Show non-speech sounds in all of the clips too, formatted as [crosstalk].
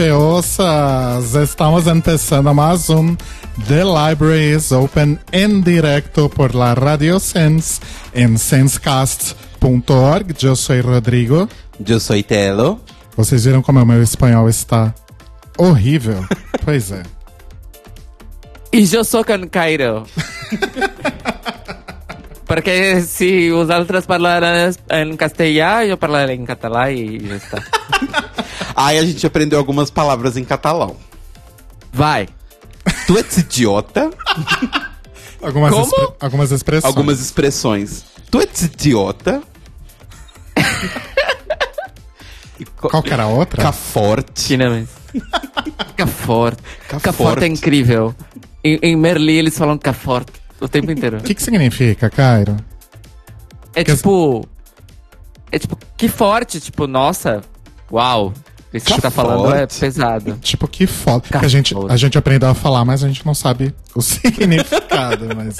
Feosas. Estamos empezando más un The Library is Open en directo por la Radio Sense en sensecast.org. Eu sou Rodrigo. Eu sou Telo. Vocês viram como o meu espanhol está horrível? [laughs] pois é. E eu sou Cairo. Porque se usar outras palavras em castelhano, eu falarei em catalão e já está. [laughs] Aí a gente aprendeu algumas palavras em catalão. Vai. Tu és idiota? Algumas, Como? expre- algumas expressões. Algumas expressões. Tu és idiota? Co- Qual que era a outra? Caforte. Chinês. Caforte. Caforte. Caforte é incrível. Em, em Merli eles falam caforte o tempo inteiro. O que, que significa, Cairo? É Que- tipo. É tipo, que forte, tipo, nossa, uau. Isso que você tá falando é pesado. Tipo, que foda. Que Cara, a, gente, a gente aprendeu a falar, mas a gente não sabe o [laughs] significado. mas.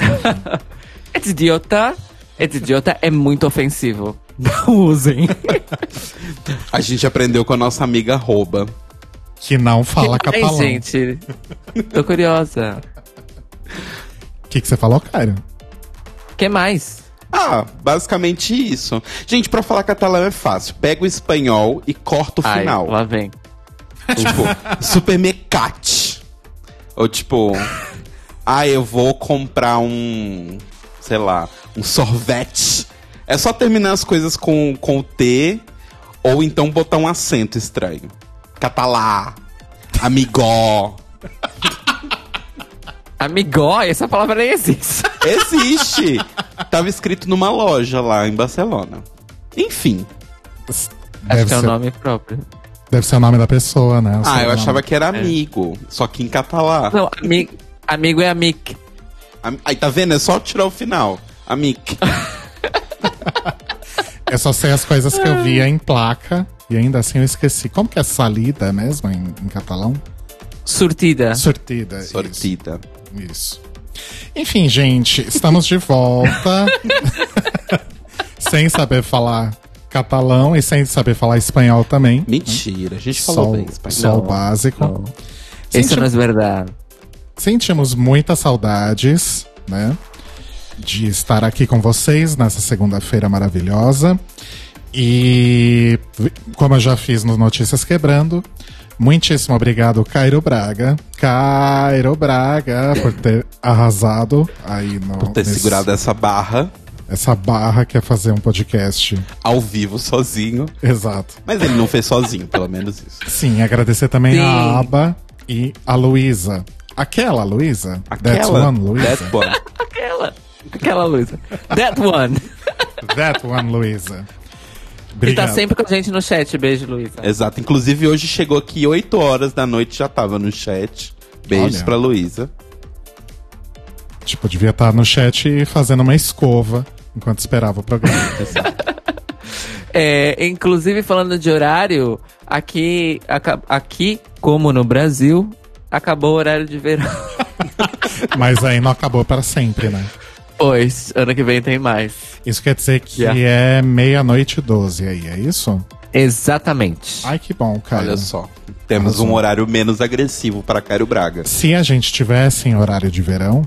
[laughs] Esse idiota. Esse idiota é muito ofensivo. Não usem. A gente aprendeu com a nossa amiga Rouba. que não fala [laughs] Ai, catalão. gente. Tô curiosa. O que, que você falou, Cairo? que mais? Ah, basicamente isso. Gente, pra falar catalão é fácil. Pega o espanhol e corta o Ai, final. lá vem. [laughs] Tipo, supermercate. Ou tipo, ah, eu vou comprar um, sei lá, um sorvete. É só terminar as coisas com, com o T, ou então botar um acento estranho. Catalá, amigó. [laughs] Amigó, essa palavra nem existe. Existe! Tava escrito numa loja lá em Barcelona. Enfim. Acho Deve que é o ser, nome próprio. deve ser o nome da pessoa, né? O Ah, eu sobrenome. achava que era amigo, só que em catalá. Não, ami amigo é amic. Am- Aí tá vendo? É só tirar o final. Amic. Eu [laughs] só sei as coisas que eu via em placa e ainda assim eu esqueci. Como que é salida mesmo em, em catalão? Surtida. Sortida. isso. Sortida. Isso. Enfim, gente, estamos de volta. [laughs] sem saber falar catalão e sem saber falar espanhol também. Mentira, a gente falou bem espanhol. só o básico. não. Isso não é verdade. Sentimos muitas saudades, né? De estar aqui com vocês nessa segunda-feira maravilhosa. E como eu já fiz no Notícias Quebrando, muitíssimo obrigado, Cairo Braga. Cairo Braga, por ter arrasado aí no. Por ter nesse- segurado essa barra essa barra que é fazer um podcast. ao vivo sozinho. Exato. Mas ele não fez sozinho, pelo menos isso. Sim, agradecer também Sim. a Aba e a Luísa. Aquela Luísa? That's Aquela. one, Luísa. That one. [laughs] Aquela. Aquela Luísa. That one. That one, Luísa. Ele tá Obrigado. sempre com a gente no chat. Beijo, Luísa. Exato. Inclusive, hoje chegou aqui 8 horas da noite, já tava no chat. Beijos Olha. pra Luísa. Tipo, devia estar no chat fazendo uma escova enquanto esperava o programa. [laughs] É, inclusive, falando de horário, aqui, aqui, como no Brasil, acabou o horário de verão. Mas aí não acabou para sempre, né? Pois, ano que vem tem mais. Isso quer dizer que Yeah. é meia-noite e 12 aí, é isso? Exatamente. Ai, que bom, cara. Olha só. Temos Arrasou. um horário menos agressivo para Cairo Braga. Se a gente tivesse em horário de verão,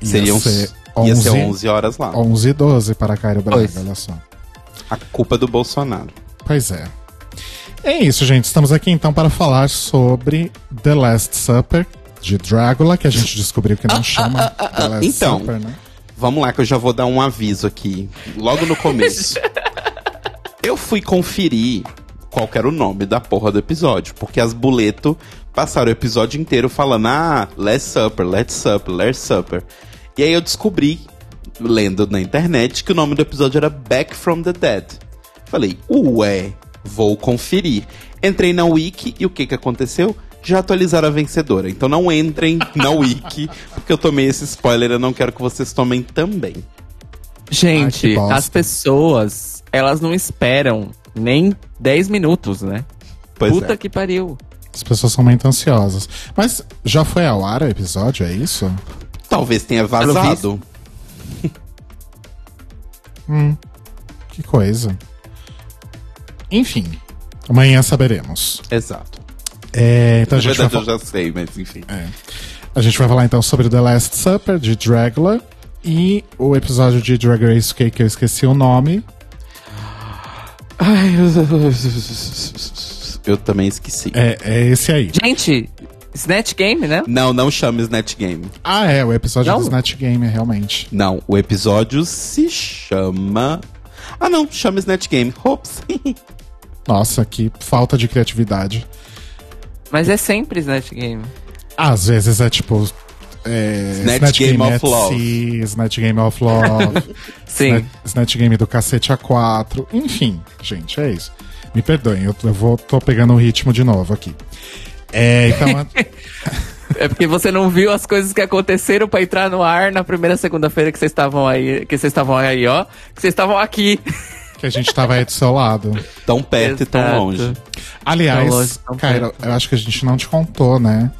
ia Seriam ser ia 11, ser 11 horas lá. 11 e 12 para Cairo Braga, Pois. olha só. A culpa do Bolsonaro. Pois é. É isso, gente. Estamos aqui então para falar sobre The Last Supper de Drácula, que a gente descobriu que não chama The Last Então. Supper, né? Vamos lá que eu já vou dar um aviso aqui, logo no começo. [laughs] eu fui conferir qual era o nome da porra do episódio, porque as boleto passaram o episódio inteiro falando, ah, Last Supper, Last Supper, Last Supper. E aí eu descobri, lendo na internet, que o nome do episódio era Back from the Dead. Falei, ué, vou conferir. Entrei na wiki e o que que aconteceu? Já atualizaram a vencedora. Então não entrem na [laughs] wiki, porque eu tomei esse spoiler, eu não quero que vocês tomem também. Gente, Ai, as pessoas, elas não esperam nem 10 minutos, né? Pois Puta é. que pariu. As pessoas são muito ansiosas. Mas já foi ao ar o episódio, é isso? Talvez tenha vazado. [laughs] Que coisa. Enfim, amanhã saberemos. Exato. É, então a Na gente, vai verdade, fa- eu já sei, mas enfim. a gente vai falar então sobre The Last Supper, de Dragula, e o episódio de Drag Race que eu esqueci o nome. Ai, eu também esqueci. É, é esse aí. Gente, Snatch Game, né? Não, não chama Snatch Game. Ah, é, o episódio Não? do Snatch Game, realmente. Não, o episódio se chama. Ah, não, chama Snatch Game. Ops. [laughs] Nossa, que falta de criatividade. Mas é sempre Snatch Game. Às vezes é tipo. É, Snatch Game of at Love. Snatch Game of Love. [laughs] Sim. Snatch, Snatch Game do cacete A4. Enfim, gente, é isso. Me perdoem, eu, eu vou, tô pegando o ritmo de novo aqui. É, então. [laughs] É porque você não viu as coisas que aconteceram pra entrar no ar na primeira segunda-feira que vocês estavam aí, que vocês estavam aí, ó, que vocês estavam aqui. [laughs] que a gente tava aí do seu lado. tão perto e tão Exato. longe. Aliás, Tão longe, tão Cairo, perto. eu acho que a gente não te contou, né?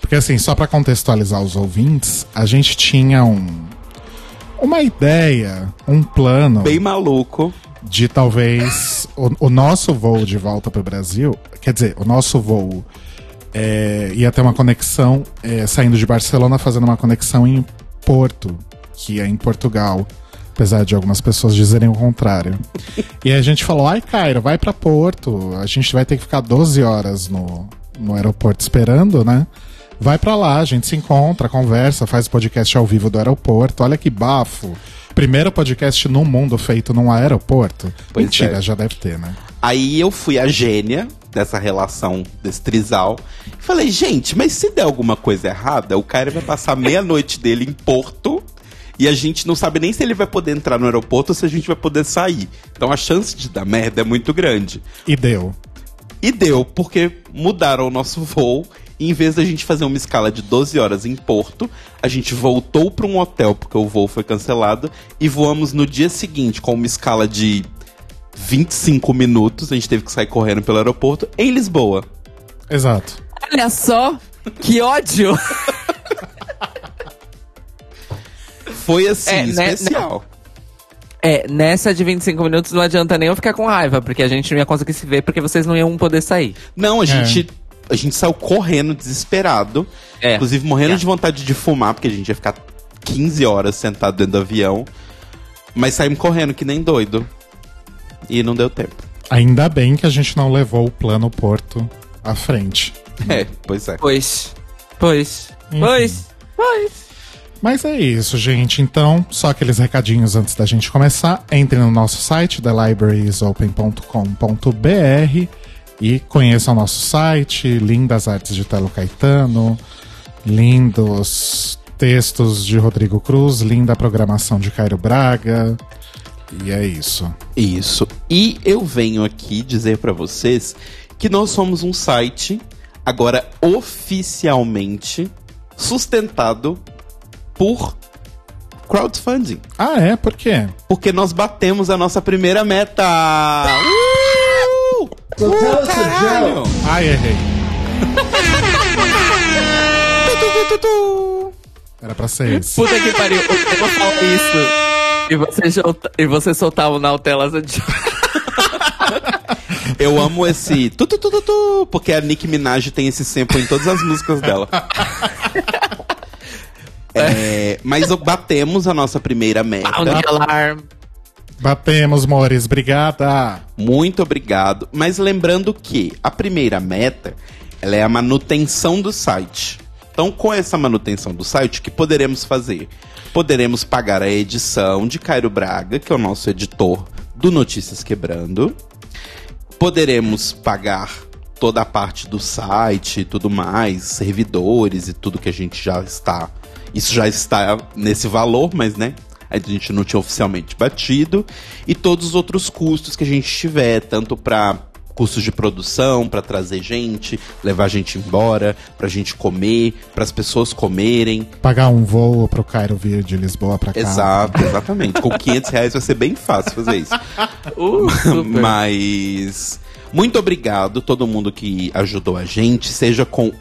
Porque assim, só pra contextualizar os ouvintes, a gente tinha um uma ideia, um plano Bem maluco. de talvez o, o nosso voo de volta pro Brasil, quer dizer, o nosso voo é, ia ter uma conexão é, saindo de Barcelona, fazendo uma conexão em Porto, que é em Portugal. Apesar de algumas pessoas dizerem o contrário. E a gente falou, ai, Cairo, vai pra Porto. A gente vai ter que ficar 12 horas no, no aeroporto esperando, né? Vai pra lá, a gente se encontra, conversa, faz podcast ao vivo do aeroporto. Olha que bafo. Primeiro podcast no mundo feito num aeroporto. Pois Mentira, é. já deve ter, né? Aí eu fui a gênia dessa relação desse trisal. E falei, gente, mas se der alguma coisa errada, o cara vai passar meia-noite dele em Porto. E a gente não sabe nem se ele vai poder entrar no aeroporto ou se a gente vai poder sair. Então a chance de dar merda é muito grande. E deu. E deu, porque mudaram o nosso [laughs] voo. E em vez da gente fazer uma escala de 12 horas em Porto, a gente voltou para um hotel porque o voo foi cancelado e voamos no dia seguinte com uma escala de 25 minutos. A gente teve que sair correndo pelo aeroporto em Lisboa. Exato. Olha só, que ódio! [laughs] Foi assim, É, né, especial. É, nessa de 25 minutos não adianta nem eu ficar com raiva, porque a gente não ia conseguir se ver, porque vocês não iam poder sair. Não, a É. gente. A gente saiu correndo, desesperado. É. Inclusive morrendo É. de vontade de fumar, porque a gente ia ficar 15 horas sentado dentro do avião. Mas saímos correndo que nem doido. E não deu tempo. Ainda bem que a gente não levou o plano Porto à frente. É, pois é. Pois. Pois. Enfim. Pois. Pois. Mas é isso, gente. Então, só aqueles recadinhos antes da gente começar. Entre no nosso site, thelibrariesopen.com.br e conheçam o nosso site, lindas artes de Telo Caetano, lindos textos de Rodrigo Cruz, linda programação de Cairo Braga. E é isso. Isso. E eu venho aqui dizer pra vocês que nós somos um site agora oficialmente sustentado por crowdfunding. Ah, é? Por quê? Porque nós batemos a nossa primeira meta. Uh! Uh, caralho! Ai, errei. Era pra ser esse. Puta que pariu. Eu vou falar isso. E você, solta- e você soltar o Nautelas. Eu amo esse tu, tu, tu, tu, tu, porque a Nicki Minaj tem esse sample em todas as músicas dela. [laughs] É, mas batemos a nossa primeira meta. Sound alarm. Batemos, Mores. Obrigada. Muito obrigado. Mas lembrando que a primeira meta ela é a manutenção do site. Então, com essa manutenção do site, o que poderemos fazer? Poderemos pagar a edição de Cairo Braga, que é o nosso editor do Notícias Quebrando. Poderemos pagar toda a parte do site e tudo mais, servidores e tudo que a gente já está Isso já está nesse valor, mas né? A gente não tinha oficialmente batido. E todos os outros custos que a gente tiver, tanto para custos de produção para trazer gente, levar gente embora, pra gente comer, para as pessoas comerem. Pagar um voo pro Cairo vir de Lisboa pra cá. Exato, [laughs] exatamente. Com 500 reais vai ser bem fácil fazer isso. [laughs] Uh, super. Mas muito obrigado todo mundo que ajudou a gente, seja com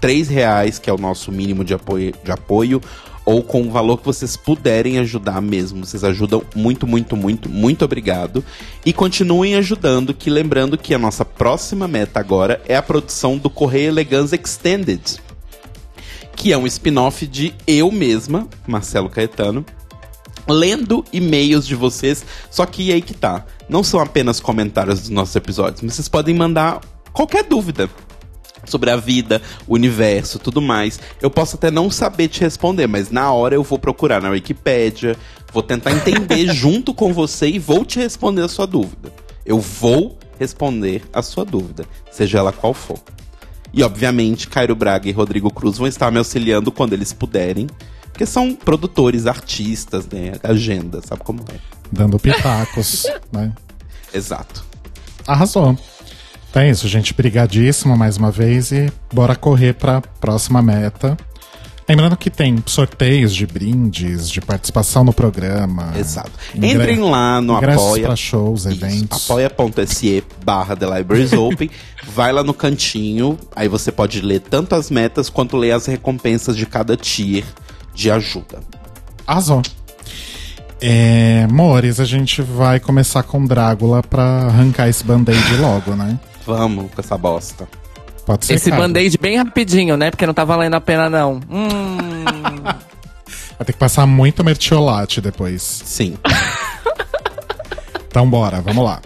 3 reais, que é o nosso mínimo de apoio, de apoio ou com o valor que vocês puderem ajudar mesmo. Vocês ajudam muito, muito, muito, muito obrigado. E continuem ajudando, que lembrando que a nossa próxima meta agora é a produção do Correio Elegance Extended, que é um spin-off de eu mesma, Marcelo Caetano, lendo e-mails de vocês, só que aí que tá. Não são apenas comentários dos nossos episódios, mas vocês podem mandar qualquer dúvida sobre a vida, o universo, tudo mais. Eu posso até não saber te responder, mas na hora eu vou procurar na Wikipédia, vou tentar entender [laughs] junto com você e vou te responder a sua dúvida. Eu vou responder a sua dúvida, seja ela qual for. E obviamente, Cairo Braga e Rodrigo Cruz vão estar me auxiliando quando eles puderem, porque são produtores, artistas, né? Agenda, sabe como é? Dando pitacos, [laughs] né? Exato. Arrasou. Então é isso, gente. Brigadíssimo mais uma vez e bora correr pra próxima meta. Lembrando que tem sorteios de brindes, de participação no programa. Exato. Entrem lá no Apoia. pra shows, Isso, eventos. apoia.se barra The Libraries Open. [laughs] Vai lá no cantinho, aí você pode ler tanto as metas quanto ler as recompensas de cada tier de ajuda. Arrasou. É, Mores, a gente vai começar com Drácula pra arrancar esse band-aid logo, né? Vamos com essa bosta. Pode ser. Esse band-aid bem rapidinho, né? Porque não tá valendo a pena, não. Hum. [laughs] Vai ter que passar muito mertiolate depois. Sim. [laughs] Então bora, vamos lá.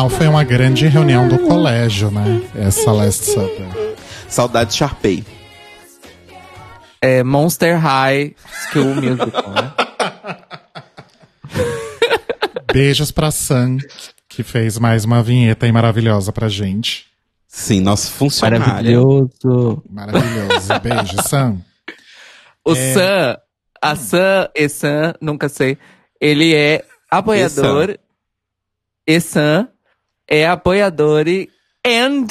Afinal foi uma grande reunião do colégio, né? Essa Last Supper. Saudade Sharpay. É Monster High School Musical, né? [laughs] Beijos pra Sam, que fez mais uma vinheta aí maravilhosa pra gente. Sim, nosso funcionário. Maravilhoso. Maravilhoso. Beijo, Sam. O É. Sam, a Sam, e Sam, nunca sei. Ele é apoiador. E Sam é apoiador e and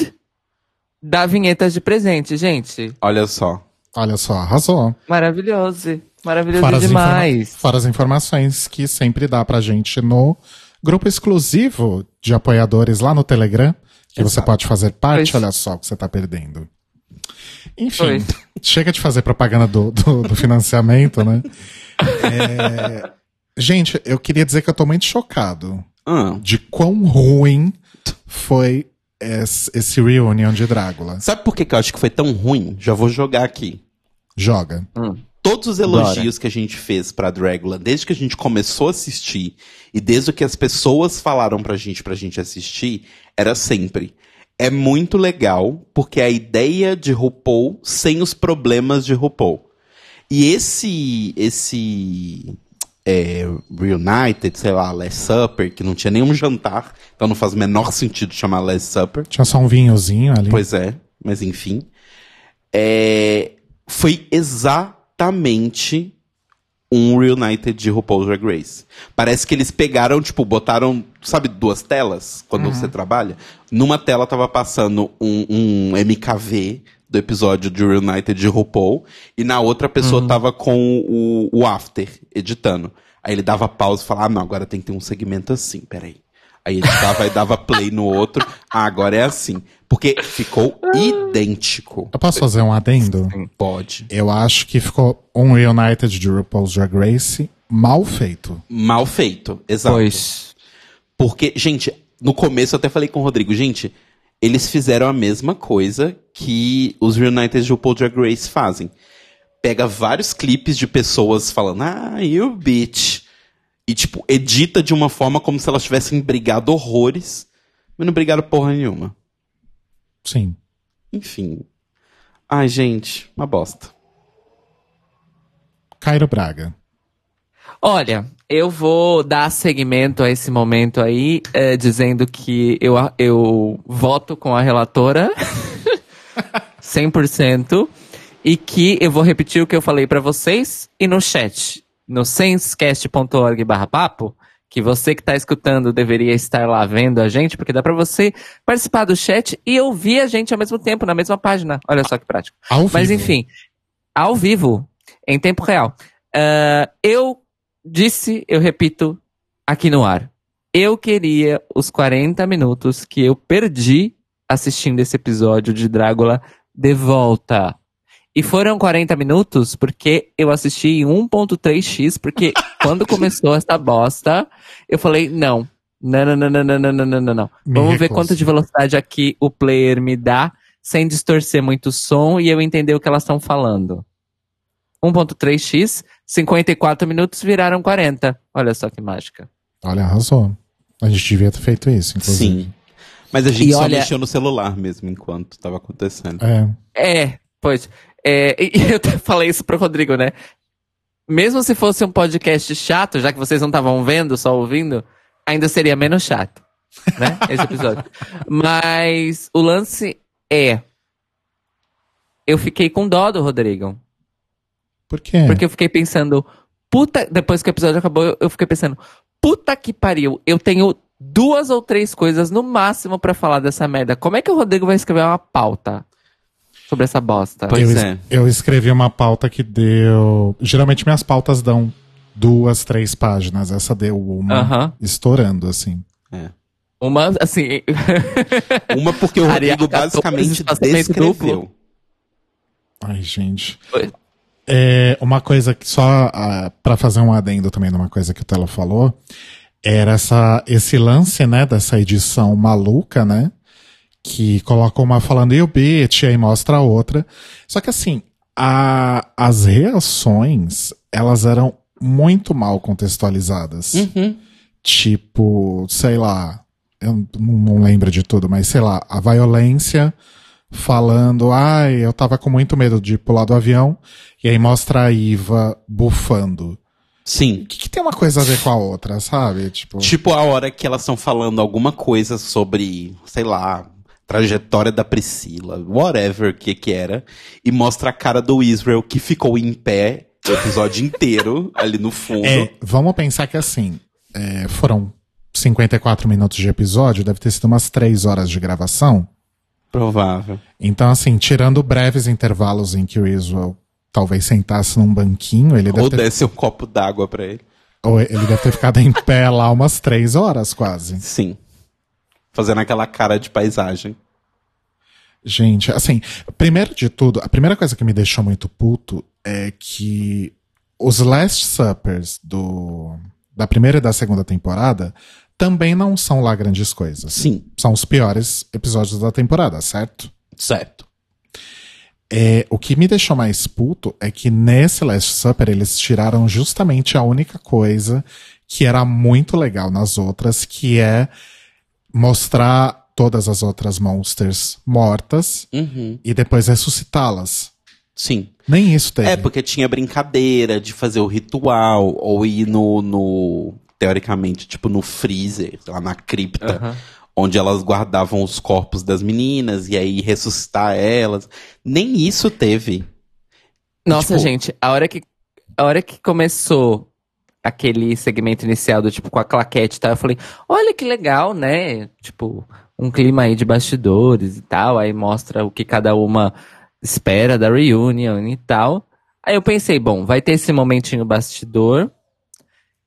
da vinheta de presente, gente. Olha só. Olha só, arrasou. Maravilhoso. Maravilhoso Fora as, informa- demais. fora as informações que sempre dá pra gente no grupo exclusivo de apoiadores lá no Telegram, que você Exato. pode fazer parte, Pois. olha só o que você tá perdendo. Enfim, Pois. [laughs] chega de fazer propaganda do, do, do financiamento, né? É, gente, eu queria dizer que eu tô muito chocado Ah, de quão ruim foi esse, esse reunion de Drácula. sabe por que, que eu acho que foi tão ruim? Já vou jogar aqui. Joga. Todos os elogios que a gente fez pra Dragula, desde que a gente começou a assistir, e desde o que as pessoas falaram pra gente pra gente assistir, era sempre. É muito legal, porque é a ideia de RuPaul sem os problemas de RuPaul. E esse. esse. É, Reunited, sei lá, Last Supper, que não tinha nenhum jantar, então não faz o menor sentido chamar Last Supper. Tinha só um vinhozinho ali. Pois é, mas enfim. É, foi exatamente um Reunited de RuPaul's Drag Race. Parece que eles pegaram, tipo, botaram, sabe, duas telas, quando você trabalha? Numa tela tava passando um, um MKV do episódio de Reunited de RuPaul, e na outra a pessoa tava com o, o After, editando. Aí ele dava pausa e falava, ah, não, agora tem que ter um segmento assim, peraí. Aí editava e dava play no outro, ah, agora é assim. Porque ficou idêntico. Eu posso fazer um adendo? Pode. Eu acho que ficou um Reunited de RuPaul's Drag Race mal feito. Mal feito, exato. Pois. Porque, gente, no começo eu até falei com o Rodrigo, gente, eles fizeram a mesma coisa que os Reunited de RuPaul Drag Race fazem. Pega vários clipes de pessoas falando, ah, you bitch. E, tipo, edita de uma forma como se elas tivessem brigado horrores, mas não brigaram porra nenhuma. Sim. Enfim. Ai, gente, uma bosta. Cairo Braga. Olha, eu vou dar seguimento a esse momento aí, eh, dizendo que eu, eu voto com a relatora [laughs] 100% e que eu vou repetir o que eu falei pra vocês e no chat, no sensecast.org papo, que você que tá escutando deveria estar lá vendo a gente, porque dá pra você participar do chat e ouvir a gente ao mesmo tempo, na mesma página. Olha só que prático. Ao Mas vivo. enfim, ao vivo, em tempo real. Ah, eu disse, eu repito, aqui no ar. Eu queria os 40 minutos que eu perdi assistindo esse episódio de Drácula de volta. E foram 40 minutos porque eu assisti em 1.3x, porque [laughs] quando começou essa bosta, eu falei, não. Não, não, não, não, não, não, não, não, não, Vamos ver quanto de velocidade aqui o player me dá, sem distorcer muito o som e eu entender o que elas estão falando. 1.3x, 54 minutos viraram 40. Olha só que mágica. Olha, arrasou. A gente devia ter feito isso, inclusive. Sim. Mas a gente E só olha- mexeu no celular mesmo enquanto tava acontecendo. É. É, pois. É, [laughs] eu até falei isso pro Rodrigo, né? Mesmo se fosse um podcast chato, já que vocês não estavam vendo, só ouvindo, ainda seria menos chato, né? [laughs] Esse episódio. Mas o lance é. Eu fiquei com dó do Rodrigo. Por quê? Porque eu fiquei pensando, puta. Depois que o episódio acabou, eu- fiquei pensando, puta que pariu, eu tenho duas ou três coisas no máximo pra falar dessa merda. Como é que o Rodrigo vai escrever uma pauta sobre essa bosta? Pois eu, é. eu escrevi uma pauta que deu. Geralmente minhas pautas dão duas, três páginas. Essa deu uma Aham. estourando, assim. Uma, assim. [laughs] Uma porque o Rodrigo 14, basicamente descreveu. Ai, gente. É, uma coisa que só ah, pra fazer um adendo também numa coisa que o Telo falou, era essa, esse lance, né, dessa edição maluca, né? Que coloca uma falando e o bitch, e aí mostra a outra. Só que assim, a, as reações, elas eram muito mal contextualizadas. Tipo, sei lá, eu não lembro de tudo, mas sei lá, a violência falando, ai, eu tava com muito medo de pular do avião, e aí mostra a Iva bufando. Sim. O que, que tem uma coisa a ver com a outra, sabe? Tipo, Tipo a hora que elas estão falando alguma coisa sobre, sei lá, trajetória da Priscila, whatever que que era, e mostra a cara do Israel que ficou em pé o episódio [laughs] inteiro ali no fundo. é, vamos pensar que assim, é, foram 54 minutos de episódio, deve ter sido umas 3 horas de gravação. Provável. Então, assim, tirando breves intervalos em que o Israel talvez sentasse num banquinho, ele deve Ou ter desse um copo d'água pra ele. Ou ele deve ter ficado em pé lá umas três horas quase. Sim. Fazendo aquela cara de paisagem. Gente, assim, primeiro de tudo, a primeira coisa que me deixou muito puto é que os Last Suppers do, da primeira e da segunda temporada também não são lá grandes coisas. Sim. São os piores episódios da temporada, certo? Certo. É, o que me deixou mais puto é que nesse Last Supper eles tiraram justamente a única coisa que era muito legal nas outras, que é mostrar todas as outras monsters mortas Uhum. e depois ressuscitá-las. Sim. Nem isso teve. É, porque tinha brincadeira de fazer o ritual, ou ir no, no teoricamente, tipo, no freezer, lá na cripta, Aham. onde elas guardavam os corpos das meninas, e aí ressuscitar elas. Nem isso teve. Nossa, Tipo- gente, a hora que. a hora que começou aquele segmento inicial do tipo com a claquete e tal, eu falei, olha que legal, né? Tipo, um clima aí de bastidores e tal, aí mostra o que cada uma espera da reunion e tal. Aí eu pensei, bom, vai ter esse momentinho bastidor.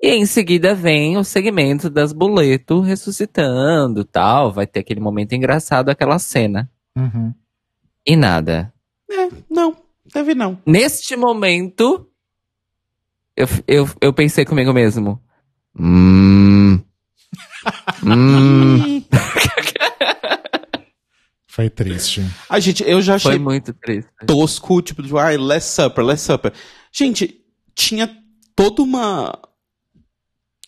E em seguida vem o segmento das boleto ressuscitando tal. Vai ter aquele momento engraçado, aquela cena. Uhum. E nada. É, não, teve não. Neste momento, eu, eu, eu pensei comigo mesmo. Hum. hum. [laughs] Foi triste. A gente, eu já achei Foi muito triste. tosco, tipo, de, ai, Last Supper, Last Supper. Gente, tinha toda uma.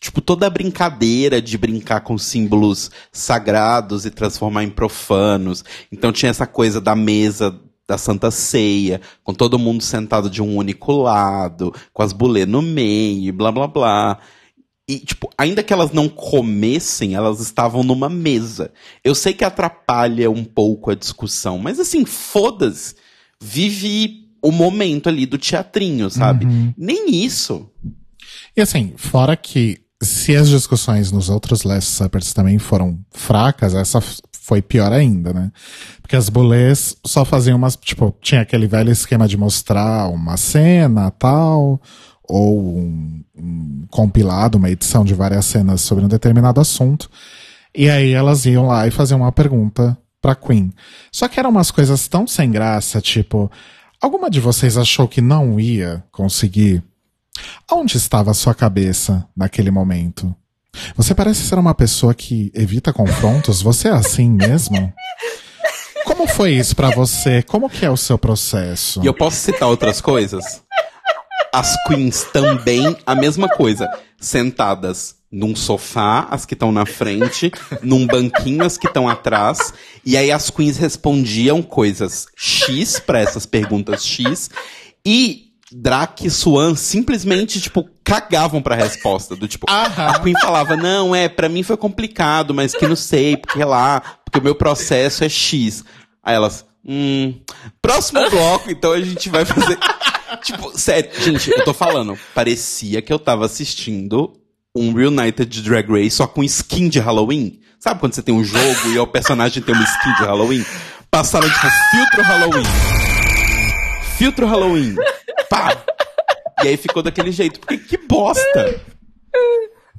Tipo, toda a brincadeira de brincar com símbolos sagrados e transformar em profanos. Então tinha essa coisa da mesa da Santa Ceia, com todo mundo sentado de um único lado, com as bulê no meio, blá blá blá. E, tipo, ainda que elas não comessem, elas estavam numa mesa. Eu sei que atrapalha um pouco a discussão, mas assim, foda-se. Vive o momento ali do teatrinho, sabe? Nem isso. E assim, fora que se as discussões nos outros Last Suppers também foram fracas, essa foi pior ainda, né? Porque as bulês só faziam umas, tipo, tinha aquele velho esquema de mostrar uma cena, tal, ou um, um compilado, uma edição de várias cenas sobre um determinado assunto. E aí elas iam lá e faziam uma pergunta pra Queen. Só que eram umas coisas tão sem graça, tipo, alguma de vocês achou que não ia conseguir Onde estava a sua cabeça naquele momento? Você parece ser uma pessoa que evita confrontos. Você é assim mesmo? Como foi isso pra você? Como que é o seu processo? E eu posso citar outras coisas? As queens também, a mesma coisa. Sentadas num sofá, as que estão na frente, num banquinho, as que estão atrás. E aí as queens respondiam coisas X pra essas perguntas X. E Drac e Swan simplesmente, tipo, cagavam pra resposta. Do tipo, a Queen falava, não, é, pra mim foi complicado, mas que não sei, porque lá, porque o meu processo é X. Aí elas, hum, próximo bloco, então a gente vai fazer. [laughs] tipo, sério, gente, eu tô falando, parecia que eu tava assistindo um Reunited Drag Race só com skin de Halloween. Sabe quando você tem um jogo e o personagem tem uma skin de Halloween? Passaram, tipo, filtro Halloween. Filtro Halloween. Pá! E aí ficou daquele jeito. Porque que bosta!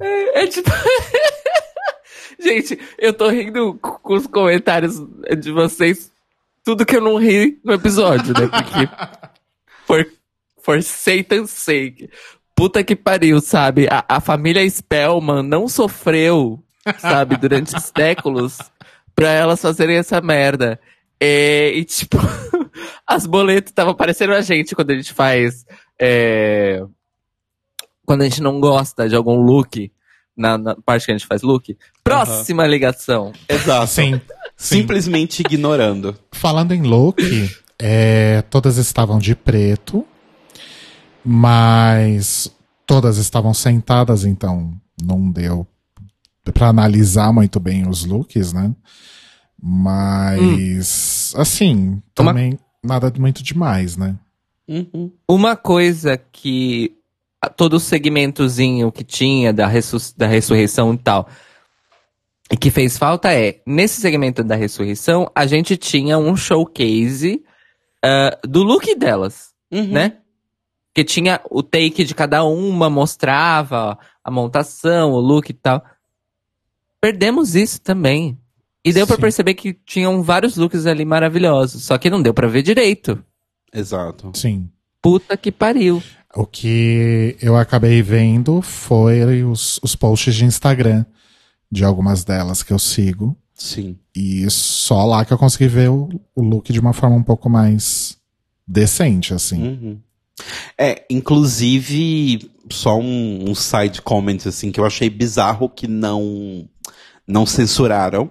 É tipo. [laughs] Gente, eu tô rindo com os comentários de vocês. Tudo que eu não ri no episódio, né? Porque. For, for Satan's sake. Puta que pariu, sabe? A, a família Spellman não sofreu, sabe, durante séculos pra elas fazerem essa merda. É, e, tipo, [laughs] as boletas estavam parecendo a gente quando a gente faz. é, quando a gente não gosta de algum look, na, na parte que a gente faz look. Próxima ligação. Exato. Sim. Simplesmente ignorando. Falando em look, é, todas estavam de preto, mas todas estavam sentadas, então não deu pra analisar muito bem os looks, né? Mas, assim, Uma- também nada muito demais, né? Uhum. Uma coisa que todo o segmentozinho que tinha da, ressus- da ressurreição e tal, e que fez falta é, nesse segmento da ressurreição, a gente tinha um showcase ah, do look delas, Uhum. né? Que tinha o take de cada uma, mostrava a montação, o look e tal. Perdemos isso também. E deu pra Sim. perceber que tinham vários looks ali maravilhosos, só que não deu pra ver direito. Exato. Sim. Puta que pariu. O que eu acabei vendo foi os, os posts de Instagram de algumas delas que eu sigo. Sim. E só lá que eu consegui ver o, o look de uma forma um pouco mais decente, assim. Uhum. É, inclusive, só um, um side comment, assim, que eu achei bizarro que não, não censuraram.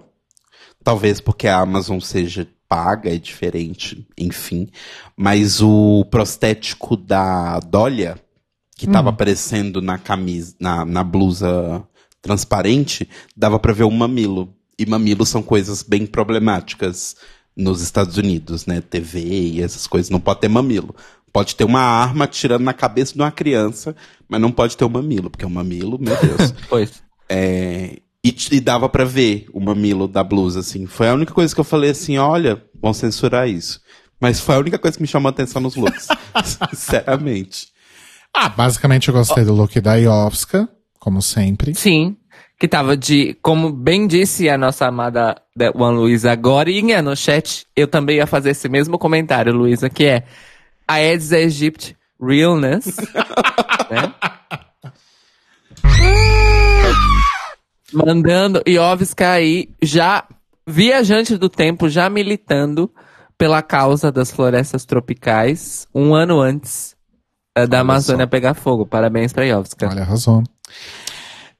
Talvez porque a Amazon seja paga, é diferente, enfim. Mas o prostético da Dólia, que tava aparecendo na camisa, na, na blusa transparente, dava pra ver um mamilo. E mamilos são coisas bem problemáticas nos Estados Unidos, né? TV e essas coisas. Não pode ter mamilo. Pode ter uma arma atirando na cabeça de uma criança, mas não pode ter um mamilo, porque o mamilo, meu Deus. [laughs] Pois. É, e, e dava pra ver o mamilo da blusa, assim. Foi a única coisa que eu falei assim, olha, vão censurar isso. Mas foi a única coisa que me chamou a atenção nos looks. [laughs] Sinceramente. Ah, basicamente eu gostei do look da Iovska, como sempre. Sim. Que tava de, como bem disse a nossa amada da- Juan Luísa agora no chat, eu também ia fazer esse mesmo comentário, Luísa, que é a Aedes aegypti realness, [laughs] né? Mandando Iovska aí, já viajante do tempo, já militando pela causa das florestas tropicais, um ano antes eh, da Olha Amazônia só. pegar fogo. Parabéns pra Iovska. Olha, arrasou.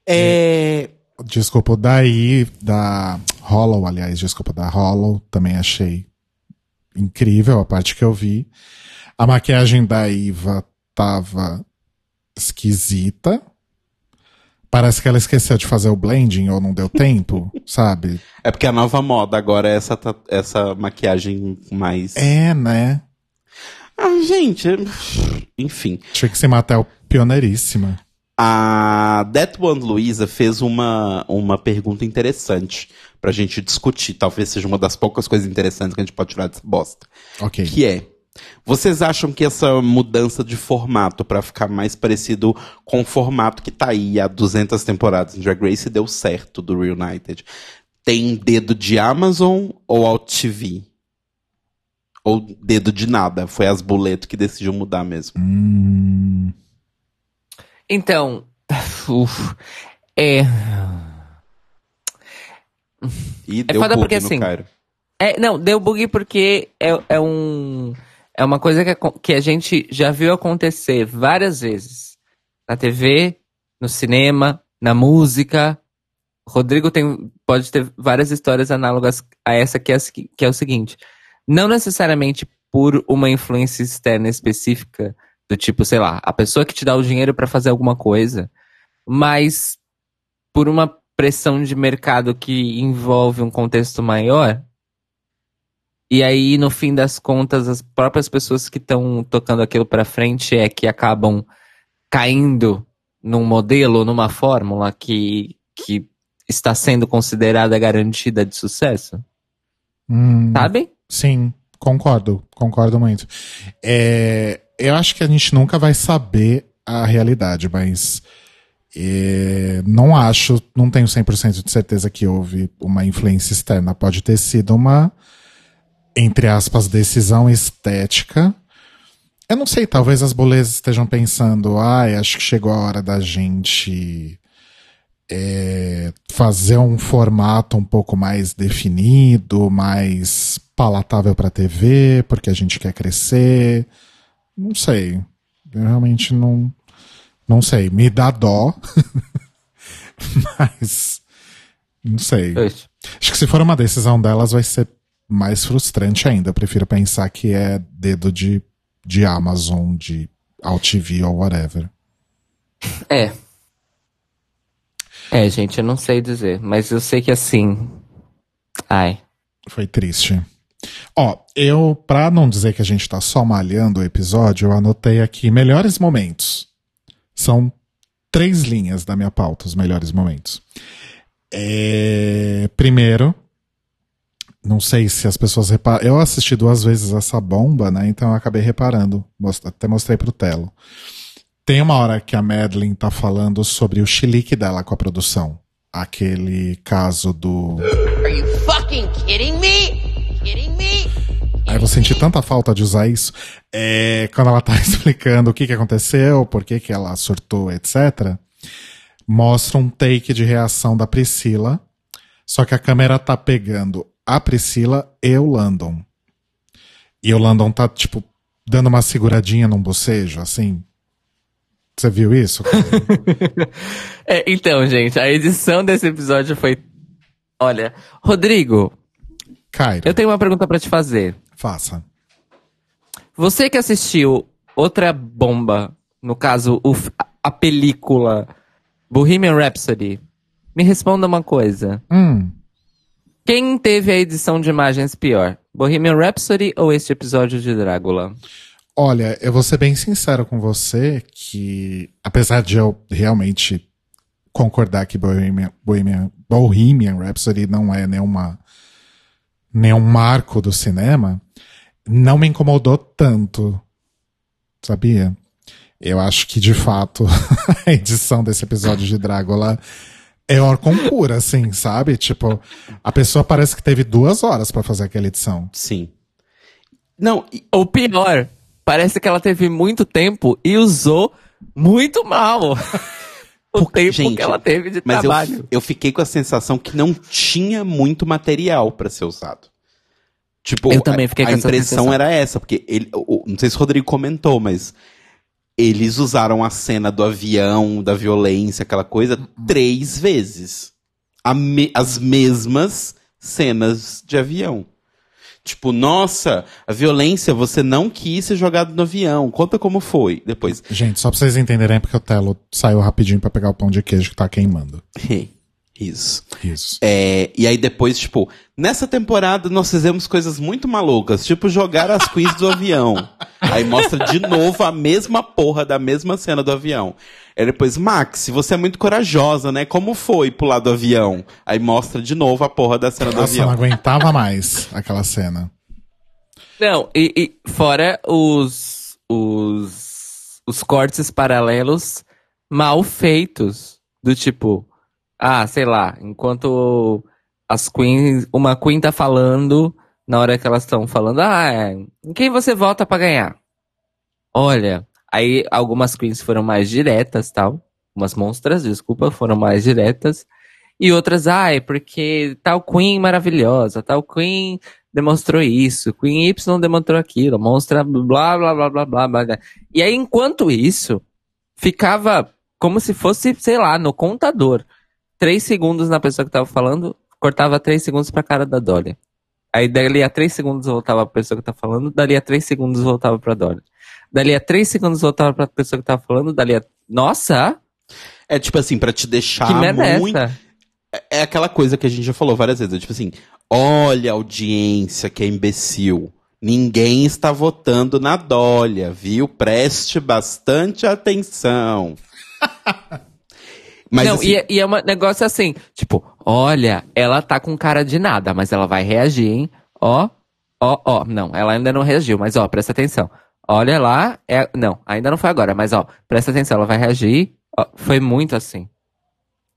É, Desculpa, daí, da Hollow, aliás, desculpa, da Hollow, também achei incrível a parte que eu vi. A maquiagem da Iva tava esquisita. Parece que ela esqueceu de fazer o blending ou não deu tempo, [laughs] sabe? é porque a nova moda agora é essa, essa maquiagem mais. É, né? Ah, gente, enfim. Tinha que ser Matel pioneiríssima. A That One Luisa fez uma, uma pergunta interessante pra gente discutir. Talvez seja uma das poucas coisas interessantes que a gente pode tirar dessa bosta. Ok. Que é. Vocês acham que essa mudança de formato pra ficar mais parecido com o formato que tá aí há 200 temporadas em Drag Race deu certo do Reunited? Tem dedo de Amazon ou Alt TV? Ou dedo de nada? Foi as boleto que decidiu mudar mesmo. Hum, Então, [laughs] uf, é, E É deu foda bug porque, no assim, Cairo. é, não, deu bug porque é, é um, é uma coisa que, acon- que a gente já viu acontecer várias vezes. Na TV, no cinema, na música. Rodrigo tem, pode ter várias histórias análogas a essa que é, que é o seguinte. Não necessariamente por uma influência externa específica, do tipo, sei lá, a pessoa que te dá o dinheiro pra fazer alguma coisa, mas por uma pressão de mercado que envolve um contexto maior. E aí, no fim das contas, as próprias pessoas que estão tocando aquilo pra frente é que acabam caindo num modelo, numa fórmula que, que está sendo considerada garantida de sucesso. hum, Sabe? Sim, concordo, concordo muito. É, eu acho que a gente nunca vai saber a realidade, mas é, não acho, não tenho 100% de certeza que houve uma influência externa. Pode ter sido uma, entre aspas, decisão estética. Eu não sei, talvez as bolezas estejam pensando, ai, acho que chegou a hora da gente é, fazer um formato um pouco mais definido, mais palatável para TV, porque a gente quer crescer. Não sei. Eu realmente não, não sei. Me dá dó. [laughs] Mas não sei. Pois. Acho que se for uma decisão delas vai ser mais frustrante ainda. Eu prefiro pensar que é dedo de, de Amazon, de AltV ou whatever. É. É, gente, eu não sei dizer, mas eu sei que assim. Ai. Foi triste. Ó, eu, pra não dizer que a gente tá só malhando o episódio, eu anotei aqui melhores momentos. São três linhas da minha pauta, os melhores momentos. É, primeiro, não sei se as pessoas reparam. Eu assisti duas vezes essa bomba, né? Então eu acabei reparando. Most- Até mostrei pro Telo. Tem uma hora que a Madeline tá falando sobre o chilique dela com a produção. Aquele caso do. Are you fucking kidding me? Kidding me? Aí eu vou sentir tanta falta de usar isso. É, quando ela tá [laughs] explicando o que, que aconteceu, por que, que ela surtou, etc. Mostra um take de reação da Priscila. Só que a câmera tá pegando a Priscila e o Landon. E o Landon tá, tipo, dando uma seguradinha num bocejo, assim. Você viu isso? [laughs] É, então, gente, a edição desse episódio foi. Olha, Rodrigo, Cairo, eu tenho uma pergunta pra te fazer. faça. Você que assistiu outra bomba, no caso, o a película Bohemian Rhapsody, me responda uma coisa. Hum, Quem teve a edição de imagens pior? Bohemian Rhapsody ou este episódio de Drácula? Olha, eu vou ser bem sincero com você que, apesar de eu realmente concordar que Bohemian, Bohemian, Bohemian Rhapsody não é nenhuma, nenhum marco do cinema, não me incomodou tanto, sabia? Eu acho que, de fato, [laughs] a edição desse episódio de Drácula é órgão pura, assim, sabe? Tipo, a pessoa parece que teve duas horas pra fazer aquela edição. Sim. Não, Ou pior, parece que ela teve muito tempo e usou muito mal [laughs] o tempo gente, que ela teve de mas eu, trabalho. eu fiquei com a sensação que não tinha muito material pra ser usado. Tipo, Eu também fiquei a, com a impressão era essa, porque ele, o- o- não sei se o Rodrigo comentou, mas eles usaram a cena do avião, da violência, aquela coisa, três vezes. Me- as mesmas cenas de avião. Tipo, nossa, a violência, você não quis ser jogado no avião. Conta como foi. Depois, Gente, só pra vocês entenderem, é porque o Telo saiu rapidinho pra pegar o pão de queijo que tá queimando. [laughs] isso. Isso. É, e aí depois, tipo, nessa temporada nós fizemos coisas muito malucas, tipo jogar as queens do avião. [laughs] Aí mostra de novo a mesma porra da mesma cena do avião. Aí depois, Max, você é muito corajosa, né? Como foi pular do avião? Aí mostra de novo a porra da cena do Nossa, eu não avião. aguentava mais aquela cena. Não, e, e fora os, os, os cortes paralelos mal feitos. Do tipo, ah, sei lá, enquanto as queens, uma queen tá falando, na hora que elas estão falando, ah, é, em quem você vota pra ganhar? Olha, aí algumas queens foram mais diretas, tal. Umas monstras, desculpa, foram mais diretas. E outras, ah, é porque tal queen maravilhosa, tal queen demonstrou isso, Queen Y demonstrou aquilo, monstra blá blá blá blá blá blá. E aí, enquanto isso, ficava como se fosse, sei lá, no contador. Três segundos na pessoa que tava falando, cortava três segundos pra cara da Dolly. Aí dali a três segundos voltava pra pessoa que tá falando, dali a três segundos voltava pra Dolly. Dali a três segundos voltava pra pessoa que tava falando, dali a. Nossa! É tipo assim, pra te deixar que merda é muito. essa? É aquela coisa que a gente já falou várias vezes. é Tipo assim, olha a audiência que é imbecil. Ninguém está votando na Dólia, viu? Preste bastante atenção. [laughs] Mas não, assim, e, é- e é um negócio assim, tipo, olha, ela tá com cara de nada, mas ela vai reagir, hein? Ó, ó, ó. Não, ela ainda não reagiu, mas ó, presta atenção. Olha lá, é, não, ainda não foi agora, mas ó, presta atenção, ela vai reagir. Ó, foi muito assim.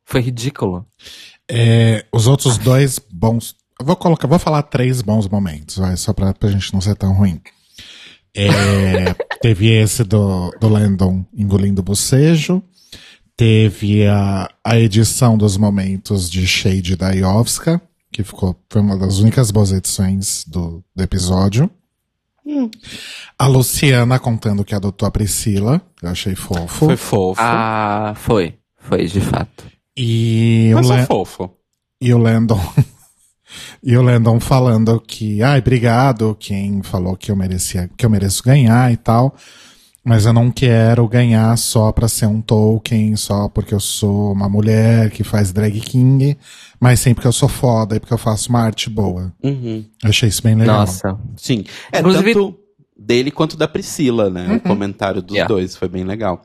Foi ridículo. É, os outros dois bons. eu Vou colocar, vou falar três bons momentos, vai, só pra, pra gente não ser tão ruim. É, [laughs] teve esse do, do Landon engolindo o bocejo. Teve a, a edição dos momentos de Shade da Iovska, que ficou, foi uma das únicas boas edições do, do episódio. A Luciana contando que adotou a Priscila, eu achei fofo. foi fofo. Ah, foi. Foi, de fato. E o mas Lan- é fofo. E o Landon. [laughs] e o Landon falando que, ai, obrigado, quem falou que eu merecia, que eu mereço ganhar e tal. Mas eu não quero ganhar só pra ser um Tolkien, só porque eu sou uma mulher que faz drag king, mas sim porque eu sou foda e porque eu faço uma arte boa. Uhum. Eu achei isso bem legal. Nossa. Sim. É Inclusive- tanto dele quanto da Priscila, né? O comentário dos Yeah. dois foi bem legal.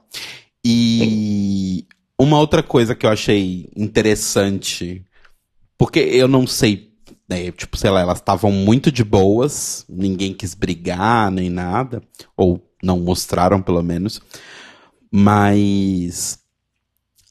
E uma outra coisa que eu achei interessante, porque eu não sei, né, tipo, sei lá, elas estavam muito de boas, ninguém quis brigar nem nada, ou não mostraram pelo menos, mas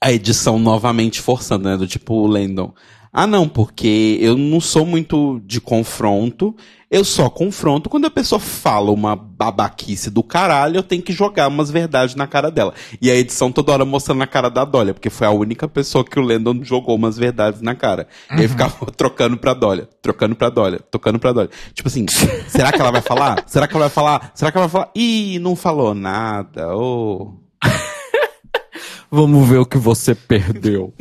a edição novamente forçando, né? Do tipo o Landon. Ah, não, porque eu não sou muito de confronto. Eu só confronto quando a pessoa fala uma babaquice do caralho, eu tenho que jogar umas verdades na cara dela. E a edição toda hora mostrando na cara da Dolly, porque foi a única pessoa que o Landon jogou umas verdades na cara. E aí ficava [laughs] trocando pra Dolly, trocando pra Dolly, tocando pra Dolly. Tipo assim, será que ela vai falar? [laughs] Será que ela vai falar? Será que ela vai falar? Ih, não falou nada. Oh. [laughs] Vamos ver o que você perdeu.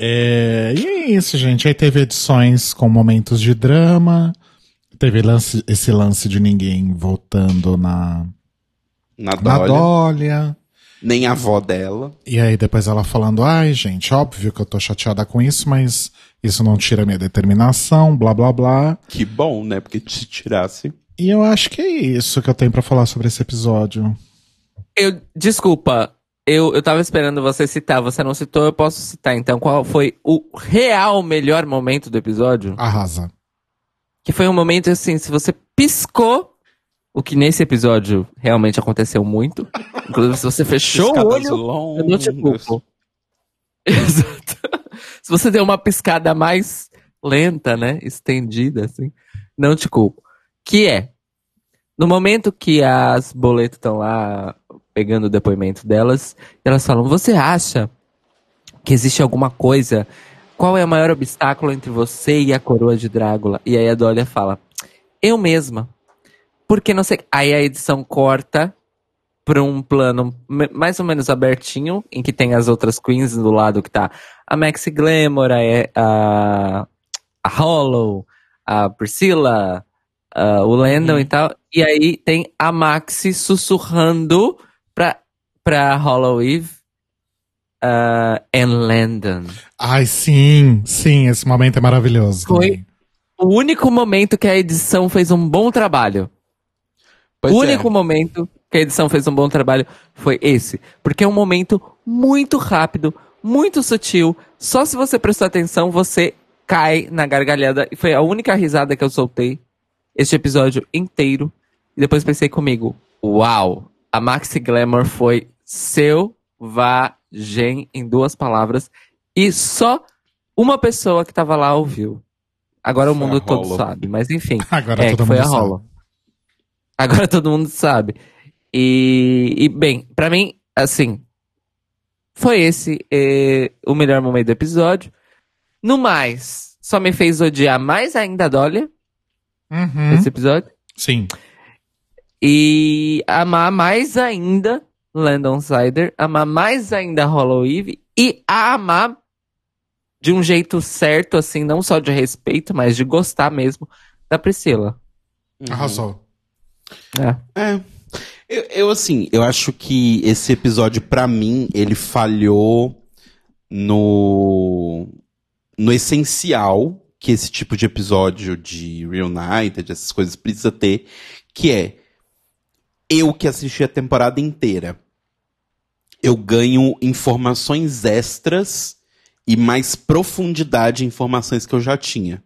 É, e é isso, gente. Aí teve edições com momentos de drama. Teve lance, esse lance de ninguém voltando na, Na na Dolly. Dólia. Nem a avó dela. E aí depois ela falando, ai gente, óbvio que eu tô chateada com isso, mas isso não tira minha determinação, blá blá blá. Que bom, né? Porque se tirasse. E eu acho que é isso que eu tenho pra falar sobre esse episódio. Eu, desculpa, eu, eu tava esperando você citar, você não citou, eu posso citar. Então, qual foi o real melhor momento do episódio? Arrasa. Que foi um momento assim, se você piscou, o que nesse episódio realmente aconteceu muito. [laughs] Inclusive, se você fechou o olho, eu não te longas. culpo. [laughs] Exato. Se você deu uma piscada mais lenta, né? Estendida, assim, não te culpo. Que é, no momento que as boletas estão lá pegando o depoimento delas, elas falam: Você acha que existe alguma coisa? Qual é o maior obstáculo entre você e a coroa de Drácula? E aí a Dólia fala: Eu mesma. Porque não sei. Aí a edição corta pra um plano mais ou menos abertinho, em que tem as outras queens do lado que tá a Maxi Glamour, a, a, a Hollow, a Priscilla, a- o Landon e tal. E aí tem a Maxi sussurrando pra, pra Hollow Eve uh, and Landon. Ai, sim, sim, esse momento é maravilhoso. Foi. também. O único momento que a edição fez um bom trabalho. Pois o é. único momento que a edição fez um bom trabalho foi esse. Porque é um momento muito rápido, muito sutil. Só se você prestar atenção, você cai na gargalhada. E foi a única risada que eu soltei este episódio inteiro. E depois pensei comigo: Uau! A Maxi Glamour foi selvagem em duas palavras. E só uma pessoa que tava lá ouviu. Agora o Foi mundo a todo sabe, mas enfim. [laughs] Agora é, todo que foi mundo a sabe. Hollow. Agora [laughs] todo mundo sabe. E, e, bem, pra mim, assim, foi esse eh, o melhor momento do episódio. No mais, só me fez odiar mais ainda a Dolly Uhum. esse episódio. Sim. E amar mais ainda Landon Sider, amar mais ainda Hollow Eve e amar de um jeito certo, assim, não só de respeito, mas de gostar mesmo da Priscila. Arrasou. É. É. Eu, eu, assim, eu acho que esse episódio, pra mim, ele falhou no. no essencial que esse tipo de episódio de Reunited, essas coisas, precisa ter, que é eu que assisti a temporada inteira. Eu ganho informações extras e mais profundidade em informações que eu já tinha.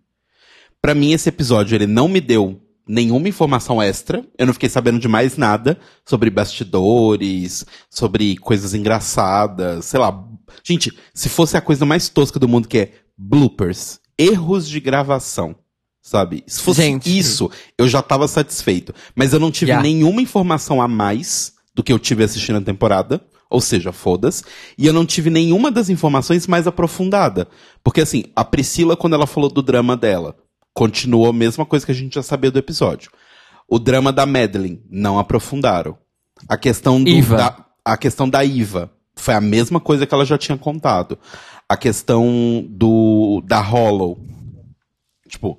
Pra mim, esse episódio, ele não me deu nenhuma informação extra. Eu não fiquei sabendo de mais nada sobre bastidores, sobre coisas engraçadas, sei lá. Gente, se fosse a coisa mais tosca do mundo que é bloopers, erros de gravação, sabe? Se fosse Gente. isso, eu já tava satisfeito. Mas eu não tive Já. nenhuma informação a mais do que eu tive assistindo a temporada. Ou seja, foda-se. E eu não tive nenhuma das informações mais aprofundada. Porque assim, a Priscila, quando ela falou do drama dela, continuou a mesma coisa que a gente já sabia do episódio. O drama da Madeline, não aprofundaram. A questão do, Iva. da, a questão da Iva foi a mesma coisa que ela já tinha contado. A questão do da Hollow. Tipo,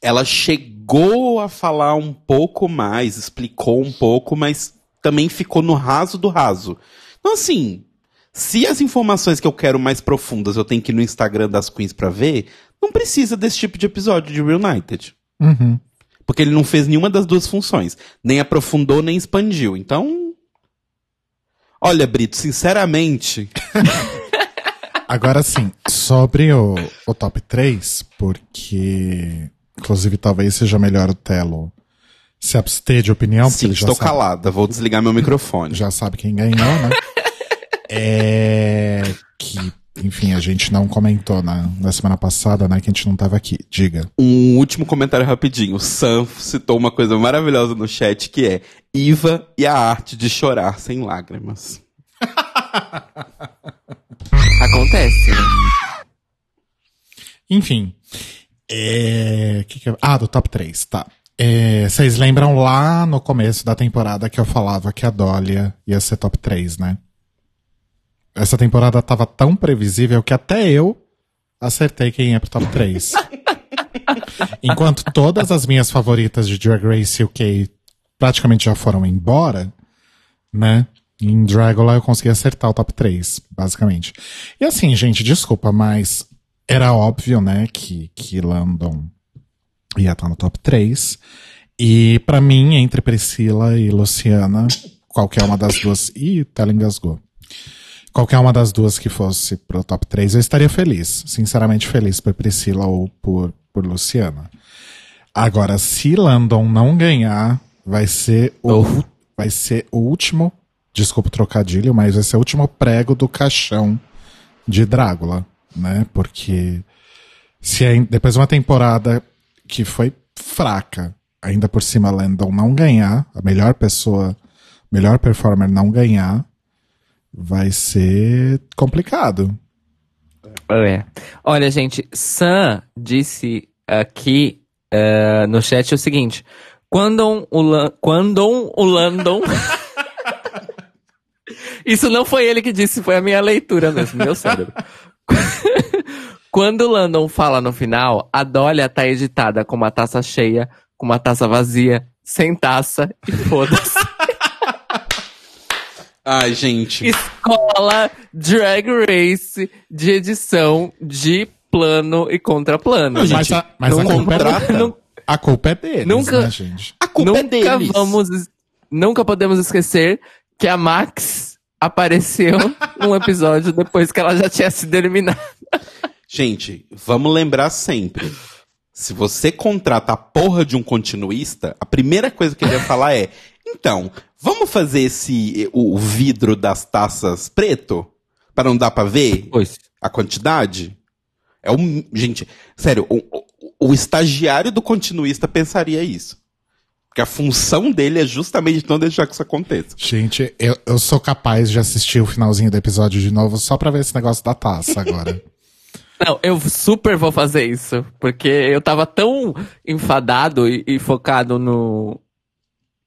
ela chegou a falar um pouco mais, explicou um pouco, mas também ficou no raso do raso. Então, assim, se as informações que eu quero mais profundas eu tenho que ir no Instagram das Queens pra ver, não precisa desse tipo de episódio de Reunited. Uhum. Porque ele não fez nenhuma das duas funções. Nem aprofundou, nem expandiu. Então. Olha, Brito, sinceramente. [laughs] Agora sim, sobre o, o top 3, porque inclusive talvez seja melhor o Telo se abster de opinião, porque sim, ele já estou sabe, calada. Vou desligar meu microfone. já sabe quem ganhou, né? [laughs] é que, enfim, a gente não comentou na, na semana passada, né? Que a gente não tava aqui. Diga. Um último comentário rapidinho. O Sam citou uma coisa maravilhosa no chat que é Iva e a arte de chorar sem lágrimas. [laughs] Acontece. né? Enfim. É, que que ah, do top 3, tá. É, Vocês lembram lá no começo da temporada que eu falava que a Dólia ia ser top 3, né? Essa temporada tava tão previsível que até eu acertei quem ia pro top 3. [laughs] Enquanto todas as minhas favoritas de Drag Race UK praticamente já foram embora, né? Em Dragula eu consegui acertar o top 3, basicamente. E assim, gente, desculpa, mas era óbvio, né, que, que Landon ia estar no top 3. E pra mim, entre Priscila e Luciana, qualquer uma das duas. Ih, tela engasgou. Qualquer uma das duas que fosse pro top 3, eu estaria feliz. Sinceramente feliz por Priscila ou por, por Luciana. Agora, se Landon não ganhar, vai ser o, vai ser o último. Desculpa o trocadilho, mas vai ser o último prego do caixão de Drácula, né? Porque se aí- depois de uma temporada que foi fraca, ainda por cima Landon não ganhar, a melhor pessoa, melhor performer não ganhar, vai ser complicado. É. Olha, gente, Sam disse aqui eh, no chat o seguinte: quando o, quando o Landon. [laughs] Isso não foi ele que disse, foi a minha leitura mesmo, meu cérebro. [laughs] Quando o Landon fala no final, a Dólia tá editada com uma taça cheia, com uma taça vazia, sem taça e foda-se. [laughs] Ai, gente. Escola Drag Race de edição de plano e contraplano. Não, gente, mas a, mas a culpa, é, não- a culpa é deles, Nunca- né, gente? A culpa é nunca deles. vamos, nunca podemos esquecer que a Max apareceu num episódio depois que ela já tinha sido eliminada. Gente, vamos lembrar sempre. Se você contrata a porra de um continuista, a primeira coisa que ele vai falar é: então, vamos fazer esse o, vidro das taças preto? Para não dar pra ver Pois. a quantidade? É um. Gente, sério, o, o- o estagiário do continuista pensaria isso. Porque a função dele é justamente não deixar que isso aconteça. Gente, eu, eu sou capaz de assistir o finalzinho do episódio de novo só pra ver esse negócio da taça agora. [laughs] Não, eu super vou fazer isso. Porque eu tava tão enfadado e, e focado no.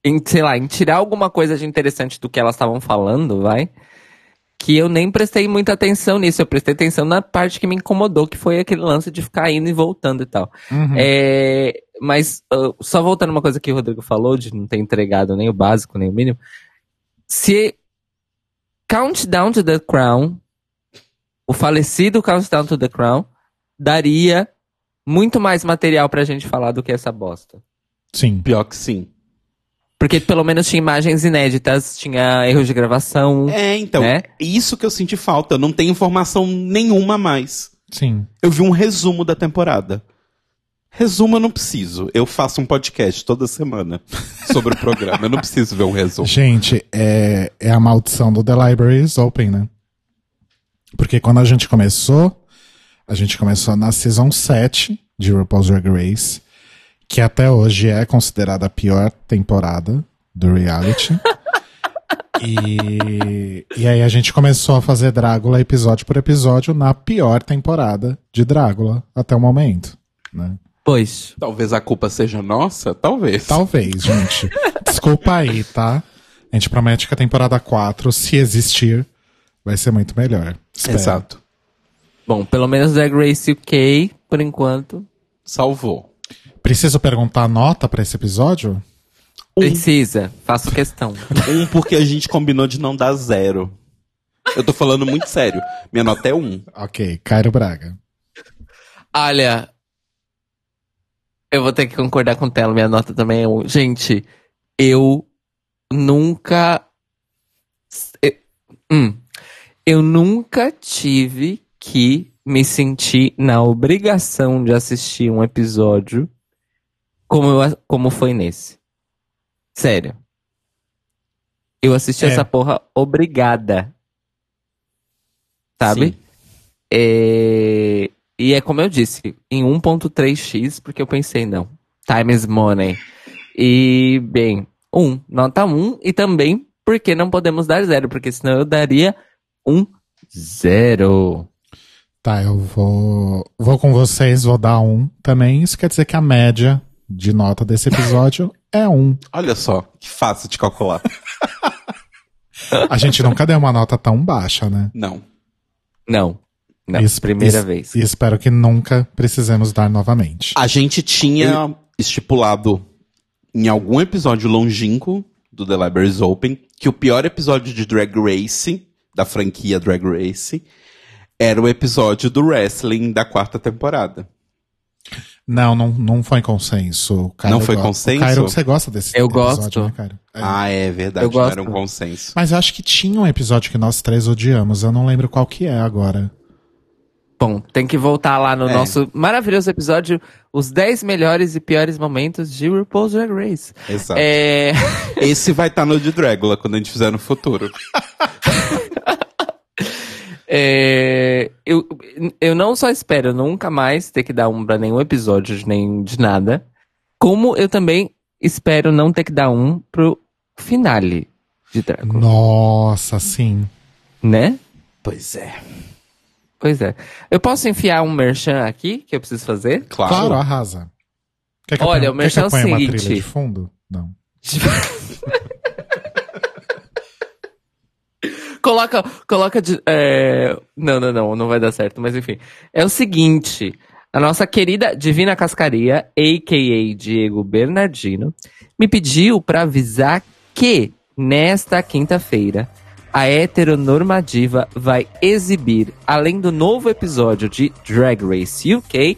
Em, sei lá, em tirar alguma coisa de interessante do que elas estavam falando, vai. Que eu nem prestei muita atenção nisso. Eu prestei atenção na parte que me incomodou, que foi aquele lance de ficar indo e voltando e tal. É, mas, ah, só voltando uma coisa que o Rodrigo falou, de não ter entregado nem o básico, nem o mínimo. Se Countdown to the Crown, o falecido Countdown to the Crown, daria muito mais material pra gente falar do que essa bosta. Sim. Pior que sim. Porque pelo menos tinha imagens inéditas, tinha erros de gravação. É, então, Né? isso que eu senti falta. Eu não tenho informação nenhuma a mais. Sim. Eu vi um resumo da temporada. Resumo eu não preciso. Eu faço um podcast toda semana [laughs] sobre o programa. Eu não preciso ver um resumo. Gente, é, é a maldição do The Library is Open, né? Porque quando a gente começou, a gente começou na Season 7 de RuPaul's Drag Race, que até hoje é considerada a pior temporada do reality. [laughs] e, e aí a gente começou a fazer Drácula episódio por episódio na pior temporada de Drácula até o momento, né? Pois. Talvez a culpa seja nossa? Talvez. Talvez, gente. Desculpa aí, tá? A gente promete que a temporada 4, se existir, vai ser muito melhor. Espero. Exato. Bom, pelo menos Drag Race UK, por enquanto. Salvou. Preciso perguntar a nota pra esse episódio? Precisa, faço questão. Um porque a gente combinou de não dar zero. Eu tô falando muito sério. Minha nota é um. Ok, Cairo Braga. Olha, eu vou ter que concordar com o Telo, minha nota também é um. Gente, eu nunca. Eu, hum, eu nunca tive que me sentir na obrigação de assistir um episódio como, eu, como foi nesse. Sério. Eu assisti É. essa porra obrigada. Sabe? É, E é como eu disse, em 1.3x, porque eu pensei, não, time is money. E, bem, 1, nota 1, e também porque não podemos dar zero, porque senão eu daria um zero. Tá, eu vou. Vou com vocês, vou dar um também. Isso quer dizer que a média de nota desse episódio é um. Olha só, que fácil de calcular. [laughs] A gente nunca deu uma nota tão baixa, né? Não. Não, não, Isso- primeira isso- vez. E espero que nunca precisemos dar novamente. A gente tinha estipulado em algum episódio longínquo do The Libraries Open que o pior episódio de Drag Race, da franquia Drag Race, era o episódio do wrestling da quarta temporada. Não, não, não foi consenso. Cairo Não foi consenso? Cairo, você gosta desse Eu episódio, gosto. né, Cairo? É. Ah, é verdade, Eu não gosto. era um consenso. Mas eu acho que tinha um episódio que nós três odiamos. Eu não lembro qual que é agora. Bom, tem que voltar lá no É. nosso maravilhoso episódio, os 10 melhores e piores momentos de RuPaul's Drag Race. Exato. É... Esse vai estar no de Dragula quando a gente fizer no futuro. [laughs] É, eu, eu não só espero nunca mais ter que dar um pra nenhum episódio de, nem, de nada, como eu também espero não ter que dar um pro finale de Drácula, Nossa, sim. né? Pois é. Pois é. Eu posso enfiar um merchan aqui que eu preciso fazer? Claro. Claro, arrasa. Quer que eu Olha, ponha- o merchan quer que eu é o uma seguinte. trilha de fundo? Não. [laughs] coloca, coloca de, é, não, não, não, não vai dar certo, mas enfim. É o seguinte, a nossa querida Divina Cascaria, a.k.a. Diego Bernardino, me pediu pra avisar que nesta quinta-feira a heteronormativa vai exibir, além do novo episódio de Drag Race UK,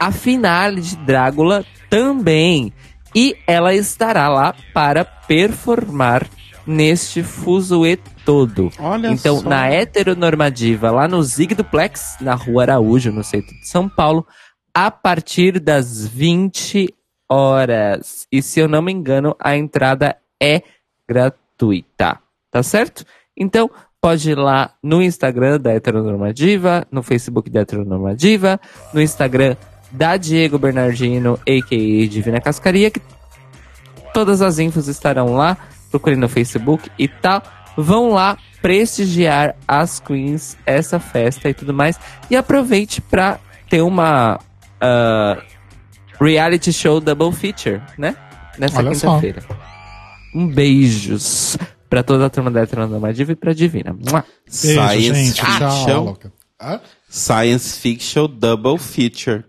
a finale de Drácula também. E ela estará lá para performar neste fuzuê todo. Olha então, só. na heteronormativa, lá no Zig Duplex, na Rua Araújo, no centro de São Paulo, a partir das 20 horas. E se eu não me engano, a entrada é gratuita. Tá certo? Então, pode ir lá no Instagram da Heteronormativa, no Facebook da Heteronormativa, no Instagram da Diego Bernardino, a.k.a. Divina Cascaria, que todas as infos estarão lá. Procure no Facebook e tal. Vão lá prestigiar as queens, essa festa e tudo mais. E aproveite pra ter uma ah, reality show double feature, né? Nessa quinta-feira. Um beijos pra toda a turma da Heteronormativa e pra Divina. Mua. Beijo, Science gente. Fiction. Science Fiction Double Feature.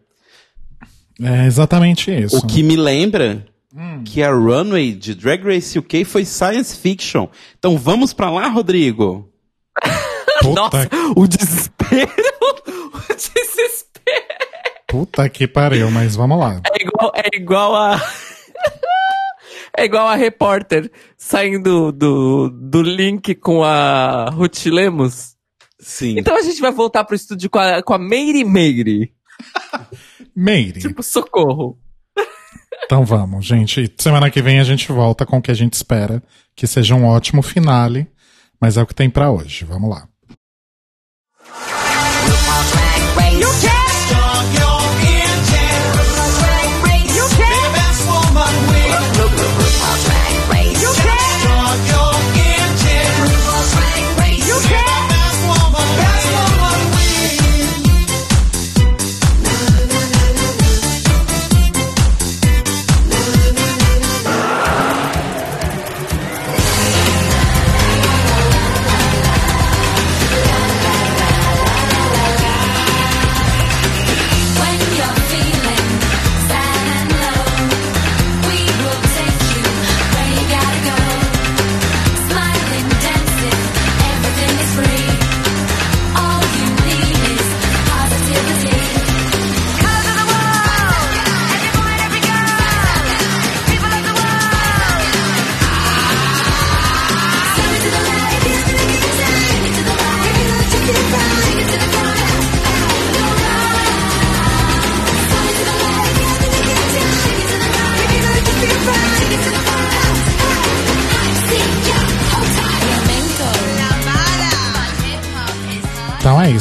É exatamente isso. O que me lembra Hum. que a runway de Drag Race UK foi Science Fiction. Então vamos pra lá, Rodrigo. [laughs] Puta, Nossa, o desespero! [laughs] O desespero! puta que pariu, mas vamos lá. É igual, é igual a. [laughs] é igual a repórter saindo do, do link com a Ruth Lemos. Sim. Então a gente vai voltar pro estúdio com a, com a Meire Meire. Meire. Tipo, socorro. Então vamos, gente. Semana que vem a gente volta com o que a gente espera que seja um ótimo finale, mas é o que tem pra hoje. Vamos lá.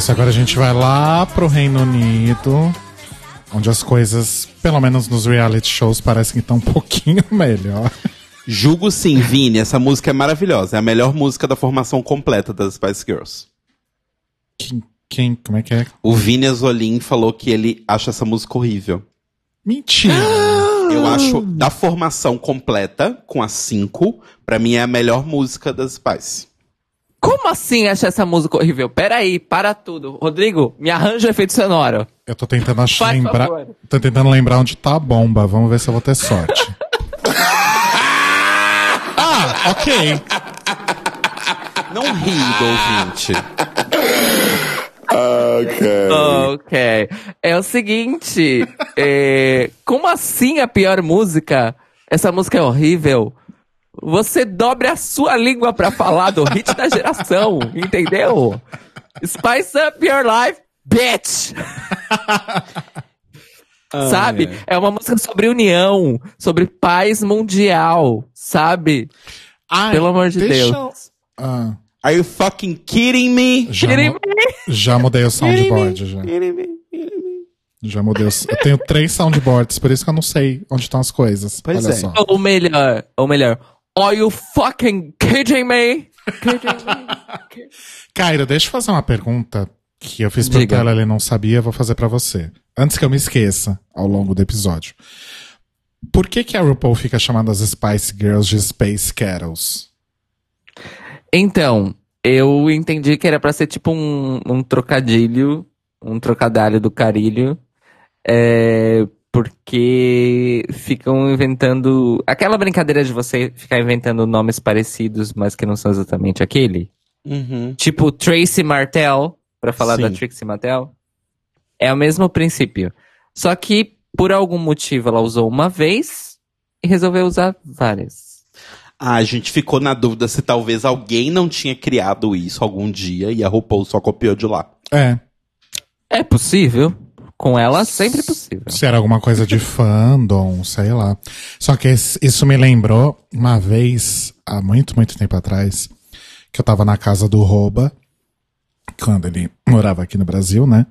Isso. Agora a gente vai lá pro Reino Unido, onde as coisas, pelo menos nos reality shows, parecem que estão um [laughs] pouquinho melhor. Julgo sim, Vini. Essa música é maravilhosa. É a melhor música da formação completa das Spice Girls. Quem, quem como é que é? O Vini Azolin falou que ele acha essa música horrível. Mentira! Eu acho, da formação completa, com as cinco, pra mim é a melhor música das Spice. Como assim acha essa música horrível? Peraí, para tudo. Rodrigo, me arranja o efeito sonoro. Eu tô tentando ach- Faz lembrar. Tô tentando lembrar onde tá a bomba. Vamos ver se eu vou ter sorte. [laughs] ah, ok. Não ri do ouvinte. Ok. Ok. É o seguinte, é, como assim a pior música? Essa música é horrível. Você dobre a sua língua pra falar do hit da geração, entendeu? Spice up your life, bitch! [laughs] sabe? É uma música sobre união, sobre paz mundial, sabe? Ai, Pelo amor de Deus. eu- Ah, Are you fucking kidding me? já, Kidding mu- já mudei o soundboard, já. Kidding me? Já mudei os... Eu tenho três soundboards, por isso que eu não sei onde estão as coisas. Pois Olha é. só. Ou melhor, ou melhor, are you fucking kidding me? Kidding me? Cairo, deixa eu fazer uma pergunta que eu fiz pra Diga. ela, ele não sabia, vou fazer pra você. Antes que eu me esqueça, ao longo do episódio. Por que que a RuPaul fica chamando as Spice Girls de Space Carols? Então, eu entendi que era pra ser tipo um, um trocadilho, um trocadilho do carilho, é, porque ficam inventando. Aquela brincadeira de você ficar inventando nomes parecidos, mas que não são exatamente aquele. Uhum. Tipo Tracy Martel, pra falar Sim. da Trixie Martel. É o mesmo princípio. Só que, por algum motivo, ela usou uma vez e resolveu usar várias. Ah, a gente ficou na dúvida se talvez alguém não tinha criado isso algum dia e a RuPaul só copiou de lá. É, É possível. Com ela, sempre possível. se era alguma coisa de fandom, sei lá. Só que isso me lembrou uma vez, há muito, muito tempo atrás, que eu tava na casa do Roba, quando ele [laughs] morava aqui no Brasil, né?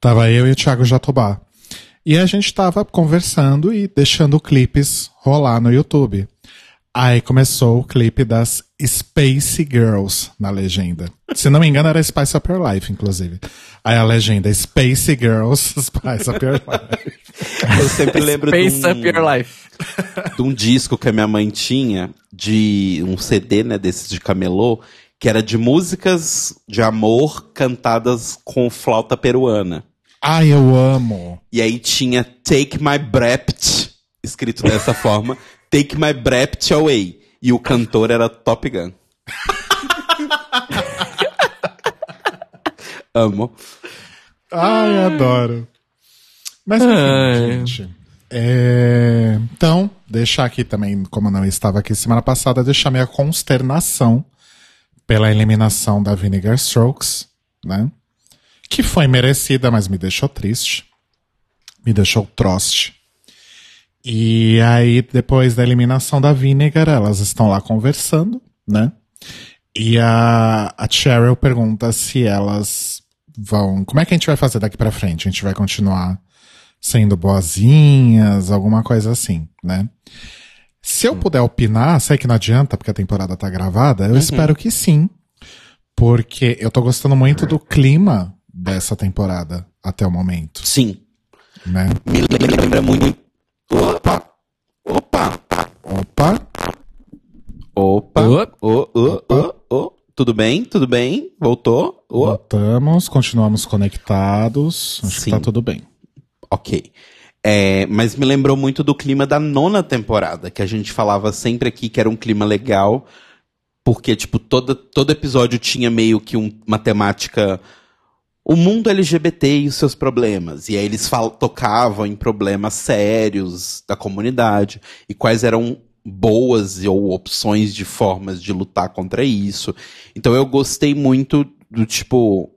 Tava eu e o Thiago Jatobá. E a gente tava conversando e deixando clipes rolar no YouTube. Aí começou o clipe das Space Girls na legenda. Se não me engano, era Spice Up Your Life, inclusive. Aí a legenda Space Girls, [laughs] Spice Up Your Life. Eu sempre lembro de Face um, up your life. de um disco que a minha mãe tinha, de um CD, né, desses de camelô, que era de músicas de amor cantadas com flauta peruana. Ai, eu amo. E aí tinha Take My Breath, escrito dessa forma, Take My Breath Away. E o cantor era Top Gun. [laughs] Amo. Ai, adoro. Mas enfim, Ai. gente. É, Então, deixar aqui também, como eu não estava aqui semana passada, deixar minha consternação pela eliminação da Vinegar Strokes, né? Que foi merecida, mas me deixou triste. Me deixou troste. E aí, depois da eliminação da Vinegar, elas estão lá conversando, né? E a, a Cheryl pergunta se elas vão. Como é que a gente vai fazer daqui pra frente? A gente vai continuar sendo boazinhas, alguma coisa assim, né? Se eu puder opinar, sei que não adianta porque a temporada tá gravada, eu espero que sim. Porque eu tô gostando muito do clima dessa temporada até o momento, Sim. né? Me lembra muito. Opa! Opa! Opa, Opa! Opa. Ô, ô, ô, ô. Tudo bem? Tudo bem? Voltou? Ô. voltamos, continuamos conectados, acho que Sim. tá tudo bem. Ok. É, mas me lembrou muito do clima da nona temporada, que a gente falava sempre aqui que era um clima legal, porque, tipo, todo, todo episódio tinha meio que um- uma temática. O mundo LGBT e os seus problemas. E aí eles fal- tocavam em problemas sérios da comunidade e quais eram boas ou opções de formas de lutar contra isso. Então eu gostei muito do tipo.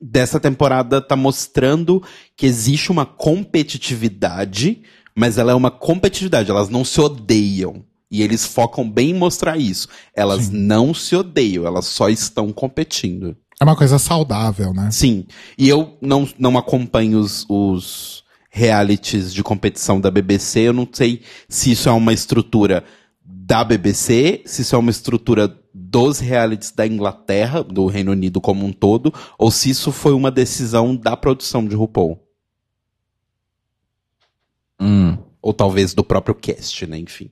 Dessa temporada tá mostrando que existe uma competitividade, mas ela é uma competitividade, elas não se odeiam. E eles focam bem em mostrar isso. Elas não se odeiam, elas só estão competindo. É uma coisa saudável, né? Sim. E eu não, não acompanho os, os realities de competição da BBC. Eu não sei se isso é uma estrutura da BBC, se isso é uma estrutura dos realities da Inglaterra, do Reino Unido como um todo, ou se isso foi uma decisão da produção de RuPaul. Hum. Ou talvez do próprio cast, né? Enfim.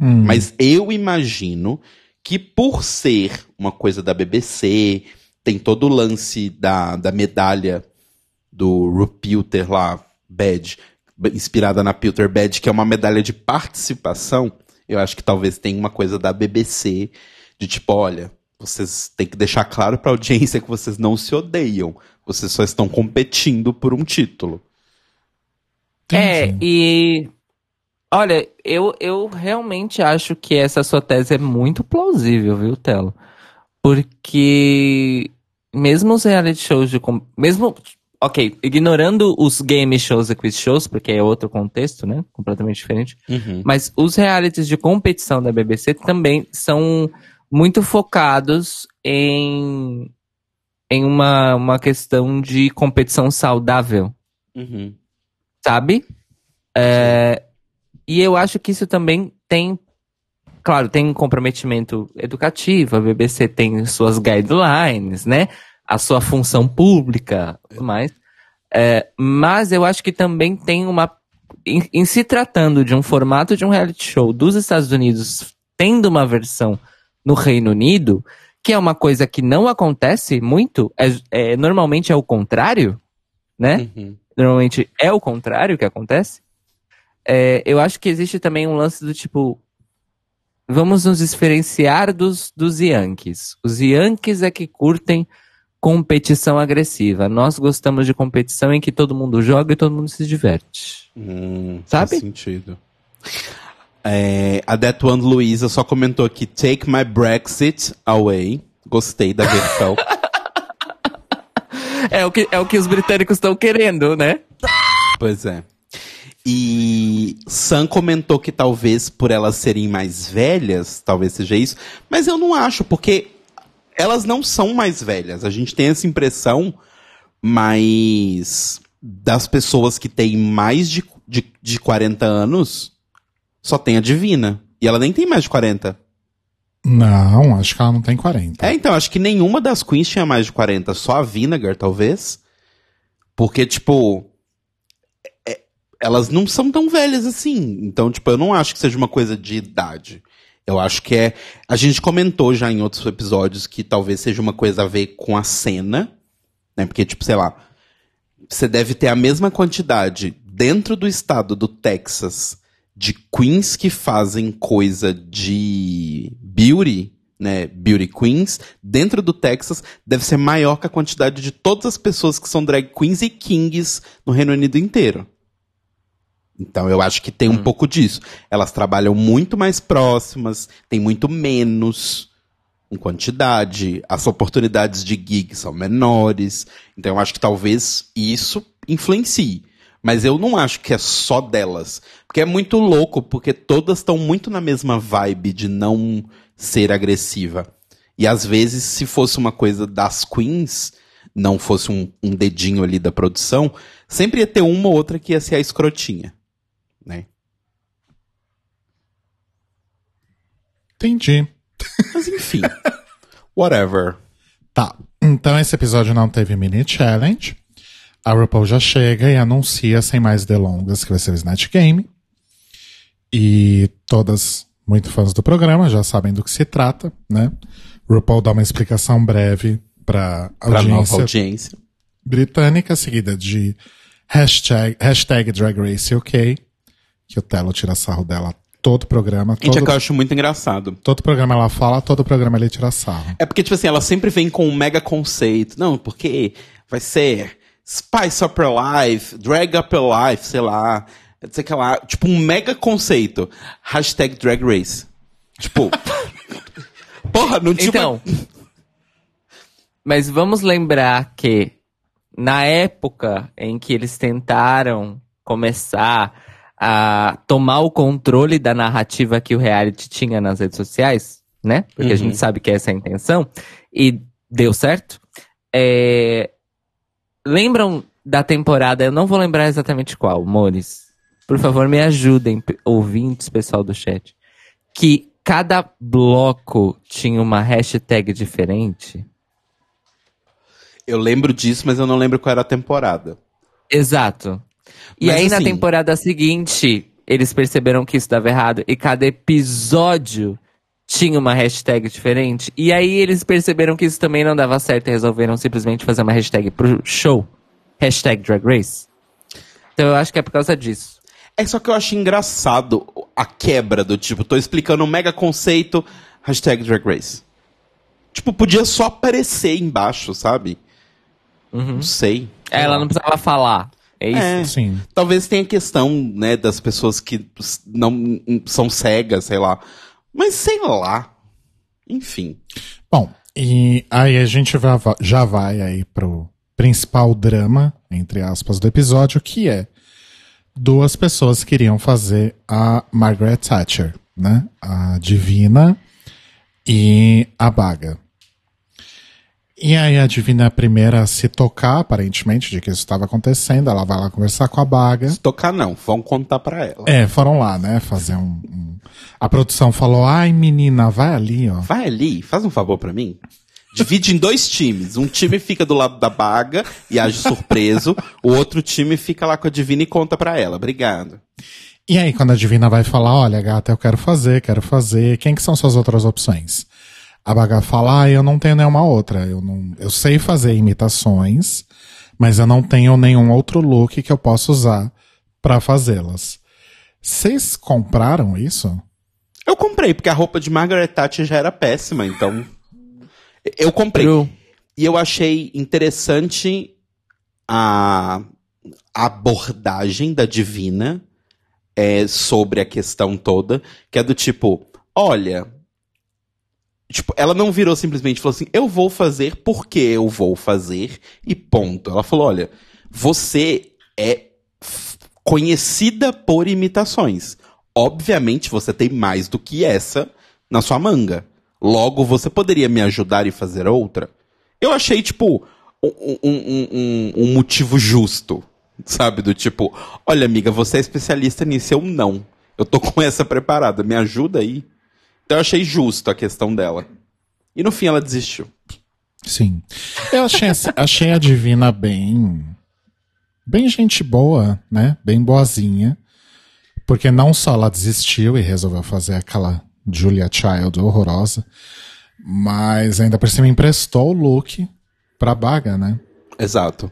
Hum. Mas eu imagino que por ser uma coisa da BBC, tem todo o lance da, da medalha do Rupilter lá, Badge, inspirada na Pilter Badge, que é uma medalha de participação, eu acho que talvez tenha uma coisa da BBC, de tipo, olha, vocês têm que deixar claro pra audiência que vocês não se odeiam. Vocês só estão competindo por um título. É, e. Olha, eu, eu realmente acho que essa sua tese é muito plausível, viu, Telo? Porque mesmo os reality shows de. Mesmo. Ok, ignorando os game shows e quiz shows, porque é outro contexto, né? Completamente diferente. Mas os realities de competição da BBC também são muito focados em, em uma, uma questão de competição saudável Uhum. sabe? É, e eu acho que isso também tem, claro, tem um comprometimento educativo, a BBC tem suas guidelines, né? A sua função pública, tudo mais. É, mas eu acho que também tem uma, em, em se tratando de um formato de um reality show dos Estados Unidos, tendo uma versão no Reino Unido, que é uma coisa que não acontece muito, é, é- normalmente é o contrário, né? Uhum. normalmente é o contrário que acontece. É, eu acho que existe também um lance do tipo. Vamos nos diferenciar dos, dos Yankees. Os Yankees é que curtem competição agressiva. Nós gostamos de competição em que todo mundo joga e todo mundo se diverte. Hum, Sabe? Faz sentido. É, a One Luiza só comentou aqui: Take my Brexit away. Gostei da versão. [laughs] É o que, é o que os britânicos estão querendo, né? pois é. E Sam comentou que talvez por elas serem mais velhas, talvez seja isso, mas eu não acho, porque elas não são mais velhas. A gente tem essa impressão, mas das pessoas que têm mais de, de, de 40 anos, só tem a Divina. E ela nem tem mais de 40. Não, acho que ela não tem 40. É, então, acho que nenhuma das queens tinha mais de 40, só a Vinegar, talvez. Porque, tipo, elas não são tão velhas assim. Então, tipo, eu não acho que seja uma coisa de idade. Eu acho que é. A gente comentou já em outros episódios que talvez seja uma coisa a ver com a cena, né? Porque, tipo, sei lá, você deve ter a mesma quantidade dentro do estado do Texas de queens que fazem coisa de beauty, né, beauty queens, dentro do Texas deve ser maior que a quantidade de todas as pessoas que são drag queens e kings no Reino Unido inteiro. Então eu acho que tem um pouco disso. Elas trabalham muito mais próximas, tem muito menos em quantidade, as oportunidades de gig são menores. Então eu acho que talvez isso influencie. Mas eu não acho que é só delas. Porque é muito louco, porque todas estão muito na mesma vibe de não ser agressiva. E às vezes, se fosse uma coisa das queens, não fosse um, um dedinho ali da produção, sempre ia ter uma ou outra que ia ser a escrotinha. Né? Entendi. Mas enfim. [laughs] whatever. Tá. Então esse episódio não teve mini challenge. A RuPaul já chega e anuncia sem mais delongas que vai ser o Snatch Game. E todas muito fãs do programa já sabem do que se trata, né? RuPaul dá uma explicação breve para Pra nova audiência audiência. britânica, seguida de hashtag, hashtag Drag Race UK, que o Telo tira sarro dela todo programa. Gente, é que eu Todo, acho muito engraçado. todo programa ela fala, todo programa ele tira sarro. É porque, tipo assim, ela sempre vem com um mega conceito. Não, porque vai ser Spice Up Your Life, Drag Up Your Life, sei lá. Não sei que lá. Tipo, um mega conceito. Hashtag Drag Race. Tipo. [laughs] porra, não tinha. Então. Mas vamos lembrar que na época em que eles tentaram começar a tomar o controle da narrativa que o reality tinha nas redes sociais, né? Porque a Uhum. gente sabe que essa é a intenção, e deu certo. É, Lembram da temporada, eu não vou lembrar exatamente qual, Mores. Por favor, me ajudem, ouvintes, pessoal do chat. Que cada bloco tinha uma hashtag diferente. Eu lembro disso, mas eu não lembro qual era a temporada. Exato. E Mas aí, na assim- temporada seguinte, eles perceberam que isso dava errado. E cada episódio tinha uma hashtag diferente. E aí, eles perceberam que isso também não dava certo e resolveram simplesmente fazer uma hashtag pro show. Hashtag Drag Race. Então, eu acho que é por causa disso. É só que eu acho engraçado a quebra do tipo, tô explicando um mega conceito, hashtag Drag Race. Tipo, podia só aparecer embaixo, sabe? Não sei. É, Ela não precisava falar. É isso. É. Sim. Talvez tenha questão, né, das pessoas que não hum, são cegas, sei lá. Mas sei lá. Enfim. Bom, e aí a gente já vai aí pro principal drama, entre aspas, do episódio, que é duas pessoas queriam fazer a Margaret Thatcher, né? A Divina e a Baga. E aí a Divina é a primeira a se tocar, aparentemente, de que isso estava acontecendo. Ela vai lá conversar com a Baga. Se tocar, não. Vão contar pra ela. É, foram lá, né? Fazer um. um- A produção falou: ai, menina, vai ali, ó. Vai ali, faz um favor pra mim. Divide em dois times. Um time fica do lado da baga e age surpreso. o outro time fica lá com a Divina e conta pra ela. Obrigado. E aí, quando a Divina vai falar, olha, gata, eu quero fazer, quero fazer, quem que são suas outras opções? A Baga fala, ah, eu não tenho nenhuma outra, eu não, eu sei fazer imitações, mas eu não tenho nenhum outro look que eu possa usar pra fazê-las. Vocês compraram isso? Eu comprei, porque a roupa de Margaret Thatcher já era péssima, então. Eu comprei. True. E eu achei interessante a abordagem da Divina é, sobre a questão toda, que é do tipo, olha. Tipo, ela não virou simplesmente e falou assim: eu vou fazer porque eu vou fazer, e ponto. Ela falou: olha, você é conhecida por imitações. Obviamente você tem mais do que essa na sua manga. Logo, você poderia me ajudar e fazer outra? Eu achei, tipo, um- um- um- um motivo justo. Sabe? Do tipo, olha, amiga, você é especialista nisso, eu não. Eu tô com essa preparada, me ajuda aí. Então eu achei justo a questão dela. E no fim ela desistiu. Sim. Eu achei, assim- achei a Divina bem. Bem gente boa, né? Bem boazinha. Porque não só ela desistiu e resolveu fazer aquela Julia Child horrorosa, mas ainda por cima emprestou o look pra Baga, né? Exato.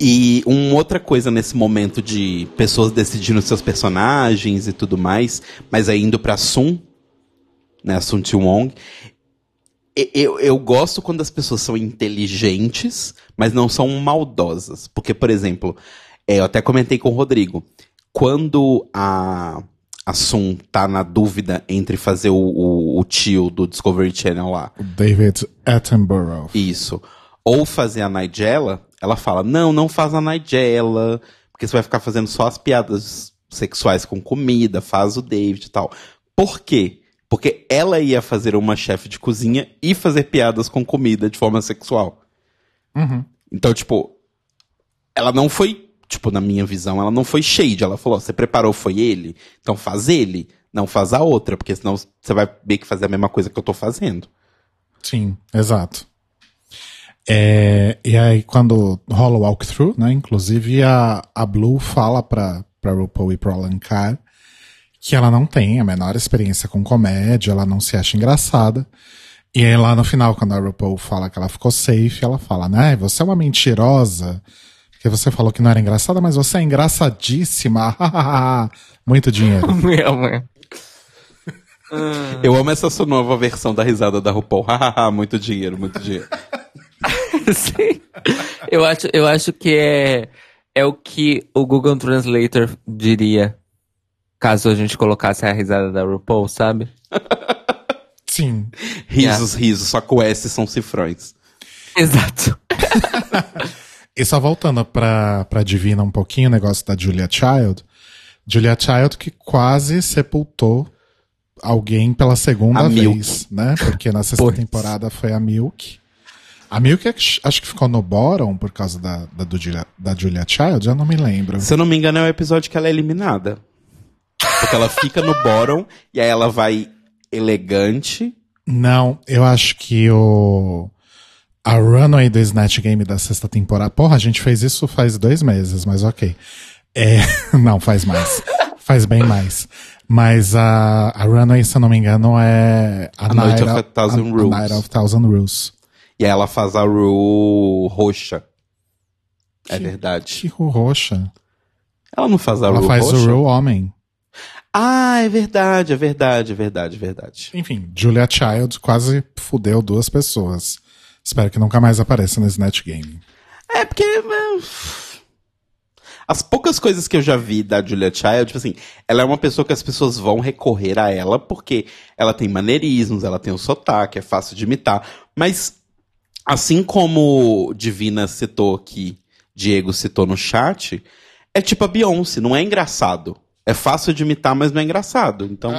E uma outra coisa nesse momento de pessoas decidindo seus personagens e tudo mais, mas aí indo pra Sun, né, Sun Wong, eu, eu gosto quando as pessoas são inteligentes, mas não são maldosas. Porque, por exemplo, é, eu até comentei com o Rodrigo, quando a, a Sun tá na dúvida entre fazer o, o, o tio do Discovery Channel lá, David Attenborough. isso. Ou fazer a Nigella, ela fala: não, não faz a Nigella, porque você vai ficar fazendo só as piadas sexuais com comida, faz o David e tal. Por quê? Porque ela ia fazer uma chefe de cozinha e fazer piadas com comida de forma sexual. Então, tipo, ela não foi, tipo, na minha visão, ela não foi shade. Ela falou: você preparou, foi ele? Então faz ele, não faz a outra, porque senão você vai meio que fazer a mesma coisa que eu tô fazendo. Sim, exato. É, e aí, quando rola o walkthrough, né? Inclusive, a, a Blue fala pra, pra RuPaul e pro Alancar que ela não tem a menor experiência com comédia, ela não se acha engraçada. E aí, lá no final, quando a RuPaul fala que ela ficou safe, ela fala, né? Você é uma mentirosa. Porque você falou que não era engraçada, mas você é engraçadíssima. [laughs] Muito dinheiro. [laughs] Eu amo essa sua nova versão da risada da RuPaul. [laughs] Hahaha, muito dinheiro, muito dinheiro. Sim. Eu acho, eu acho que é, é o que o Google Translator diria caso a gente colocasse a risada da RuPaul, sabe? [laughs] Sim. Risos, risos, só que o S são cifrões. Exato. [laughs] E só voltando pra, pra Divina um pouquinho o negócio da Julia Child. Julia Child que quase sepultou alguém pela segunda A Milk. vez, né? Porque na sexta temporada foi a Milk. A Milk acho acho que ficou no bottom por causa da, da, do Julia, da Julia Child, eu não me lembro. Se eu não me engano, é o episódio que ela é eliminada. Porque ela fica no bottom e aí ela vai elegante. Não, eu acho que o. A runway do Snatch Game da sexta temporada. Porra, a gente fez isso faz dois meses, mas ok. É, [laughs] não, faz mais. faz bem mais. Mas a, a runway, se eu não me engano, é. A, A Night of a Thousand a- Rules. A Night of Thousand Rules. E aí ela faz a Ru roxa. É verdade. Que ru roxa. Ela não faz a Ela Ru faz roxa? o Ru homem. Ah, é verdade, é verdade, é verdade, é verdade. Enfim, Julia Child quase fudeu duas pessoas. Espero que nunca mais apareça no Snatch Game. É, porque. As poucas coisas que eu já vi da Julia Child, tipo assim, ela é uma pessoa que as pessoas vão recorrer a ela porque ela tem maneirismos, ela tem o sotaque, é fácil de imitar. Mas, assim como Divina citou aqui, Diego citou no chat, é tipo a Beyoncé, não é engraçado. É fácil de imitar, mas não é engraçado. Então,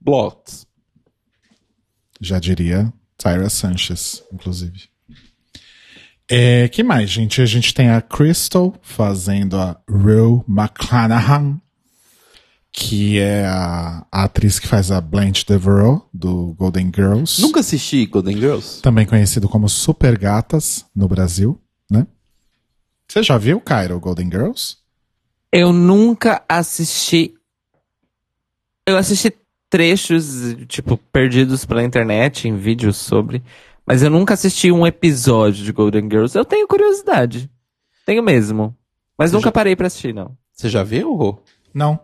blocos. Já diria Tyra Sanchez, inclusive. É, que mais, gente? A gente tem a Crystal fazendo a Rue McClanahan, que é a, a atriz que faz a Blanche Devereaux, do Golden Girls. Nunca assisti Golden Girls. Também conhecido como Super Gatas no Brasil, né? Você já viu, Cairo, Golden Girls? Eu nunca assisti. Eu assisti trechos, tipo, perdidos pela internet, em vídeos sobre. Mas eu nunca assisti um episódio de Golden Girls. Eu tenho curiosidade. Tenho mesmo. Mas nunca parei pra assistir, não. Você já viu? Rô? Não.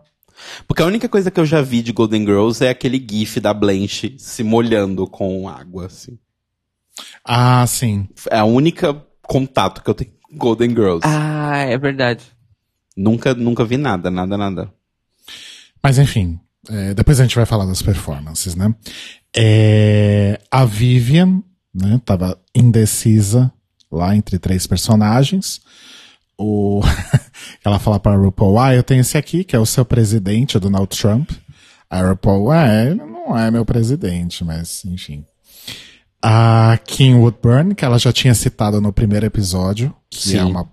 Porque a única coisa que eu já vi de Golden Girls é aquele gif da Blanche se molhando com água, assim. Ah, sim. É a única contato que eu tenho com Golden Girls. Ah, é verdade. Nunca, nunca vi nada, nada, nada. Mas enfim, é, depois a gente vai falar das performances, né? É, a Vivian, né, tava indecisa lá entre três personagens. O, [laughs] ela fala para RuPaul, ah, eu tenho esse aqui, que é o seu presidente, o Donald Trump. A RuPaul, é, ele não é meu presidente, mas enfim. A Kim Woodburn, que ela já tinha citado no primeiro episódio, que Sim. é uma,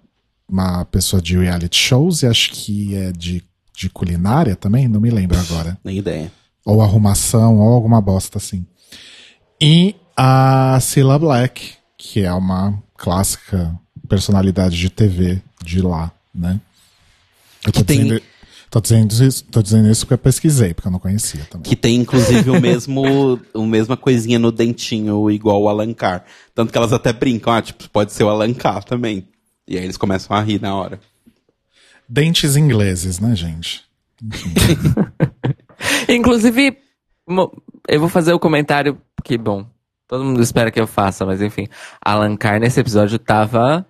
uma pessoa de reality shows e acho que é de, de culinária também, não me lembro agora. [laughs] Nem ideia. Ou arrumação, ou alguma bosta assim. E a Cilla Black, que é uma clássica personalidade de TV de lá, né? Eu tô, Que tem- dizendo, tô, dizendo isso, tô dizendo isso porque eu pesquisei, porque eu não conhecia também. Que tem, inclusive, o mesmo, [laughs] o mesma coisinha no dentinho, igual o Alancar. Tanto que elas até brincam, ah, tipo, pode ser o Alancar também. E aí eles começam a rir na hora. Dentes ingleses, né, gente? [laughs] Inclusive, eu vou fazer o comentário que, bom, todo mundo espera que eu faça, mas enfim. Alan Carr nesse episódio tava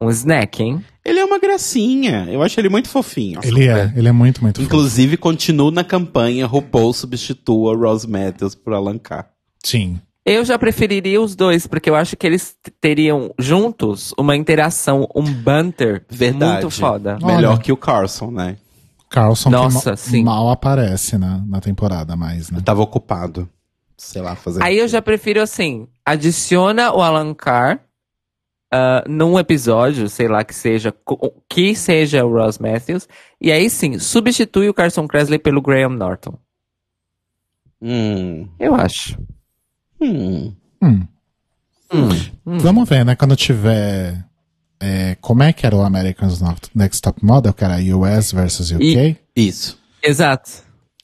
um snack, hein? Ele é uma gracinha. Eu acho ele muito fofinho. Ele é, ele é muito, muito fofo. Inclusive, continuo na campanha RuPaul substitua Ross Matthews por Alancar. Sim. Eu já preferiria os dois, porque eu acho que eles teriam juntos uma interação, um banter Verdade. muito foda. Melhor Olha. que o Carlson, né? Carlson Nossa, que ma- sim. mal aparece na, na temporada mais, né? Tava ocupado. Sei lá, fazendo. Aí eu já prefiro assim, adiciona o Alan Carr ah, num episódio, sei lá que seja, que seja o Ross Matthews, e aí sim, substitui o Carson Kressley pelo Graham Norton. Hum. Eu acho. Hum. Hum. Hum. Vamos ver, né? Quando tiver. é, como é que era o American's Next Top Model? Que era US versus UK? Isso. Exato.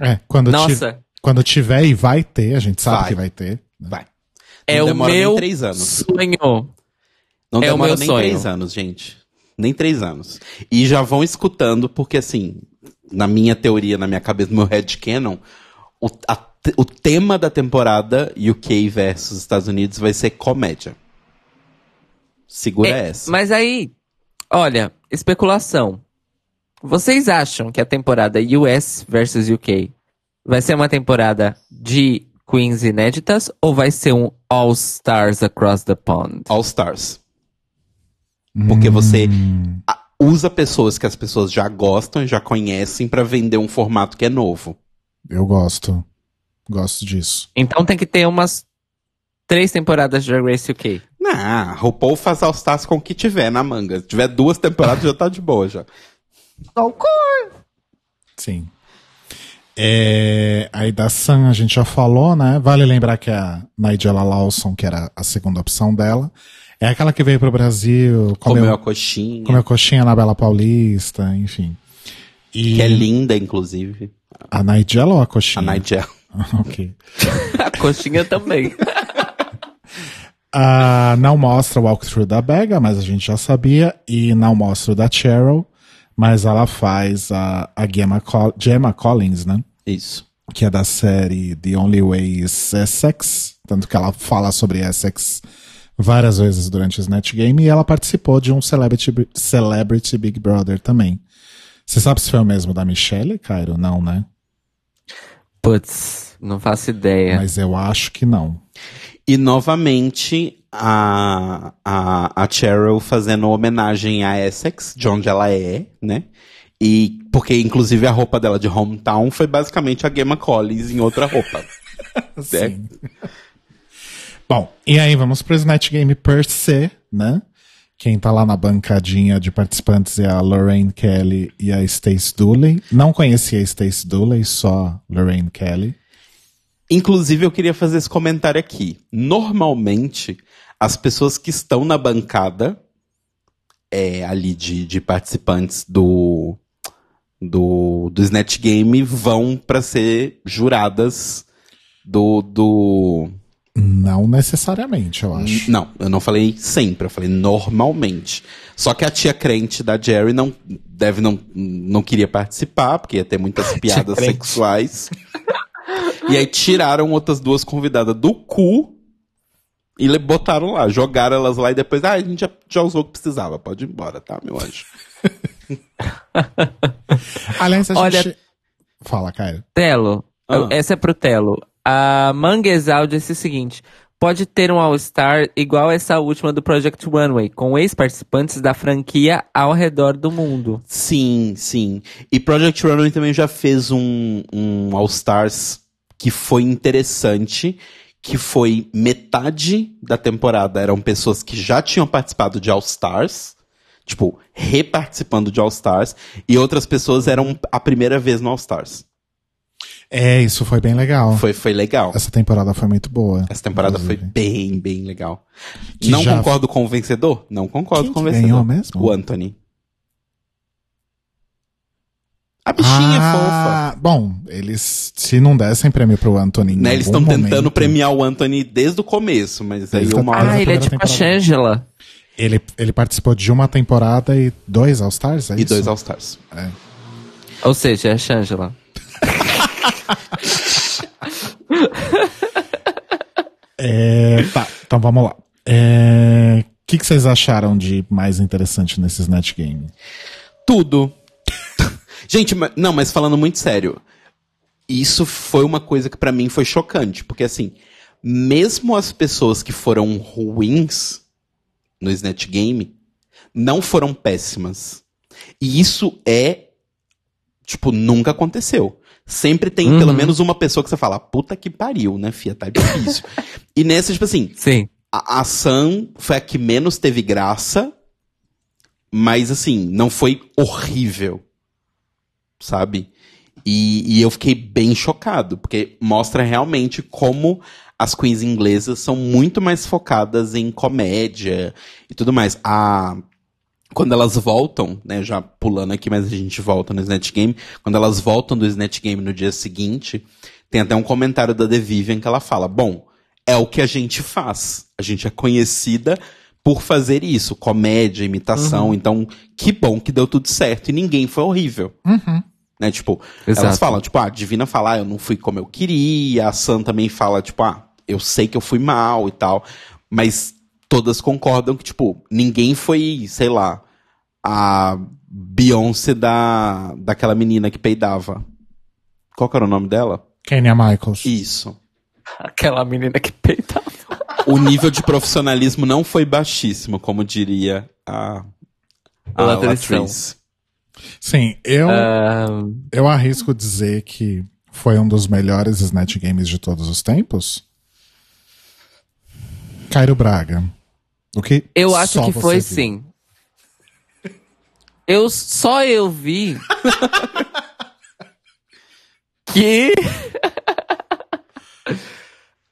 É, quando, ti- Nossa, quando tiver e vai ter, a gente sabe Vai. que vai ter. Vai. é Não o demora meu três anos. sonho. Não É o demora meu nem sonho. três anos, gente. Nem três anos. E já vão escutando, porque assim, na minha teoria, na minha cabeça, no meu headcanon, o, a o tema da temporada UK versus Estados Unidos vai ser comédia. Segura É, essa. Mas aí, olha, especulação. Vocês acham que a temporada US versus UK vai ser uma temporada de Queens inéditas ou vai ser um All Stars Across the Pond? All Stars. Porque você Hum, a- usa pessoas que as pessoas já gostam, já conhecem, pra vender um formato que é novo. eu gosto. Gosto disso. Então tem que ter umas três temporadas de Drag Race UK. Não, RuPaul faz All Stars com o que tiver na manga. Se tiver duas temporadas, já tá de boa já. Sim. É, aí da Sam a gente já falou, né? Vale lembrar que a Nigella Lawson, que era a segunda opção dela, é aquela que veio pro Brasil, Comeu comeu, a coxinha. comeu coxinha na Bela Paulista, enfim. E Que é linda, inclusive. a Nigella ou a A coxinha? [laughs] Ok. A coxinha também. [laughs] Ah, não mostra o walkthrough da Bega, mas a gente já sabia. E não mostra o da Cheryl. Mas ela faz a, a Gemma, Col- Gemma Collins, né? Isso. Que é da série The Only Way is Essex. Tanto que ela fala sobre Essex várias vezes durante o Snatch Game. E ela participou de um Celebrity, Celebrity Big Brother também. Você sabe se foi o mesmo da Michelle, Cairo? Não, né? Putz, não faço ideia. Mas eu acho que não. E novamente a, a, a Cheryl fazendo homenagem a Essex, de onde ela é, né? E porque inclusive a roupa dela de hometown foi basicamente a Gemma Collins em outra roupa. [laughs] Sim. Bom, e aí vamos pro Snatch Game per se, né? Quem tá lá na bancadinha de participantes é a Lorraine Kelly e a Stace Dooley. Não conhecia a Stace Dooley, só Lorraine Kelly. Inclusive, eu queria fazer esse comentário aqui. Normalmente, as pessoas que estão na bancada é, ali de, de participantes do, do, do Snatch Game vão para ser juradas do, do. Não necessariamente, eu acho. Não, eu não falei sempre, eu falei normalmente. Só que a tia crente da Jerry não deve não, não queria participar, porque ia ter muitas [laughs] piadas sexuais. [laughs] e aí tiraram outras duas convidadas do cu e le- botaram lá, jogaram elas lá e depois, ah, a gente já, já usou o que precisava, pode ir embora, tá, meu anjo? [laughs] Aliás, a Olha- gente... Fala, Caio. Telo, Ah. essa é pro Telo. A Manguezal disse o seguinte: pode ter um All-Star igual essa última do Project Runway, com ex-participantes da franquia ao redor do mundo. Sim, sim. E Project Runway também já fez um, um All Stars que foi interessante, que foi metade da temporada eram pessoas que já tinham participado de All Stars, tipo, reparticipando de All Stars, e outras pessoas eram a primeira vez no All Stars. É, isso foi bem legal. Foi, foi legal. Essa temporada foi muito boa. Essa temporada foi bem, bem legal. Que Não já- concordo com o vencedor? Não concordo Quem com o vencedor. ganhou mesmo? O Anthony. A bichinha é fofa. ah, Bom, eles, se não dessem prêmio pro Anthony. Né, eles estão tentando premiar o Anthony desde o começo, mas aí a- uma Ah, hora. Ah, ele é tipo a temporada. Shangela. Ele, ele participou de uma temporada e dois All-Stars, é E isso? dois All-Stars. Ou seja, é a Shangela. [laughs] É, tá, então vamos lá. É, O que, que vocês acharam de mais interessante nesse Snatch Game? Tudo. Gente, não, mas falando muito sério, isso foi uma coisa que pra mim foi chocante, porque assim, mesmo as pessoas que foram ruins no Snatch Game não foram péssimas. E isso é tipo, nunca aconteceu. Sempre tem Uhum. pelo menos uma pessoa que você fala, puta que pariu, né, fia, tá difícil. [laughs] e nessa, tipo assim, Sim. a, a Sam foi a que menos teve graça, mas assim, não foi horrível. Sabe? E, e eu fiquei bem chocado, porque mostra realmente como as queens inglesas são muito mais focadas em comédia e tudo mais. A, quando elas voltam, né, já pulando aqui, mas a gente volta no Snatch Game, quando elas voltam do Snatch Game no dia seguinte, tem até um comentário da The Vivian que ela fala, bom, é o que a gente faz. A gente é conhecida por fazer isso, comédia, imitação, então que bom que deu tudo certo e ninguém foi horrível. Né, tipo, elas Exato. falam, tipo, ah, a Divina fala, ah, eu não fui como eu queria, a Sam também fala, tipo, ah, eu sei que eu fui mal e tal, mas todas concordam que, tipo, ninguém foi, sei lá, a Beyoncé da, daquela menina que peidava. Qual que era o nome dela? Kenya Michaels. Isso. Aquela menina que peitava. O nível de profissionalismo não foi baixíssimo, como diria a, a. Latrice. Sim, eu, eu arrisco dizer que foi um dos melhores Snatch Games de todos os tempos. Cairo Braga. O que eu acho só que foi viu? sim. Eu só eu vi [laughs] que [laughs]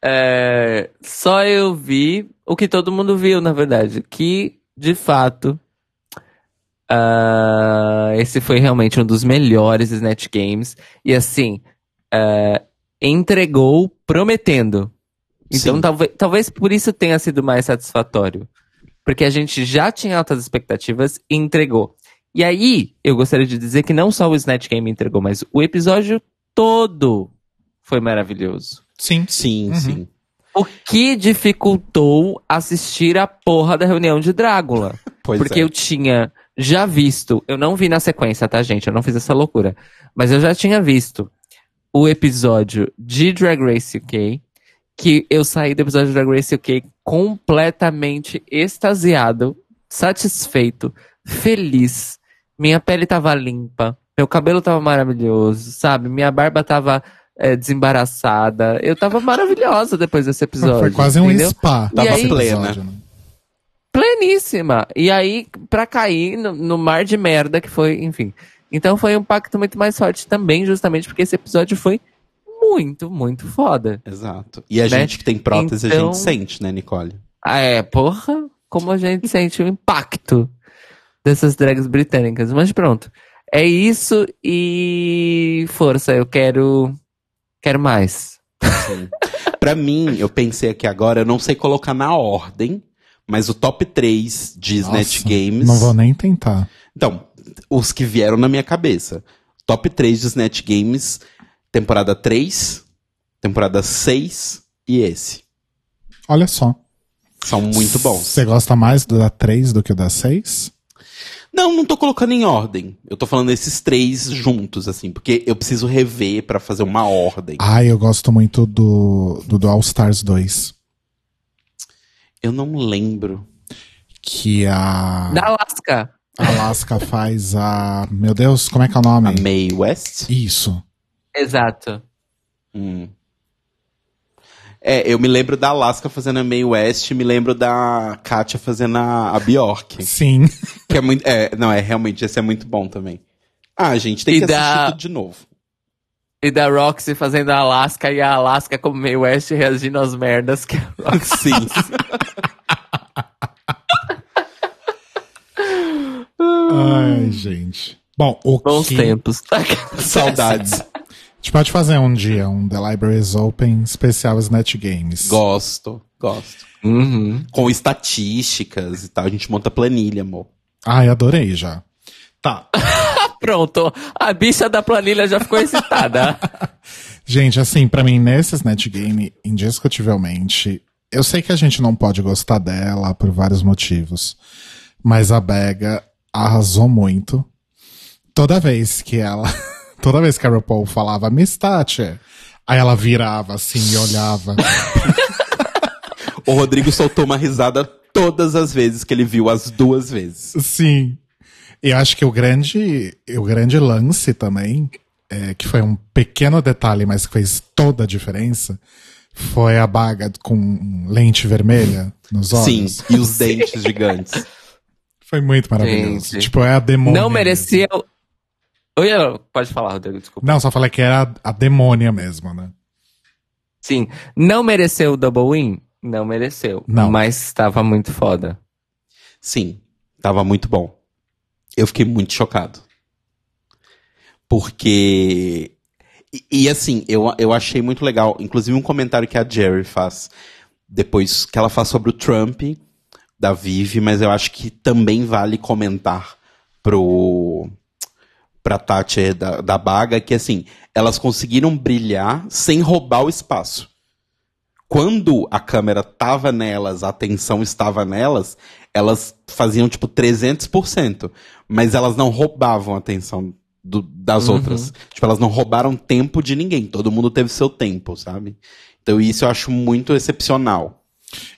É, só eu vi o que todo mundo viu, na verdade, que de fato ah, esse foi realmente um dos melhores Snatch Games e assim ah, entregou prometendo. Então Sim. talvez, talvez por isso tenha sido mais satisfatório. Porque a gente já tinha altas expectativas e entregou. E aí, eu gostaria de dizer que não só o Snatch Game entregou, mas o episódio todo foi maravilhoso. Sim. Sim, sim. O que dificultou assistir a porra da reunião de Drácula. [laughs] Pois Porque é. eu tinha já visto, eu não vi na sequência, tá, gente? Eu não fiz essa loucura. Mas eu já tinha visto o episódio de Drag Race UK, que eu saí do episódio de Drag Race UK completamente extasiado, satisfeito, feliz. Minha pele tava limpa, meu cabelo tava maravilhoso, sabe? Minha barba tava é, desembaraçada. Eu tava maravilhosa depois desse episódio. Foi quase um entendeu? spa. E esse aí- episódio, né? pleníssima. E aí, pra cair no, no mar de merda que foi, enfim. Então foi um pacto muito mais forte também, justamente porque esse episódio foi muito, muito foda. Exato. E a Né? gente que tem prótese, a Então- gente sente, né, Nicole? Ah, é, porra, como a gente [laughs] sente o impacto dessas drags britânicas. Mas pronto. É isso e força, eu quero quero mais. Pra mim, eu pensei aqui agora, eu não sei colocar na ordem, mas o top 3 de Snatch Games. Não vou nem tentar. Então, os que vieram na minha cabeça. Top 3 de Snatch Games, temporada 3, temporada 6 e esse. Olha só. São muito bons. Você gosta mais do da 3 do que o da 6? Não, não tô colocando em ordem. Eu tô falando esses três juntos, assim, porque eu preciso rever pra fazer uma ordem. Ah, eu gosto muito do, do, do All Stars 2. Eu não lembro. Que a Da Alaska. Alaska faz a. Meu Deus, como é que é o nome? A Mae West? Isso. Exato. Hum. É, eu me lembro da Alaska fazendo a Mae West, me lembro da Katia fazendo a, a Bjork. Sim. Que é muito. É, não, é realmente, esse é muito bom também. Ah, gente, tem E que assistir da- tudo de novo. E da Roxy fazendo a Alaska e a Alaska como meio West reagindo às merdas que a Roxy [laughs] Sim. Ai, gente. Bom, o Bons que tempos. [laughs] Saudades. A gente pode fazer um dia um The Libraries Open especial Snatch Games. Gosto, gosto. Uhum. Com estatísticas e tal. A gente monta planilha, amor. Ai, adorei já. Tá. [laughs] Pronto, a bicha da planilha já ficou excitada. [laughs] Gente, assim, pra mim, nesse Snatch Game, indiscutivelmente, eu sei que a gente não pode gostar dela por vários motivos, mas a Bega arrasou muito. Toda vez que ela. [laughs] Toda vez que a RuPaul falava Miss Thatcher, aí ela virava assim e olhava. [laughs] O Rodrigo soltou uma risada todas as vezes que ele viu, as duas vezes. Sim. E eu acho que o grande, o grande lance também, é, que foi um pequeno detalhe, mas que fez toda a diferença, foi a baga com lente vermelha nos olhos. Sim, e os [laughs] dentes gigantes. Foi muito maravilhoso. Gente. Tipo, é a demônia. Não mesmo. Pode falar, Rodrigo, desculpa. Não, só falei que era a, a demônia mesmo, né? Sim, não mereceu o Double Win? Não mereceu. Não. Mas estava muito foda. Sim, tava muito bom. Eu fiquei muito chocado. Porque. E, e, assim, eu, eu achei muito legal. Inclusive um comentário que a Jerry faz depois que ela faz sobre o Trump da Vivi, mas eu acho que também vale comentar pro pra Tati da, da Baga que assim, elas conseguiram brilhar sem roubar o espaço. Quando a câmera tava nelas, a atenção estava nelas, elas faziam tipo 300%, mas elas não roubavam a atenção do- das Uhum. outras. Tipo, elas não roubaram tempo de ninguém, todo mundo teve seu tempo, sabe? Então isso eu acho muito excepcional.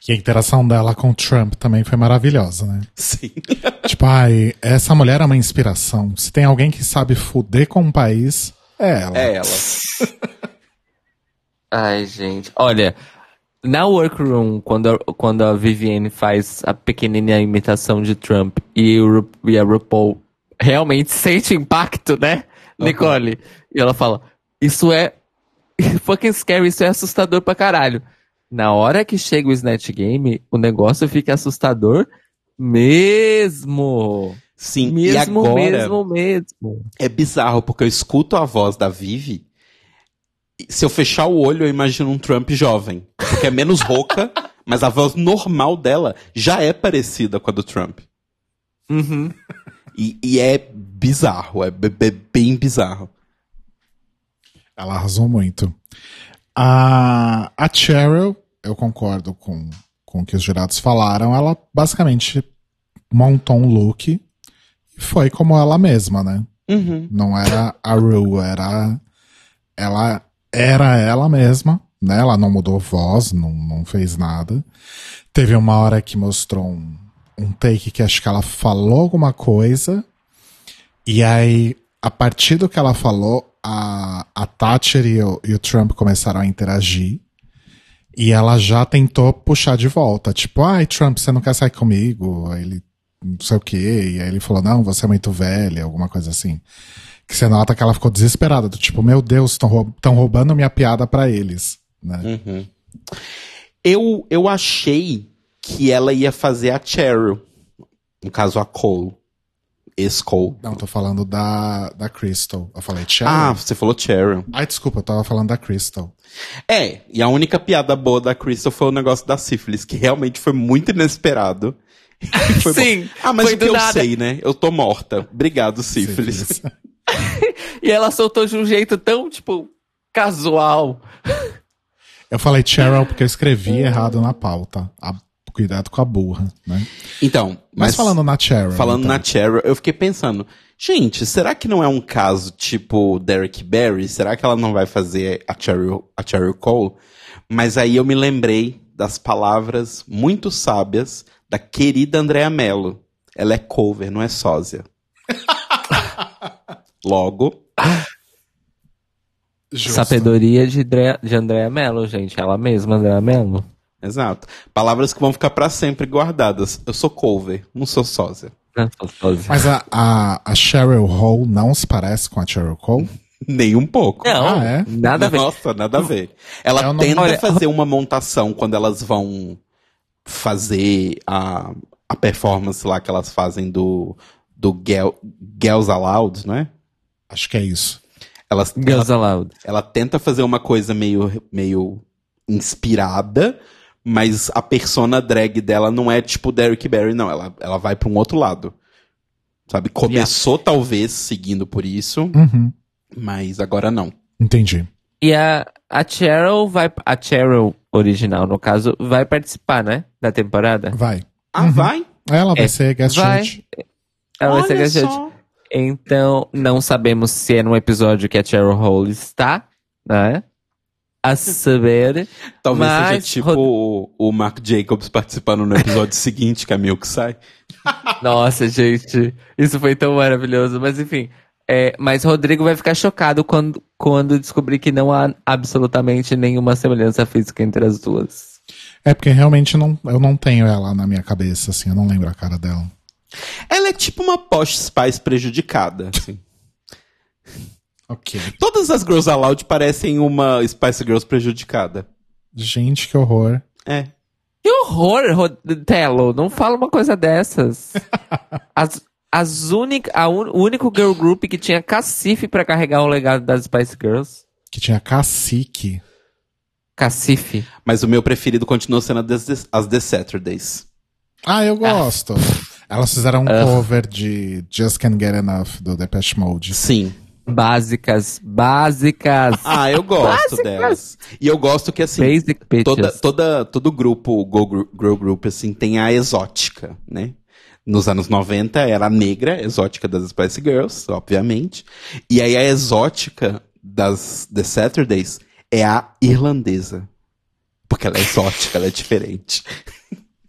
E a interação dela com o Trump também foi maravilhosa, né? Sim. [laughs] tipo, ai, essa mulher é uma inspiração. Se tem alguém que sabe fuder com um país, é ela. É ela. [laughs] Ai, gente. Olha, na workroom, quando a, quando a Vivienne faz a pequenina imitação de Trump e, o, Ru- e a RuPaul realmente sente impacto, né, Nicole? E ela fala, isso é [laughs] fucking scary, isso é assustador pra caralho. Na hora que chega o Snatch Game, o negócio fica assustador mesmo. Sim, e Mesmo, agora mesmo, mesmo. é bizarro, porque eu escuto a voz da Vivi, e se eu fechar o olho eu imagino um Trump jovem, porque é menos [laughs] rouca, mas a voz normal dela já é parecida com a do Trump. Uhum. E, e é bizarro, é be- bem bizarro. Ela arrasou muito. A, a Cheryl, eu concordo com, com o que os jurados falaram, ela basicamente montou um look e foi como ela mesma, né? Uhum. Não era a Ru, era. Ela era ela mesma, né? Ela não mudou voz, não, não fez nada. Teve uma hora que mostrou um, um take que acho que ela falou alguma coisa. E aí, a partir do que ela falou, a, a Thatcher e o, e o Trump começaram a interagir. E ela já tentou puxar de volta. Tipo, ai, Trump, você não quer sair comigo? Aí ele, não sei o quê. E aí ele falou, não, você é muito velha, alguma coisa assim. Que você nota que ela ficou desesperada. Do tipo, meu Deus, estão roubando minha piada pra eles. Né? Uhum. Eu, eu achei que ela ia fazer a Cheryl. No caso, a Cole. Ex-Cole. Não, tô falando da, da Crystal. Eu falei, Cheryl? Ah, você falou Cheryl. Ai, desculpa, eu tava falando da Crystal. É, e a única piada boa da Crystal foi o negócio da sífilis, que realmente foi muito inesperado. [laughs] Foi Sim, bom. Ah, mas foi o que eu nada. sei, né? Eu tô morta. Obrigado, sífilis. [laughs] E ela soltou de um jeito tão, tipo, casual. Eu falei Cheryl porque eu escrevi errado na pauta. A- cuidado com a burra, né? Então, Mas, mas, falando na Cheryl. falando então. na Cheryl, eu fiquei pensando, gente, será que não é um caso tipo Derek Barry? Será que ela não vai fazer a Cheryl, a Cheryl Cole? Mas aí eu me lembrei das palavras muito sábias da querida Andrea Mello. Ela é cover, não é sósia. [laughs] Logo, Justo. Sabedoria de, Dre- de Andréa Mello, gente. Ela mesma, Andréa Mello. Exato. Palavras que vão ficar pra sempre guardadas. Eu sou cover, não sou sósia. Gostosa. Mas a, a, a Cheryl Hole não se parece com a Cheryl Cole? [laughs] Nem um pouco. Não, Ah, é? nada a ver. Nossa, nada a ver. Ela Eu tenta Olha- fazer uma montação quando elas vão fazer a, a performance lá que elas fazem do, do Girl, Girls Aloud, não é? Acho que é isso. Elas, Girls ela, Aloud. ela tenta fazer uma coisa meio, meio inspirada, mas a persona drag dela não é tipo Derek Barry, não. Ela, ela vai pra um outro lado. Sabe? Começou talvez seguindo por isso, Uhum. mas agora não. Entendi. E a, a Cheryl vai. A Cheryl original, no caso, vai participar, né? Da temporada. Vai. Ah, vai? Ela vai É, ser guest vai. judge. Ela vai ser Olha guest judge. só. Então, não sabemos se é no episódio que a Cheryl Hole está, né? A saber. Talvez Mas, seja tipo o, o Mark Jacobs participando no episódio [laughs] seguinte, que a Milk sai. [laughs] Nossa, gente, isso foi tão maravilhoso. Mas enfim. é, mas Rodrigo vai ficar chocado quando, quando descobrir que não há absolutamente nenhuma semelhança física entre as duas. É porque realmente não, eu não tenho ela na minha cabeça, assim, eu não lembro a cara dela. Ela é tipo uma Posh Spice prejudicada. assim. [laughs] Ok. Todas as Girls Aloud parecem uma Spice Girls prejudicada. Gente, que horror. É. Que horror, Telo. Não fala uma coisa dessas. [laughs] As, as única, a un- o único girl group que tinha cacife pra carregar o legado das Spice Girls. Que tinha cacique. Cacife. Mas o meu preferido continua sendo as The Saturdays. Ah, eu gosto. Elas fizeram um Ah. cover de Just Can't Get Enough do Depeche Mode. Sim. Básicas. Básicas. [laughs] Ah, eu gosto delas. E eu gosto que, assim, Basic bitches. toda, toda, todo grupo, Go Gru- Girl Group, assim, tem a exótica, né? Nos anos 90 era a negra, exótica das Spice Girls, obviamente. E aí a exótica das The Saturdays é a irlandesa. Porque ela é exótica, ela é diferente.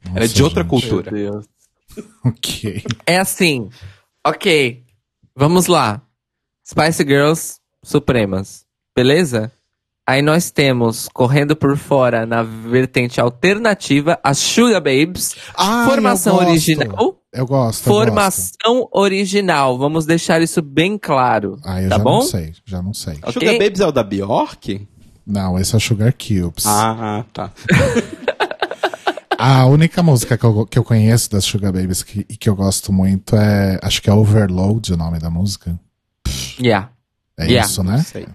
ela é Nossa, de outra gente. cultura. Deus. Ok. É assim. Ok. Vamos lá. Spice Girls Supremas. Beleza? Aí nós temos, correndo por fora, na vertente alternativa, as Sugar Babes. Ah, formação eu gosto. original. Eu gosto. eu gosto. Formação original. Vamos deixar isso bem claro. Ah, eu tá já bom? não sei. Já não sei. Ok? Sugar Babes é o da Bjork? Não, esse é Sugar Cubes. Ah, tá. [laughs] A única música que eu, que eu conheço das Sugar Babies que, e que eu gosto muito é. Acho que é Overload o nome da música. Yeah. É Yeah. isso, né? sei.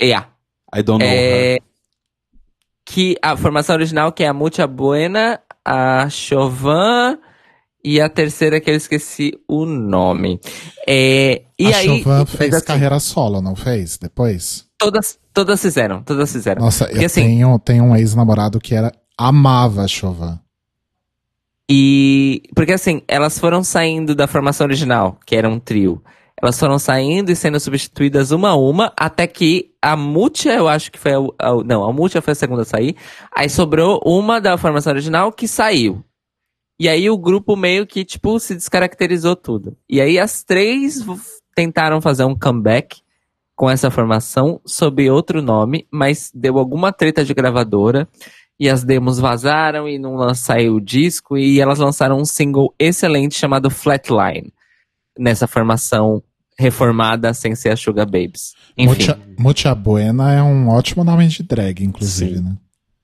Yeah. I don't know É, her. que a formação original que é a Mucha Buena, a Chauvin E a terceira que eu esqueci o nome. É, e a aí, Chauvin fez assim, carreira solo, não fez? Depois? todas, todas fizeram, todas fizeram. Nossa, Porque eu assim, tenho, tenho um ex-namorado que era amava a Chauvin. E. Porque assim, elas foram saindo da formação original, que era um trio. Elas foram saindo e sendo substituídas uma a uma, até que a Mútia, eu acho que foi a, a- Não, a Mútia foi a segunda a sair. Aí sobrou uma da formação original que saiu. E aí o grupo meio que, tipo, se descaracterizou tudo. E aí as três tentaram fazer um comeback com essa formação sob outro nome, mas deu alguma treta de gravadora e as demos vazaram e não saiu o disco e elas lançaram um single excelente chamado Flatline nessa formação reformada sem ser a Sugar Babes. Enfim, Mucha, Mucha Buena é um ótimo nome de drag, inclusive, Sim. né?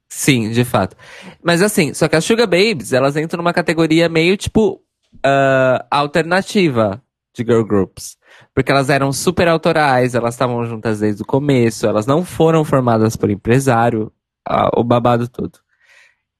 sim, de fato. Mas assim, só que as Sugar Babes, elas entram numa categoria meio tipo ah, alternativa de girl groups. Porque elas eram super autorais, elas estavam juntas desde o começo, elas não foram formadas por empresário, ah, o babado todo.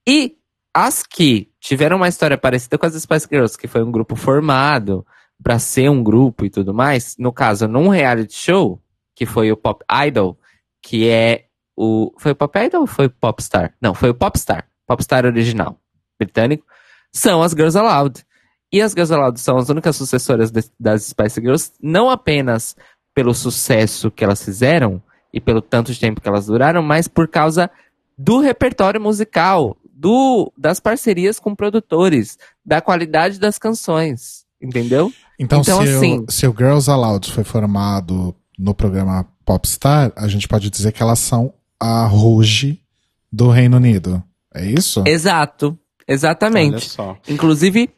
E as que tiveram uma história parecida com as Spice Girls, que foi um grupo formado pra ser um grupo e tudo mais, no caso, num reality show, que foi o Pop Idol, que é o. Foi o Pop Idol ou foi o Popstar? Não, foi o Popstar. Popstar original, britânico. São as Girls Aloud. E as Girls Aloud são as únicas sucessoras de- das Spice Girls, não apenas pelo sucesso que elas fizeram e pelo tanto de tempo que elas duraram, mas por causa do repertório musical, do das parcerias com produtores, da qualidade das canções, entendeu? Então, Então, se, assim- o, se o Girls Aloud foi formado no programa Popstar, a gente pode dizer que elas são a Rouge do Reino Unido. É isso? Exato, Olha exatamente. só. Inclusive,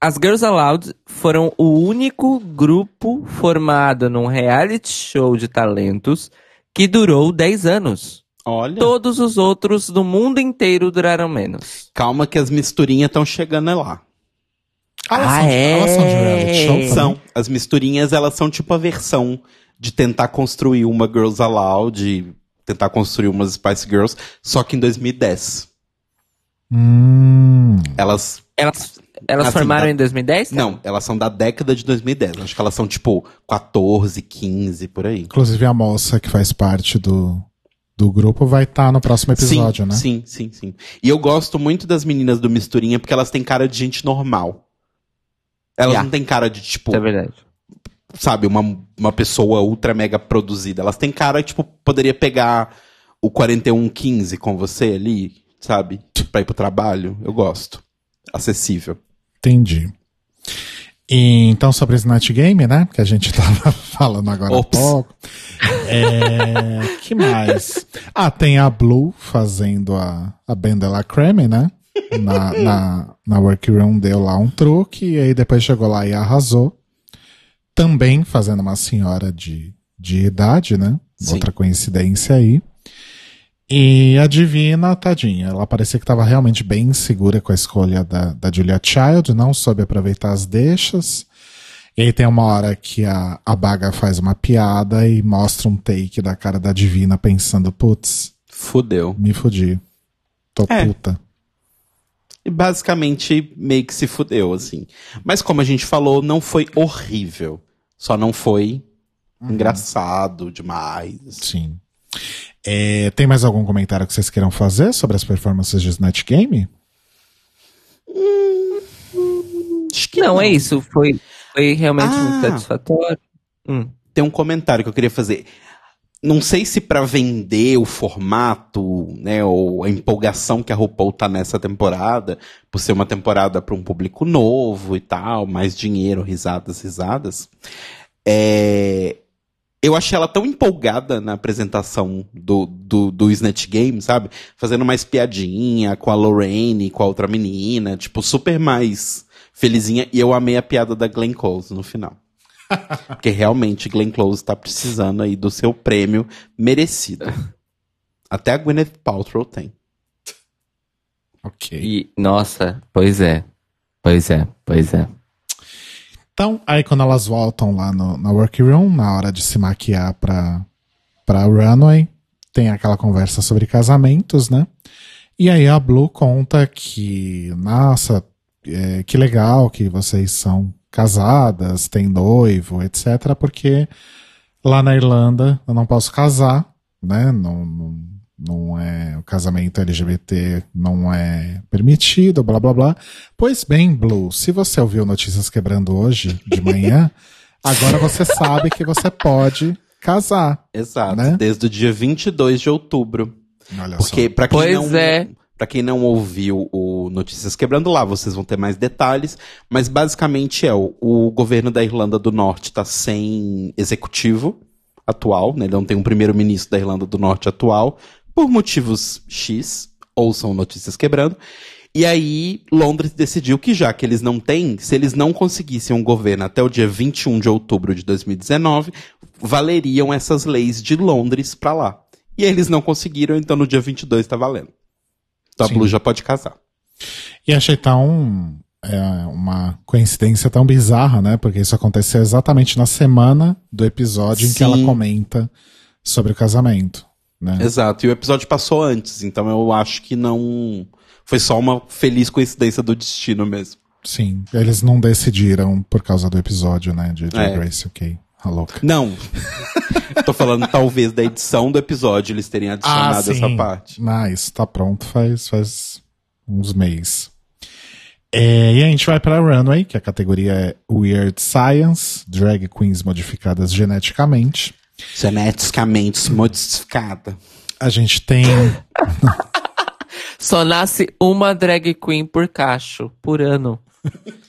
as Girls Aloud foram o único grupo formado num reality show de talentos que durou 10 anos. Olha. Todos os outros do mundo inteiro duraram menos. Calma que as misturinhas estão chegando lá. Elas, Ah, são é? elas são de reality show também? São. As misturinhas, elas são tipo a versão de tentar construir uma Girls Aloud, de tentar construir umas Spice Girls, só que em 2010. Hum, Elas. Elas, elas Assim, formaram tá- em 2010? Não, elas são da década de 2010. Acho que elas são tipo 14, 15, por aí. inclusive a moça que faz parte do, do grupo vai estar no próximo episódio, sim, né? Sim, sim, sim. E eu gosto muito das meninas do Misturinha porque elas têm cara de gente normal. Elas Yeah. não têm cara de, tipo, é verdade. sabe, uma, uma pessoa ultra mega produzida. Elas têm cara, tipo, poderia pegar o 4115 com você ali, sabe? Pra ir pro trabalho. Eu gosto. Acessível. Entendi. E, então, sobre esse Night Game, né? Que a gente [laughs] tava falando agora há Ops. pouco. É, que mais? Ah, tem a Blue fazendo a, a Bendela Creme, né? Na, na, na workroom deu lá um truque, e aí depois chegou lá e arrasou. Também fazendo uma senhora de, de idade, né? Sim. Outra coincidência aí. E a Divina, tadinha, ela parecia que estava realmente bem insegura com a escolha da, da Julia Child, não soube aproveitar as deixas. E aí tem uma hora que a, a Baga faz uma piada e mostra um take da cara da Divina pensando, putz, Fudeu. me fudi. Tô É. puta. E basicamente meio que se fudeu, assim. Mas como a gente falou, não foi horrível. Só não foi engraçado demais. Sim. É, tem mais algum comentário que vocês queiram fazer sobre as performances de Snatch Game? Acho que Não, é isso. Foi, foi realmente Ah. muito satisfatório. Hum. tem um comentário que eu queria fazer. Não sei se pra vender o formato, né, ou a empolgação que a RuPaul tá nessa temporada, por ser uma temporada para um público novo e tal, mais dinheiro, risadas, risadas. É, eu achei ela tão empolgada na apresentação do, do, do Snatch Game, sabe? Fazendo mais piadinha com a Lorraine, com a outra menina, tipo, super mais felizinha. E eu amei a piada da Glenn Close no final. Porque realmente Glenn Close tá precisando aí do seu prêmio merecido. Até a Gwyneth Paltrow tem. Ok. E, nossa, pois é. Pois é, pois é. Então, aí quando elas voltam lá no, na workroom, na hora de se maquiar pra, pra runway, tem aquela conversa sobre casamentos, né? E aí a Blue conta que, nossa, é, que legal que vocês são casadas, têm noivo, etc. Porque lá na Irlanda eu não posso casar, né? Não, não, não é o casamento LGBT não é permitido, blá blá blá. Pois bem, Blue, se você ouviu Notícias Quebrando hoje de manhã, [laughs] agora você sabe que você pode casar. Exato. Né? Desde o dia 22 de outubro. Olha Porque, só. pra quem Pois não. é. Pra quem não ouviu o Notícias Quebrando lá, vocês vão ter mais detalhes. Mas basicamente é: o, o governo da Irlanda do Norte tá sem executivo atual, né? Ele não tem um primeiro-ministro da Irlanda do Norte atual, por motivos X, ouçam Notícias Quebrando. E aí, Londres decidiu que já que eles não têm, se eles não conseguissem um governo até o dia 21 de outubro de 2019, valeriam essas leis de Londres pra lá. E eles não conseguiram, então no dia 22 tá valendo. Então a Sim. Blue já pode casar. E achei tão. é, uma coincidência tão bizarra, né? Porque isso aconteceu exatamente na semana do episódio em que Sim. ela comenta sobre o casamento. Né? Exato. E o episódio passou antes, então eu acho que não. Foi só uma feliz coincidência do destino mesmo. Sim, eles não decidiram por causa do episódio, né? De, de É. Grace, ok. A louca. Não. [laughs] Tô falando talvez da edição do episódio eles terem adicionado essa parte. Ah, isso tá pronto faz, faz uns meses. É, e a gente vai pra Runway, que a categoria é Weird Science, drag queens modificadas geneticamente. Geneticamente modificada. A gente tem [laughs] Só nasce uma drag queen por cacho, por ano. [laughs]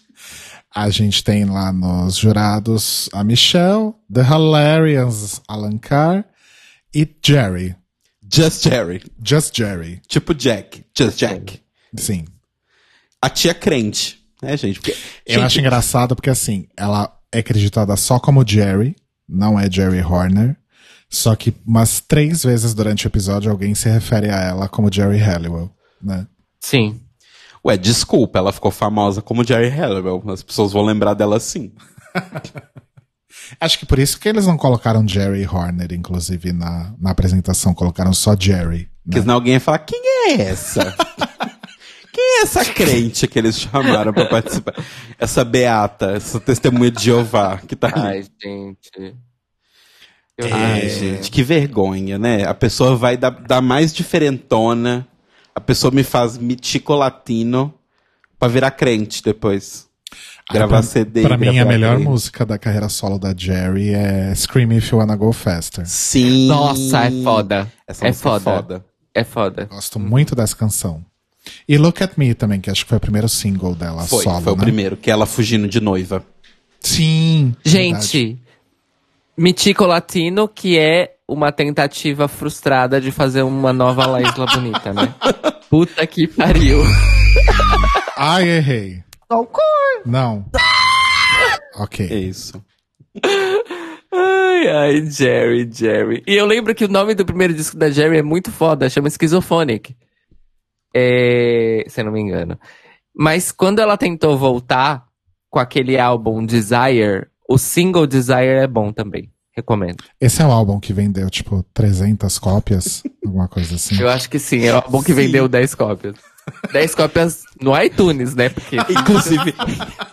A gente tem lá nos jurados a Michelle, The Hilarious Alan Carr e Jerry. Just Jerry. Just Jerry. Tipo Jack. Just Jack. Sim. A tia crente. Né, gente? Porque, Eu gente, acho engraçado porque, assim, ela é acreditada só como Jerry, não é Jerry Horner. Só que umas três vezes durante o episódio alguém se refere a ela como Jerry Halliwell, né? Sim. Ué, desculpa, ela ficou famosa como Jerry Halliwell. As pessoas vão lembrar dela assim. [laughs] Acho que por isso que eles não colocaram Jerry Horner, inclusive, na, na apresentação. Colocaram só Jerry. Porque Né? senão alguém ia falar, quem é essa? [laughs] quem é essa crente que eles chamaram pra participar? Essa beata, essa testemunha de Jeová que tá ali. Ai, gente. Eu- Ai, gente, que vergonha, né? A pessoa vai dar, dar mais diferentona. A pessoa me faz mitico latino pra virar crente depois. Ah, Gravar pra, CD. Pra mim, a melhor música da carreira solo da Jerry é Scream If You Wanna Go Faster. Sim. Nossa, é foda. Essa é música foda. É foda. Gosto muito dessa canção. E Look At Me também, que acho que foi o primeiro single dela Foi, solo, foi o né? primeiro, que é ela fugindo de noiva. Sim. verdade. Gente, Mitico Latino, que é uma tentativa frustrada de fazer uma nova La Isla Bonita, né? [laughs] Puta que pariu. [laughs] Ai, errei. Não. [laughs] Ok. É isso. Ai, ai, Jerry, Jerry. E eu lembro que o nome do primeiro disco da Jerry é muito foda, chama Schizophonic. É, se eu não me engano. Mas quando ela tentou voltar com aquele álbum Desire, o single Desire é bom também. Recomendo. Esse é o álbum que vendeu, tipo, 300 cópias, [laughs] alguma coisa assim. Eu acho que sim, é o álbum que vendeu 10 cópias. 10 cópias no iTunes, né? Porque [laughs] Inclusive,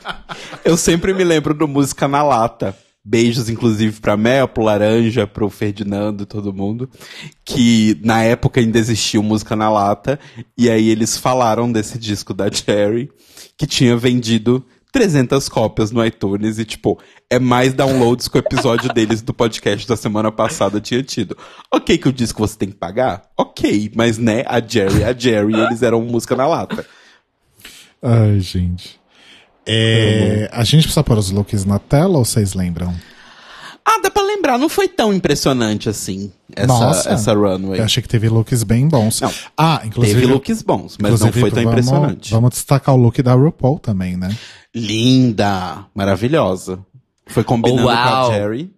[laughs] eu sempre me lembro do Música na Lata. Beijos, inclusive, pra Mel, pro Laranja, pro Ferdinando e todo mundo. Que na época ainda existia o Música na Lata. E aí eles falaram desse disco da Cherry, que tinha vendido 300 cópias no iTunes. E, tipo, é mais downloads que o episódio deles do podcast da semana passada tinha tido. Ok que o disco você tem que pagar? Ok, mas né, a Jerry, a Jerry, eles eram Música na Lata. Ai, gente. É, a gente precisa pôr os looks na tela ou vocês lembram? Ah, dá pra lembrar, não foi tão impressionante assim, essa, Nossa. essa runway. Eu achei que teve looks bem bons. Não, ah, inclusive. Teve looks bons, mas não foi tão vamos- impressionante. Vamos destacar o look da RuPaul também, né? Linda, maravilhosa. Foi combinando com Uau. a Jerry.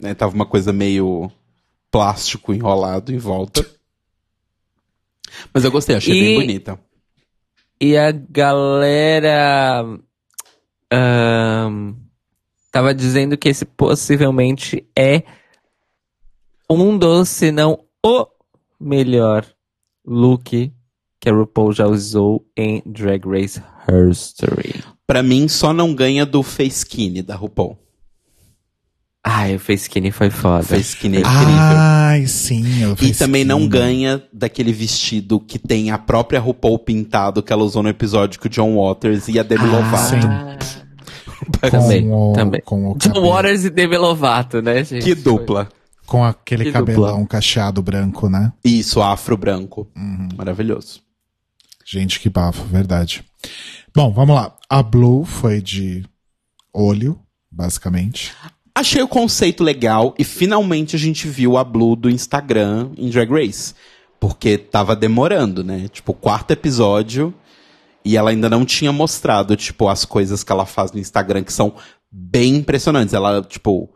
Né, tava uma coisa meio plástico enrolado em volta. Mas eu gostei, achei bem E- bonita. E a galera ahn, tava dizendo que esse possivelmente é um dos, se não o melhor look que a RuPaul já usou em Drag Race History. Pra mim, só não ganha do Face Skinny da RuPaul. Ai, o Face Skinny foi foda. Face Skinny é incrível. Ai, sim. eu E também não skin. ganha daquele vestido que tem a própria RuPaul pintado que ela usou no episódio com o John Waters e a Demi Ah, Lovato. sim. [laughs] Também, com o, também. Com o John cabelo- Waters e Demi Lovato, né, gente? Que dupla. Com aquele Que cabelão cacheado branco, né? Isso, afro branco. Uhum. Maravilhoso. Gente, que bafo, verdade. Bom, vamos lá. A Blue foi de olho, basicamente. Achei o conceito legal e finalmente a gente viu a Blue do Instagram em Drag Race. Porque tava demorando, né? Tipo, o quarto episódio e ela ainda não tinha mostrado, tipo, as coisas que ela faz no Instagram que são bem impressionantes. Ela, tipo,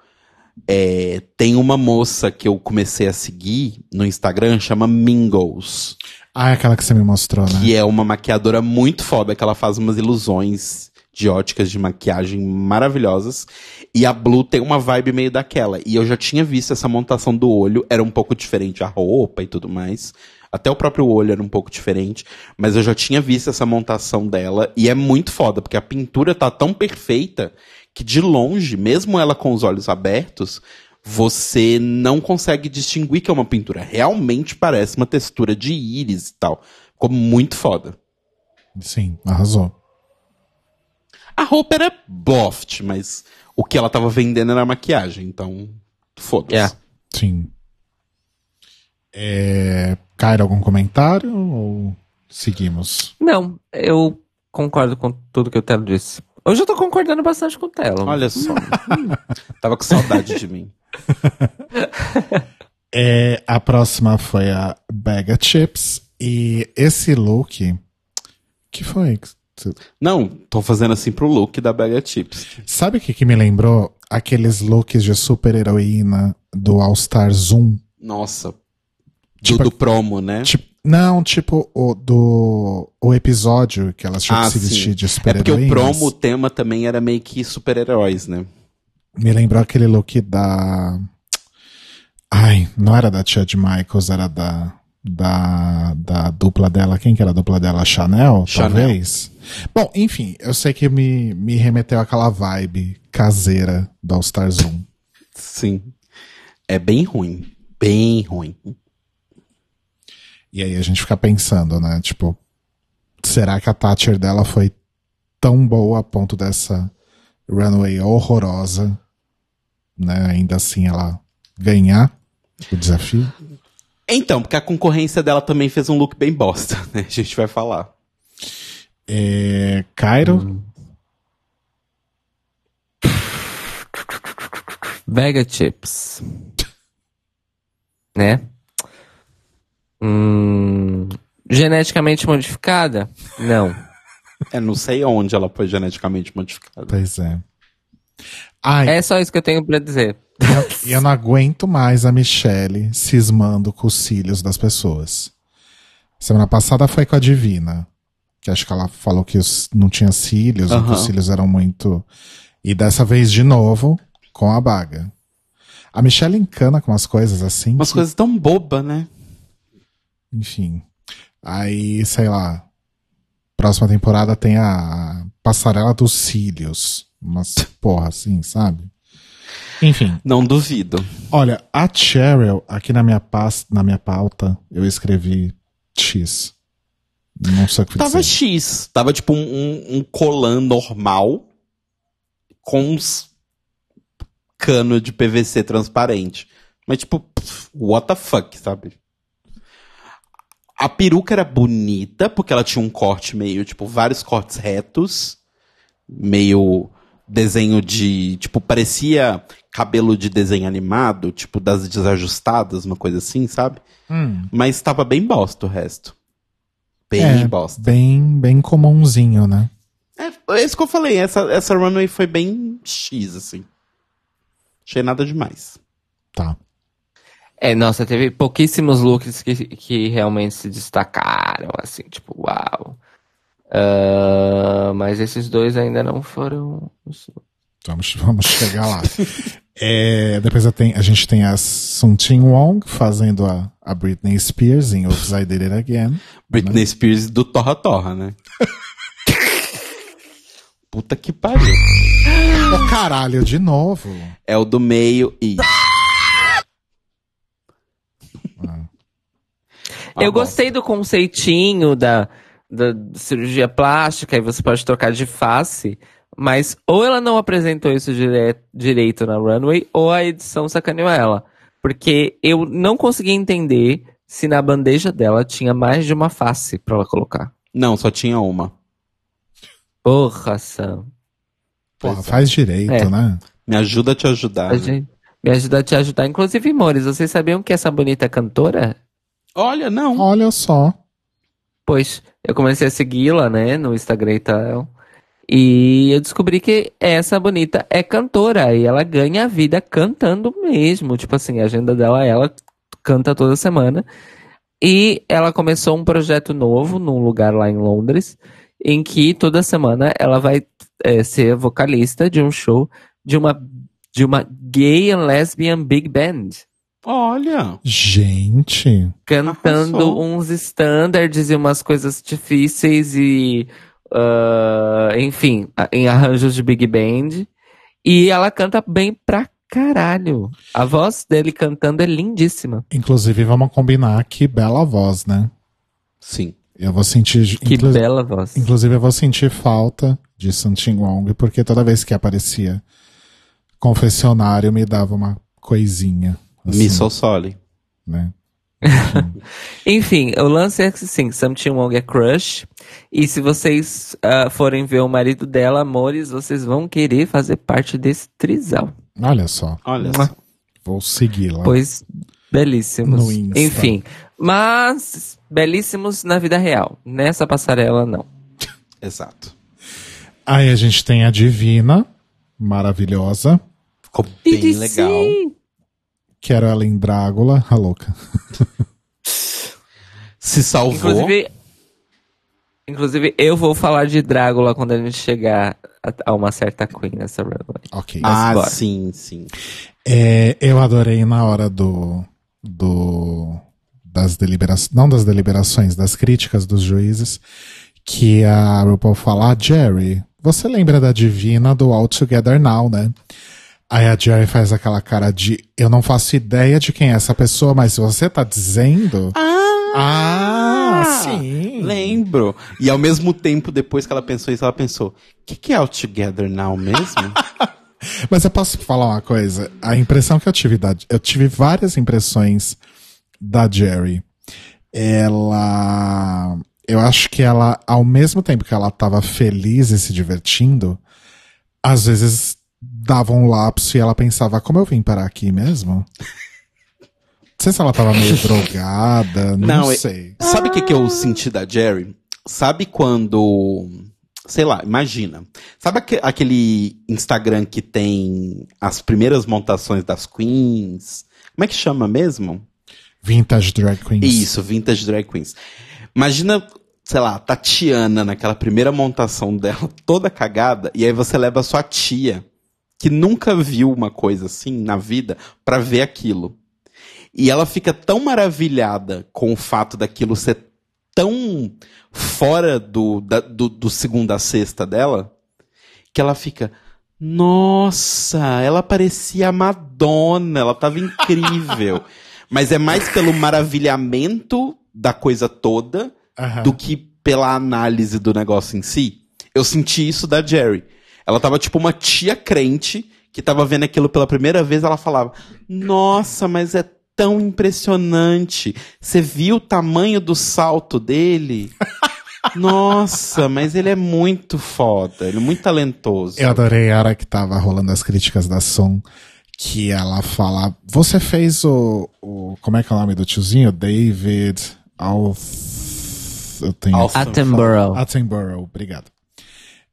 é, tem uma moça que eu comecei a seguir no Instagram, chama Mingles. Ah, é aquela que você me mostrou, né? Que é uma maquiadora muito foda, que ela faz umas ilusões de óticas de maquiagem maravilhosas. E a Blue tem uma vibe meio daquela. E eu já tinha visto essa montação do olho, era um pouco diferente a roupa e tudo mais. Até o próprio olho era um pouco diferente. Mas eu já tinha visto essa montação dela. E é muito foda, porque a pintura tá tão perfeita que de longe, mesmo ela com os olhos abertos, você não consegue distinguir que é uma pintura. Realmente parece uma textura de íris e tal. Ficou muito foda. Sim, arrasou. A roupa era boft, mas o que ela tava vendendo era maquiagem, então foda-se. Yeah. Sim. É... Cairo, algum comentário ou seguimos? Não, eu concordo com tudo que o Telo disse. Hoje eu tô concordando bastante com o Telo. Olha só. [laughs] tava com saudade de mim. [laughs] É, a próxima foi a Bega Chips. E esse look. que foi? Não, tô fazendo assim pro look da Bega Chips. Sabe o que, que me lembrou? Aqueles looks de super-heroína do All Star Zoom. Nossa. Do, Tipo- do promo, né? Tipo, não, tipo o do o episódio que elas tinham Ah, que se vestir de É porque o promo, o tema também era meio que super-heróis, né? Me lembrou aquele look da. Ai, não era da Tia de Michaels, era da. Da, da dupla dela. Quem que era a dupla dela? Chanel, Chanel. talvez? Bom, enfim, eu sei que me, me remeteu àquela vibe caseira do All Star Zoom. Sim. É bem ruim. Bem ruim. E aí a gente fica pensando, né? Tipo, será que a Thatcher dela foi tão boa a ponto dessa runway horrorosa, né? Ainda assim ela ganhar o desafio? Então, porque a concorrência dela também fez um look bem bosta, [laughs] né? A gente vai falar. É, Cairo, Vega Chips. Né? Hum, geneticamente modificada? Não. É, não sei onde ela foi geneticamente modificada. pois é. Ai, É só isso que eu tenho pra dizer. E eu não aguento mais a Michelle cismando com os cílios das pessoas. Semana passada foi com a Divina. Que acho que ela falou que os, não tinha cílios, ou que os cílios eram muito. E dessa vez, de novo, com a baga. A Michelle encana com umas coisas assim. Umas que- coisas tão boba, né? Enfim. Aí, sei lá. Próxima temporada tem a passarela dos cílios. Umas porra assim, sabe? Enfim. Não duvido. Olha, a Cheryl, aqui na minha, pas, na minha pauta, eu escrevi X. Não sei o que Tava dizer. X. Tava tipo um, um, colan normal com uns cano de PVC transparente. Mas tipo, what the fuck, sabe? A peruca era bonita, porque ela tinha um corte meio, tipo, vários cortes retos. Meio desenho de. Tipo, parecia cabelo de desenho animado, tipo, das desajustadas, uma coisa assim, sabe? Hum, Mas tava bem bosta o resto. Bem é, bosta. bem, bem comumzinho, né? É, é isso que eu falei, essa, essa runway foi bem X, assim. Achei nada demais. Tá. É, nossa, teve pouquíssimos looks que, que realmente se destacaram, assim, tipo, uau. Ah, mas esses dois ainda não foram. os- Vamos, vamos chegar lá. [laughs] É, depois tenho- a gente tem a Sun Ting Wong fazendo a, a Britney Spears em Oops, I Did It Again. Britney Spears do Torra Torra, né? [laughs] Puta que pariu. Ô caralho, de novo. É o do meio e. Eu gostei do conceitinho da, da cirurgia plástica e você pode trocar de face, mas ou ela não apresentou isso dire- direito na runway, ou a edição sacaneou ela. Porque eu não consegui entender se na bandeja dela tinha mais de uma face pra ela colocar. Não, só tinha uma. Porra, Sam. Porra, faz direito, É. né? Me ajuda a te ajudar. A né? gente- me ajuda a te ajudar. Inclusive, Mores, vocês sabiam que essa bonita cantora Olha, não. Olha só. Pois, eu comecei a segui-la, né, no Instagram e tal. E eu descobri que essa bonita é cantora e ela ganha a vida cantando mesmo. Tipo assim, a agenda dela, ela canta toda semana. E ela começou um projeto novo num lugar lá em Londres, em que toda semana ela vai é, ser vocalista de um show de uma, de uma gay and lesbian big band Olha. Gente. cantando Arrasou. uns standards e umas coisas difíceis e ah, enfim, em arranjos de big band. E ela canta bem pra caralho. A voz dele cantando é lindíssima. Inclusive, vamos combinar que bela voz, né? Sim. Eu vou sentir. Que inclu- bela voz. Inclusive, eu vou sentir falta de Sun Ting Wong, porque toda vez que aparecia confessionário, me dava uma coisinha. Assim, Me Soli. né? [laughs] Enfim, o lance é que sim, Sam Wong é crush. E se vocês ah, forem ver o marido dela, amores, vocês vão querer fazer parte desse trisal. Olha só. Olha só. Vou segui-la. Pois, belíssimos. Enfim, mas belíssimos na vida real. Nessa passarela, não. [laughs] Exato. Aí a gente tem a Divina, maravilhosa. Ficou bem legal. Quero ela em Drácula, a louca. [laughs] Se salvou. Inclusive, inclusive, eu vou falar de Drácula quando a gente chegar a, uma certa Queen nessa runway. Ok. ah, bora. sim, sim. É, eu adorei na hora do. do das deliberações. Não das deliberações, das críticas dos juízes. Que a RuPaul fala: ah, Jerry, você lembra da Divina do All Together Now, né? Aí a Jerry faz aquela cara de: eu não faço ideia de quem é essa pessoa, mas se você tá dizendo. Ah, sim. Lembro. E ao mesmo tempo, depois que ela pensou isso, ela pensou: o que, que é All Together Now mesmo? [laughs] Mas eu posso falar uma coisa? A impressão que eu tive da. Eu tive várias impressões da Jerry. Ela. Eu acho que ela, ao mesmo tempo que ela tava feliz e se divertindo, às vezes dava um lapso e ela pensava, como eu vim parar aqui mesmo? Não sei se ela tava meio [laughs] drogada, não, Não, é- sei. Sabe o que, que eu senti da Jerry? Sabe quando. Sei lá, imagina. Sabe aque- aquele Instagram que tem as primeiras montações das queens? Como é que chama mesmo? Vintage Drag Queens. Isso, Vintage Drag Queens. Imagina, sei lá, Tatiana naquela primeira montação dela, toda cagada, e aí você leva a sua tia, que nunca viu uma coisa assim na vida, pra ver aquilo. E ela fica tão maravilhada com o fato daquilo ser tão fora do, da- do, do segunda a sexta dela, que ela fica. Nossa, ela parecia a Madonna, ela tava incrível. [laughs] Mas é mais pelo maravilhamento da coisa toda Aham. do que pela análise do negócio em si. Eu senti isso da Jerry. Ela tava tipo uma tia crente que tava vendo aquilo pela primeira vez, ela falava: "Nossa, mas é tão impressionante. Você viu o tamanho do salto dele?" [laughs] Nossa, mas ele é muito foda, ele é muito talentoso. Eu adorei a hora que tava rolando as críticas da Som, que ela fala, você fez o, o como é que é o nome do tiozinho? David Alf... Eu tenho... Attenborough. Attenborough, obrigado.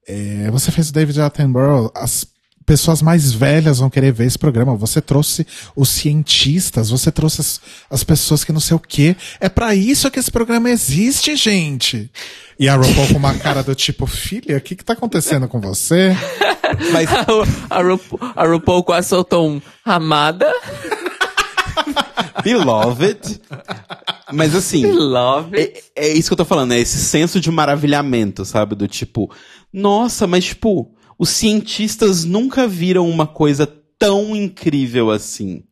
É, você fez o David Attenborough, as pessoas mais velhas vão querer ver esse programa. Você trouxe os cientistas, você trouxe as, as pessoas que não sei o quê. É pra isso que esse programa existe, gente. E a RuPaul com uma [laughs] cara do tipo, filha, o que que tá acontecendo com você? Mas A, a, Ru- a RuPaul quase soltou um amada. [laughs] Beloved. Mas assim. Love. É, é isso que eu tô falando, é esse senso de maravilhamento, sabe? Do tipo, nossa, mas tipo, os cientistas nunca viram uma coisa tão incrível assim.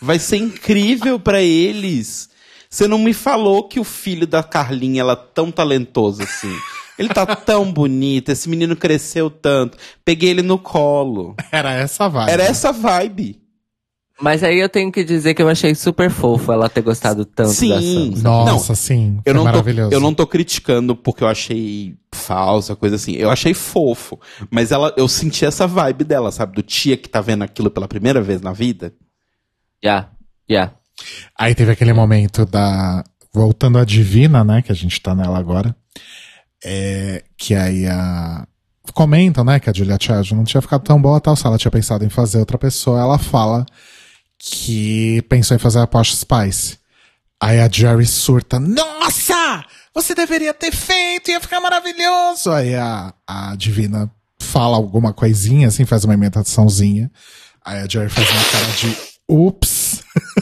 Vai ser incrível pra eles. Você não me falou que o filho da Carlinha ela é tão talentoso assim. Ele tá tão bonito, esse menino cresceu tanto. Peguei ele no colo. Era essa a vibe. Era essa vibe. Mas aí eu tenho que dizer que eu achei super fofo ela ter gostado tanto da Sim. Sansa. Nossa, sim. Eu não, tô, maravilhoso. eu não tô criticando porque eu achei falsa, coisa assim. Eu achei fofo. Mas ela, eu senti essa vibe dela, sabe? Do tia que tá vendo aquilo pela primeira vez na vida. Já, já. Aí teve aquele momento da. Voltando à Divina, né? Que a gente tá nela agora. É, que aí a. Comentam, né? Que a Julia Child não tinha ficado tão boa tal. Se ela tinha pensado em fazer outra pessoa, ela fala que pensou em fazer a Posh Spice. Aí a Jerry surta. Nossa! Você deveria ter feito, ia ficar maravilhoso! Aí a, a Divina fala alguma coisinha, assim, faz uma imitaçãozinha. Aí a Jerry faz uma cara de ups. [laughs]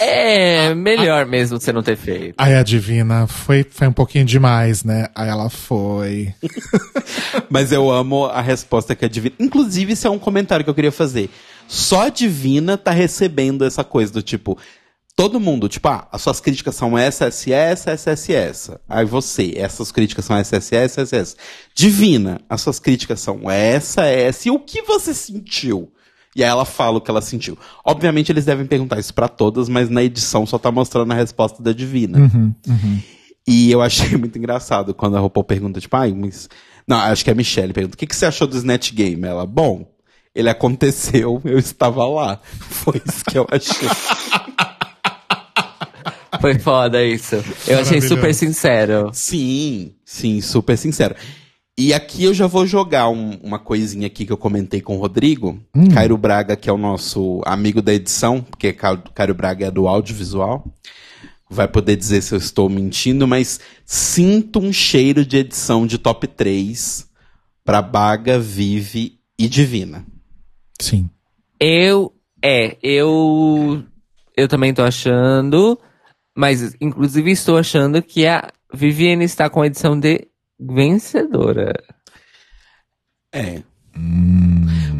É melhor mesmo você não ter feito. Aí a Divina foi, foi um pouquinho demais, né? Aí ela foi. [laughs] Mas eu amo a resposta que a Divina. Inclusive, isso é um comentário que eu queria fazer. Só a Divina tá recebendo essa coisa do tipo. Todo mundo, tipo, ah, as suas críticas são essa, essa, essa, essa, essa, essa. Aí você, essas críticas são essa, essa, essa, essa, essa. Divina, as suas críticas são essa, essa. E o que você sentiu? E aí ela fala o que ela sentiu. Obviamente eles devem perguntar isso pra todas, mas na edição só tá mostrando a resposta da Divina. E eu achei [laughs] muito engraçado quando a RuPaul pergunta, tipo, ai, mas. Não, acho que é a Michelle pergunta: o que, que você achou do Snatch Game? Ela, bom, ele aconteceu, eu estava lá. [laughs] Foi isso que eu achei. Foi foda isso. Eu achei super sincero. sim, sim, super sincero. E aqui eu já vou jogar um- uma coisinha aqui que eu comentei com o Rodrigo. Cairo Braga, que é o nosso amigo da edição, porque Ca- Cairo Braga é do audiovisual. Vai poder dizer se eu estou mentindo, mas sinto um cheiro de edição de top 3 pra Baga, Vive e Divina. Sim. Eu, é, eu, eu também tô achando, mas inclusive estou achando que a Viviane está com a edição de vencedora. É.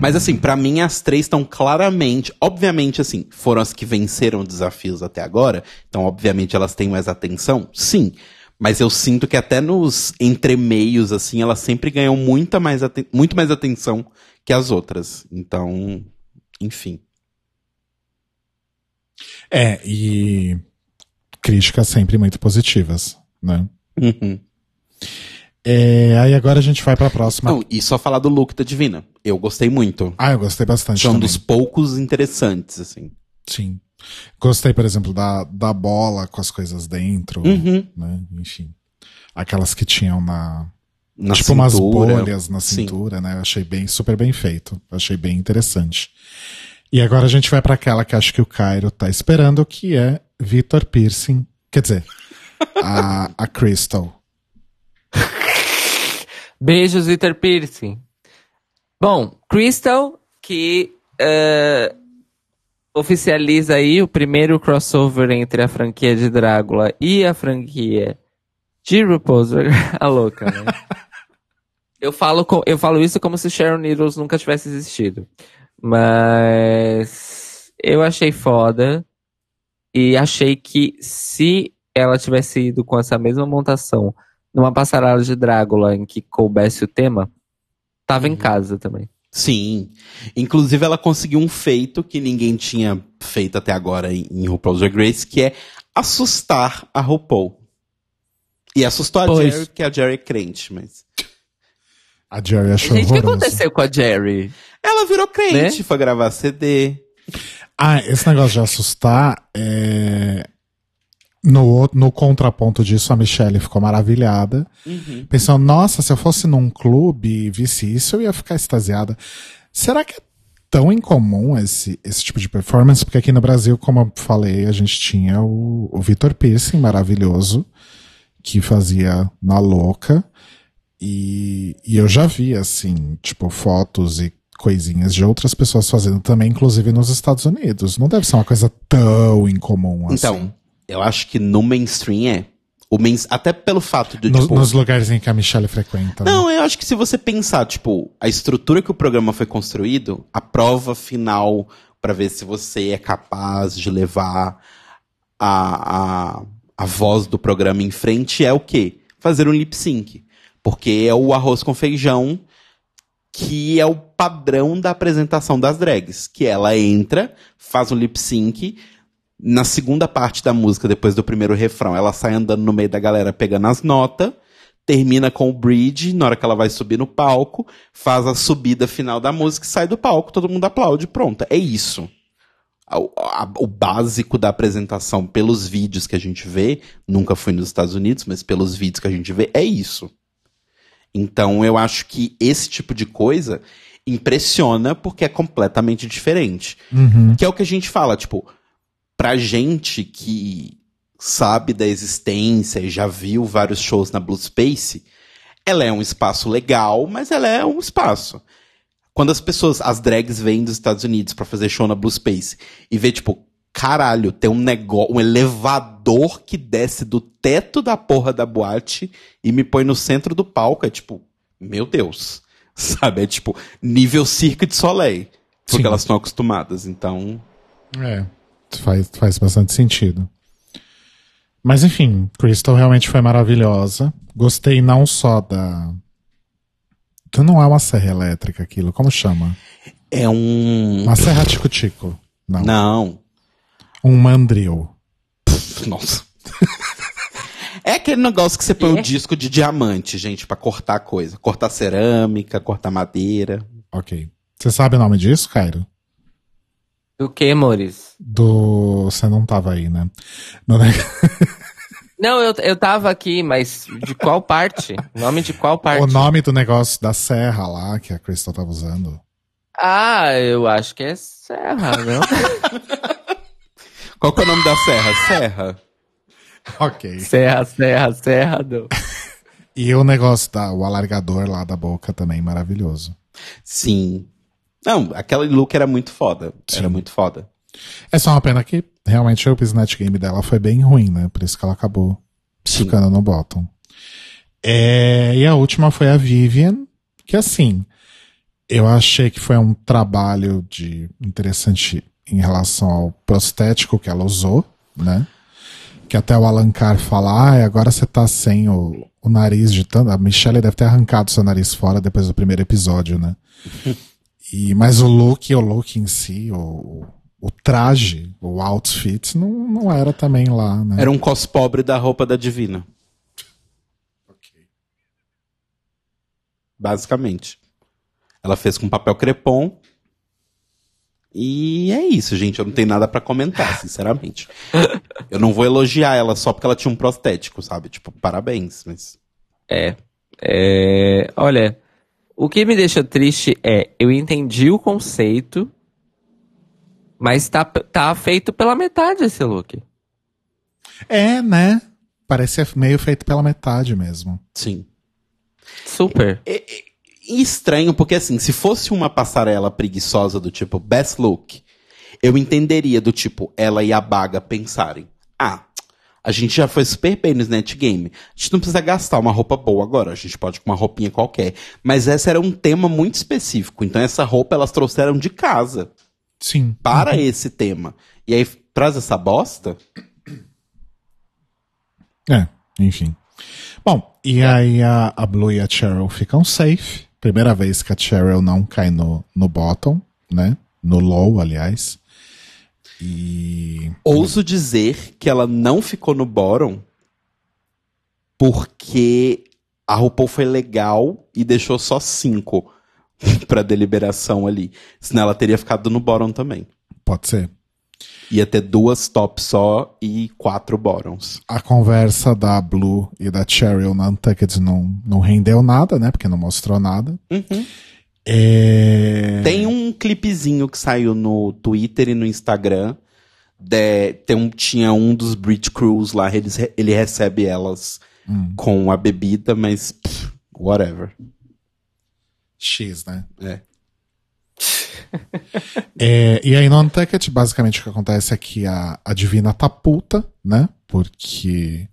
Mas assim, pra mim as três estão claramente, obviamente assim, foram as que venceram desafios até agora, então obviamente elas têm mais atenção, sim. Mas eu sinto que até nos entremeios, assim, elas sempre ganham muita mais muito mais atenção que as outras. Então, enfim. É, e críticas sempre muito positivas, né? Uhum. É, aí agora a gente vai pra próxima. Não, e só falar do look da Divina. Eu gostei muito. Ah, eu gostei bastante É um dos poucos interessantes, assim. Sim. Gostei, por exemplo, da, da bola com as coisas dentro, Uhum. né? Enfim. Aquelas que tinham na... Na tipo umas cintura. bolhas na Sim. cintura, né? Eu achei bem, super bem feito. Achei bem interessante. E agora a gente vai pra aquela que acho que o Cairo tá esperando, que é Victor Piercing. Quer dizer, [laughs] a, a Crystal. Beijos, Vitor Piercing. Bom, Crystal, que eh, oficializa aí o primeiro crossover entre a franquia de Drácula e a franquia de RuPaul's Drag [laughs] A louca, né? Eu, falo co- eu falo isso como se Sharon Needles nunca tivesse existido. Mas eu achei foda. E achei que se ela tivesse ido com essa mesma montação numa passarela de Drácula em que coubesse o tema, tava em casa também. Sim. Inclusive, ela conseguiu um feito que ninguém tinha feito até agora em, em RuPaul's Drag Race, que é assustar a RuPaul. E assustou a Pois. Jerry, que a Jerry é crente, mas... A Jerry achou Gente, o que aconteceu com a Jerry? Ela virou crente, Né? foi gravar CD. Ah, esse negócio de assustar é. No, no contraponto disso, a Michelle ficou maravilhada. Pensando, nossa, se eu fosse num clube e visse isso, eu ia ficar extasiada. Será que é tão incomum esse, esse tipo de performance? Porque aqui no Brasil, como eu falei, a gente tinha o, o Vitor Piercing, maravilhoso, que fazia na louca. E, e eu já vi, assim, tipo, fotos e coisinhas de outras pessoas fazendo também, inclusive nos Estados Unidos. Não deve ser uma coisa tão incomum assim. Então, eu acho que no mainstream é. O main... Até pelo fato de, No- tipo... nos lugares em que a Michelle frequenta. né? Não, eu acho que se você pensar, tipo, a estrutura que o programa foi construído, a prova final pra ver se você é capaz de levar a, a, a voz do programa em frente é o quê? Fazer um lip sync. Porque é o arroz com feijão que é o padrão da apresentação das drags. Que ela entra, faz um lip sync, na segunda parte da música, depois do primeiro refrão, ela sai andando no meio da galera pegando as notas, termina com o bridge, na hora que ela vai subir no palco, faz a subida final da música e sai do palco, todo mundo aplaude, pronto. É isso. A- a- O básico da apresentação pelos vídeos que a gente vê, nunca fui nos Estados Unidos, mas pelos vídeos que a gente vê, é isso. Então eu acho que esse tipo de coisa impressiona porque é completamente diferente. Que é o que a gente fala, tipo, pra gente que sabe da existência e já viu vários shows na Blue Space, ela é um espaço legal, mas ela é um espaço. Quando as pessoas, as drags vêm dos Estados Unidos pra fazer show na Blue Space e vê, tipo, caralho, tem um negócio, um elevador que desce do teto da porra da boate e me põe no centro do palco, é tipo, meu Deus. [laughs] Sabe? É tipo, nível Cirque de Soleil. Porque Sim. elas estão acostumadas, então. É, faz, faz bastante sentido. Mas enfim, Crystal realmente foi maravilhosa. Gostei não só da. Tu não é uma serra elétrica aquilo, como chama? É um. Uma serra tico-tico. Não. Não. Um mandril. Nossa. [laughs] É aquele negócio que você põe É? um disco de diamante, gente, pra cortar coisa. Cortar cerâmica, cortar madeira. Ok. Você sabe o nome disso, Cairo? Do que, Mores? Do. Você não tava aí, né? No ne- [laughs] Não, eu, eu tava aqui, mas de qual parte? Nome de qual parte? O nome do negócio da serra lá que a Crystal tava usando. Ah, eu acho que é Serra, não? [laughs] Qual que é o nome da serra? Serra. Ok. serra, Serra, Serra. Do... E o negócio da, o alargador lá da boca também maravilhoso. Sim. Não, aquele look era muito foda. Era Sim. muito foda. É só uma pena que realmente o Snatch Game dela foi bem ruim, né? Por isso que ela acabou Sim. ficando no bottom. É, e a última foi a Vivian, que assim, eu achei que foi um trabalho de interessante em relação ao prostético que ela usou, né? Que até o Alan Carr fala, ah, agora você tá sem o, o nariz de tanto. A Michelle deve ter arrancado seu nariz fora depois do primeiro episódio, né? [laughs] E, mas o look, o look em si, o, o traje, o outfit, não, não era também lá, né? Era um cos pobre da roupa da Divina. Basicamente. Ela fez com papel crepom. E é isso, gente. Eu não tenho nada pra comentar, [laughs] sinceramente. Eu não vou elogiar ela só porque ela tinha um prostético, sabe? Tipo, parabéns, mas. É. é. Olha, o que me deixa triste é, eu entendi o conceito, mas tá, tá feito pela metade esse look. É, né? Parecia meio feito pela metade mesmo. Sim. Super. E estranho, porque assim, se fosse uma passarela preguiçosa do tipo best look, eu entenderia do tipo ela e a Baga pensarem: ah, a gente já foi super bem no Snatch Game, a gente não precisa gastar uma roupa boa agora, a gente pode com uma roupinha qualquer. Mas esse era um tema muito específico, então essa roupa elas trouxeram de casa Sim. para esse tema. E aí traz essa bosta? É, enfim. Bom, e aí a, a Blue e a Cheryl ficam safe. Primeira vez que a Cheryl não cai no, no bottom, né? No low, aliás. E. Ouso dizer que ela não ficou no bottom porque a RuPaul foi legal e deixou só cinco [laughs] pra deliberação ali. Senão ela teria ficado no bottom também. Pode ser. Ia ter duas tops só e quatro bottoms. A conversa da Blue e da Cheryl na Untucked não, não rendeu nada, né? Porque não mostrou nada. É... Tem um clipezinho que saiu no Twitter e no Instagram. de- tem um, tinha um dos Bridge Crews lá, eles, re- ele recebe elas com a bebida, mas pff, whatever. X, né? É. É, e aí no Untucked, basicamente o que acontece é que a, a Divina tá puta, né? Porque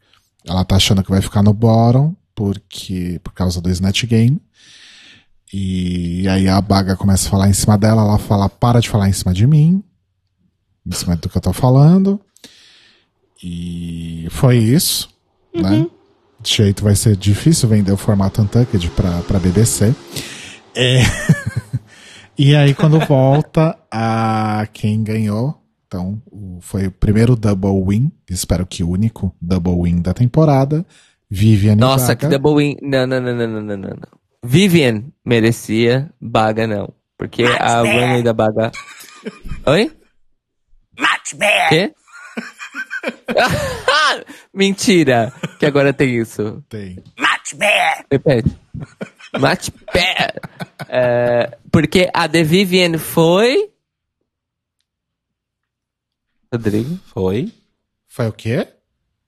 ela tá achando que vai ficar no bottom, porque, por causa do Snatch Game. E aí a Baga começa a falar em cima dela, ela fala, para de falar em cima de mim, em cima do que eu tô falando. E foi isso, né? De jeito vai ser difícil vender o formato Untucked pra, pra BBC. É... [laughs] E aí, quando volta, a quem ganhou, então, o- foi o primeiro double win, espero que único double win da temporada, Vivian Nossa, Baga. que double win. Não, não, não, não, não, não, não. não. Vivian merecia, Baga não. Porque a runway da Baga. Oi? Much better. Quê? [laughs] Mentira! Que agora tem isso. Tem. Much better. Repete. Much better. É, porque a The Vivian foi. Rodrigo? Foi? Foi o quê?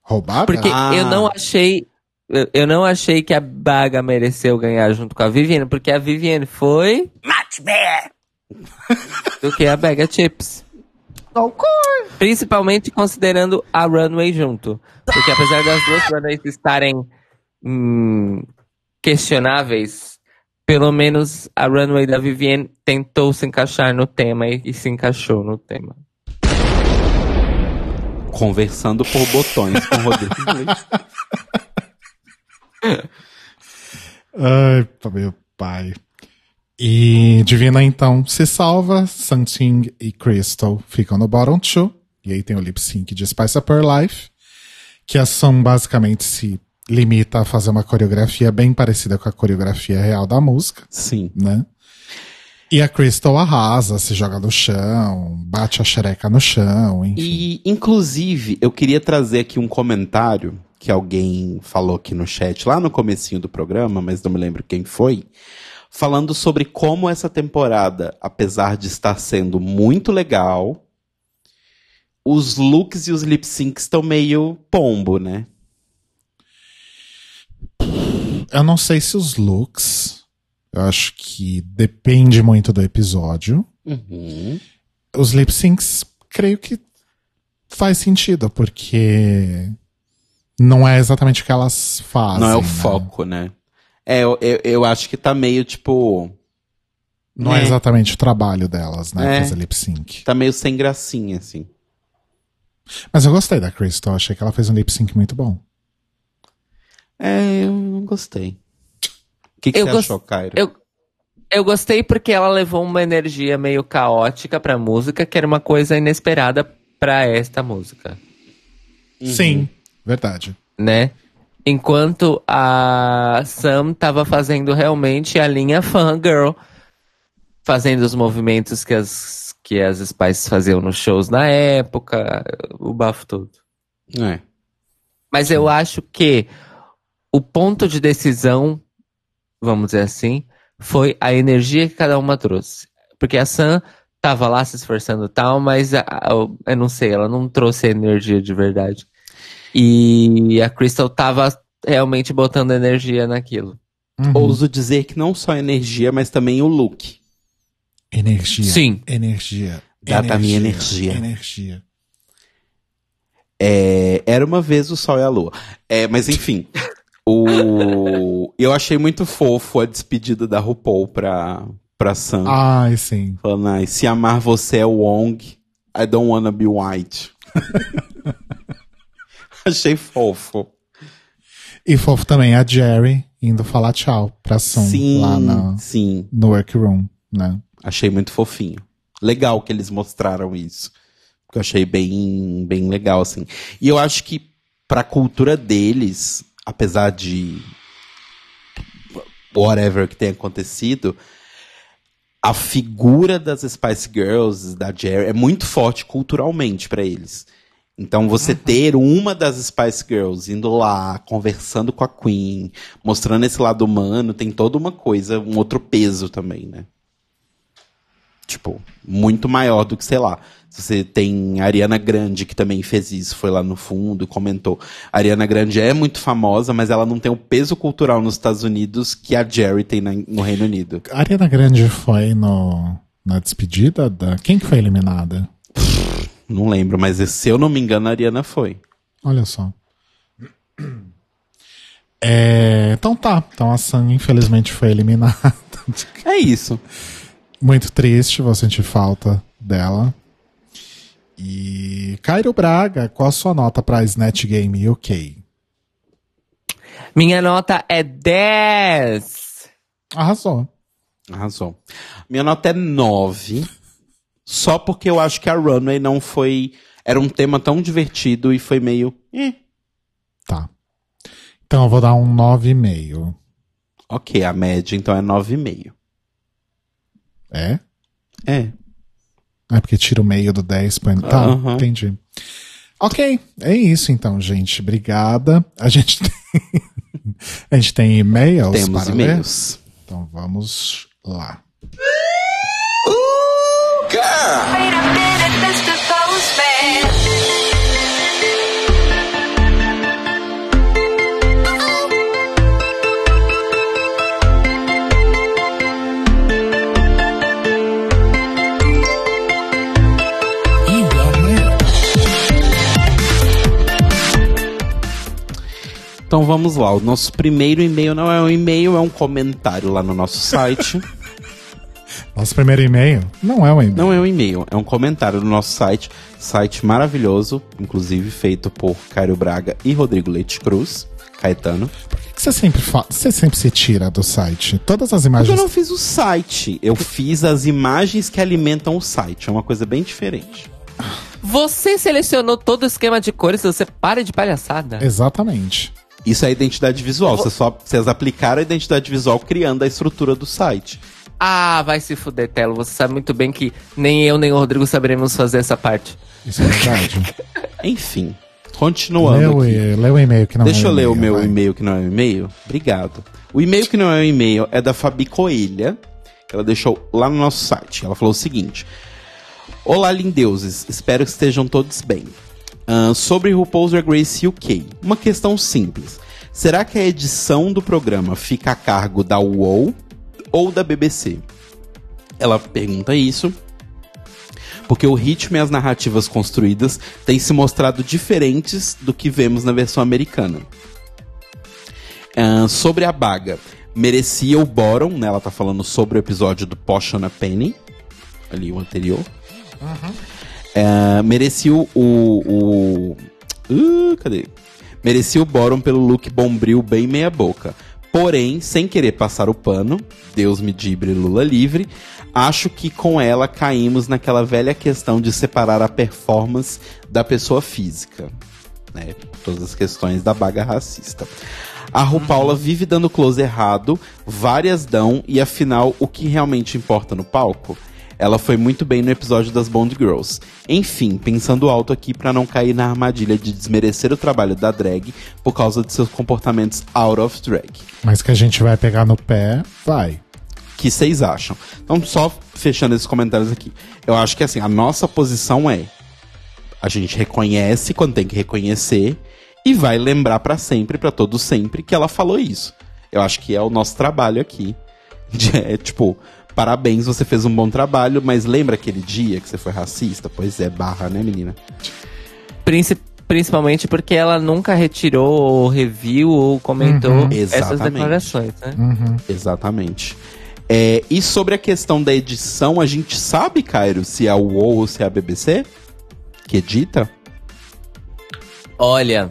Roubada? Porque Ah. eu não achei. eu- Eu não achei que a Baga mereceu ganhar junto com a Vivian, porque a Vivian foi Much better. do que a Baga Chips. Principalmente considerando a Runway junto. Porque apesar das duas runways estarem hum, questionáveis, pelo menos a runway da Vivienne tentou se encaixar no tema e, e se encaixou no tema. Conversando por botões com o Rodrigo. Leite. [laughs] Ai, meu pai. E Divina, então, se salva. Santing e Crystal ficam no bottom two. E aí tem o lip sync de Spice Up Her Life. Que a Sam basicamente se limita a fazer uma coreografia bem parecida com a coreografia real da música, Sim. né? E a Crystal arrasa, se joga no chão, bate a xereca no chão, enfim. E, inclusive, eu queria trazer aqui um comentário que alguém falou aqui no chat, lá no comecinho do programa, mas não me lembro quem foi, falando sobre como essa temporada, apesar de estar sendo muito legal, os looks e os lip syncs estão meio pombo, né? Eu não sei se os looks. Eu acho que depende muito do episódio. Uhum. Os lip syncs, creio que faz sentido, porque não é exatamente o que elas fazem. Não é o né? foco, né? É, eu, eu, eu acho que tá meio, tipo, Não é. É. exatamente o trabalho delas, né? É. Fazer lip sync. tá meio sem gracinha, assim. Mas eu gostei da Crystal, achei que ela fez um lip sync muito bom. É, eu não gostei. O que, que Eu você gost- achou, Cairo? Eu, eu gostei porque ela levou uma energia meio caótica pra música, que era uma coisa inesperada pra esta música. Sim, verdade. né? Enquanto a Sam tava fazendo realmente a linha fangirl, fazendo os movimentos que as, que as Spices faziam nos shows na época, o bafo todo. É. Mas eu acho que o ponto de decisão, vamos dizer assim, foi a energia que cada uma trouxe. Porque a Sam tava lá se esforçando e tal, mas a- a- eu não sei, ela não trouxe energia de verdade. E a Crystal tava realmente botando energia naquilo. Uhum. Ouso dizer que não só energia, mas também o look. Energia. Sim. Energia. Dá pra mim energia. Energia. É, era uma vez o Sol e a Lua. É, mas enfim. [laughs] o, eu achei muito fofo a despedida da RuPaul pra, pra Sam. Ai, sim. Falando, "Ai, se amar você é Wong, I don't wanna be white. [laughs] achei fofo. E fofo também a Jerry indo falar tchau pra Sam sim, lá na, sim. no workroom, né? Achei muito fofinho. Legal que eles mostraram isso. Porque eu achei bem, bem legal, assim. E eu acho que pra cultura deles, apesar de whatever que tenha acontecido, a figura das Spice Girls, da Jerry, é muito forte culturalmente pra eles. Então você ter uma das Spice Girls indo lá, conversando com a Queen, mostrando esse lado humano, tem toda uma coisa, um outro peso também, né? Tipo, muito maior do que, sei lá. Você tem a Ariana Grande, que também fez isso, foi lá no fundo, comentou. A Ariana Grande é muito famosa, mas ela não tem o peso cultural nos Estados Unidos que a Jerry tem na- no Reino Unido. A Ariana Grande foi no, na despedida da. Quem que foi eliminada? Não lembro, mas se eu não me engano, a Ariana foi. Olha só. [clears throat] É, então tá. Então a Sam, infelizmente, foi eliminada. [laughs] É isso. Muito triste, vou sentir falta dela. E. Cairo Braga, qual a sua nota pra Snatch Game UK? Minha nota é 10. Arrasou. Arrasou. Minha nota é 9. Só porque eu acho que a Runway não foi. Era um tema tão divertido e foi meio. eh. Tá. Então eu vou dar um 9,5. Ok, a média então é 9,5. É? É. É porque tira o meio do 10 põe. Tá, Aham. entendi. Ok, é isso então, gente. Obrigada. A gente tem, [laughs] a gente tem e-mails Temos para ler? e-mails. Então vamos lá. Wait Então vamos lá. O nosso primeiro e-mail não é um e-mail, é um comentário lá no nosso site. [laughs] Nosso primeiro e-mail não é um e-mail. não é um e-mail, é um comentário no nosso site. Site maravilhoso, inclusive feito por Caio Braga e Rodrigo Leite Cruz. Caetano. Por que você sempre fala, você sempre se tira do site? Todas as Porque imagens. eu não fiz o site, eu fiz as imagens que alimentam o site. É uma coisa bem diferente. Você selecionou todo o esquema de cores, você para de palhaçada. Exatamente. Isso é identidade visual. Você só, vocês aplicaram a identidade visual criando a estrutura do site. Ah, vai se fuder, Telo. Você sabe muito bem que nem eu nem o Rodrigo saberemos fazer essa parte. Isso é verdade. [laughs] Enfim, continuando. lê, o, e-mail que não Deixa é eu ler o meu e-mail que não é um e-mail. Obrigado. O e-mail que não é um e-mail é da Fabi Coelha. que Ela deixou lá no nosso site. Ela falou o seguinte: Olá, lindeuses. Espero que estejam todos bem. Ahn, sobre RuPaul's Drag Race UK. Uma questão simples. Será que a edição do programa fica a cargo da UOL ou da BBC? Ela pergunta isso porque o ritmo e as narrativas construídas têm se mostrado diferentes do que vemos na versão americana. Ahn, sobre a Baga, merecia o Boron, né? Ela tá falando sobre o episódio do Potion a Penny, ali o anterior. É, merecia o. o, o- Uh, cadê? Merecia o Boron pelo look bombril bem meia-boca. Porém, sem querer passar o pano, Deus me dibre Lula livre, acho que com ela caímos naquela velha questão de separar a performance da pessoa física. Né? Todas as questões da baga racista. A RuPaula vive dando close errado, várias dão, e afinal, o que realmente importa no palco? Ela foi muito bem no episódio das Bond Girls. Enfim, pensando alto aqui pra não cair na armadilha de desmerecer o trabalho da drag por causa de seus comportamentos out of drag. Mas que a gente vai pegar no pé, vai. O que vocês acham? Então, só fechando esses comentários aqui. Eu acho que assim, a nossa posição é: a gente reconhece quando tem que reconhecer e vai lembrar pra sempre, pra todo sempre, que ela falou isso. Eu acho que é o nosso trabalho aqui. [laughs] De, é, tipo, parabéns, você fez um bom trabalho, mas lembra aquele dia que você foi racista? Pois é, barra, né, menina? Princi- principalmente porque ela nunca retirou ou reviu ou comentou Uhum. essas Exatamente. declarações, né? Exatamente. É, e sobre a questão da edição, a gente sabe, Cairo, se é o UOL ou se é a BBC que edita? Olha,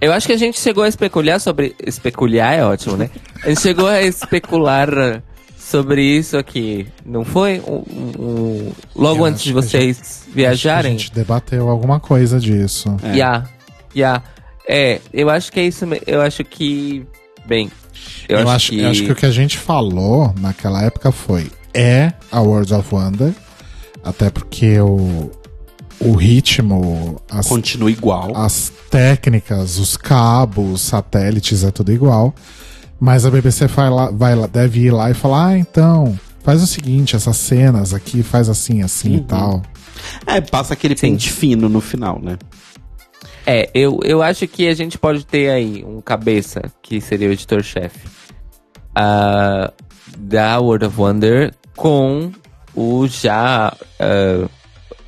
eu acho que a gente chegou a especular sobre. Especular é ótimo, né? A gente chegou a especular sobre isso aqui, não foi? Um- um- logo Eu antes de vocês viajarem? A gente debateu alguma coisa disso. É. Ya, ya. É, eu acho que é isso mesmo. Eu acho que. Bem. Eu, Eu, acho, acho, que. eu acho que o que a gente falou naquela época foi: é a World of Wonder. Até porque o, o ritmo, as, Continua igual. as técnicas, os cabos, satélites, é tudo igual. Mas a BBC vai lá, vai lá, deve ir lá e falar: ah, então, faz o seguinte, essas cenas aqui, faz assim, assim e tal. É, passa aquele Sim. pente fino no final, né? É, eu, eu acho que a gente pode ter aí um cabeça, que seria o editor-chefe, ah, da World of Wonder com o já ah,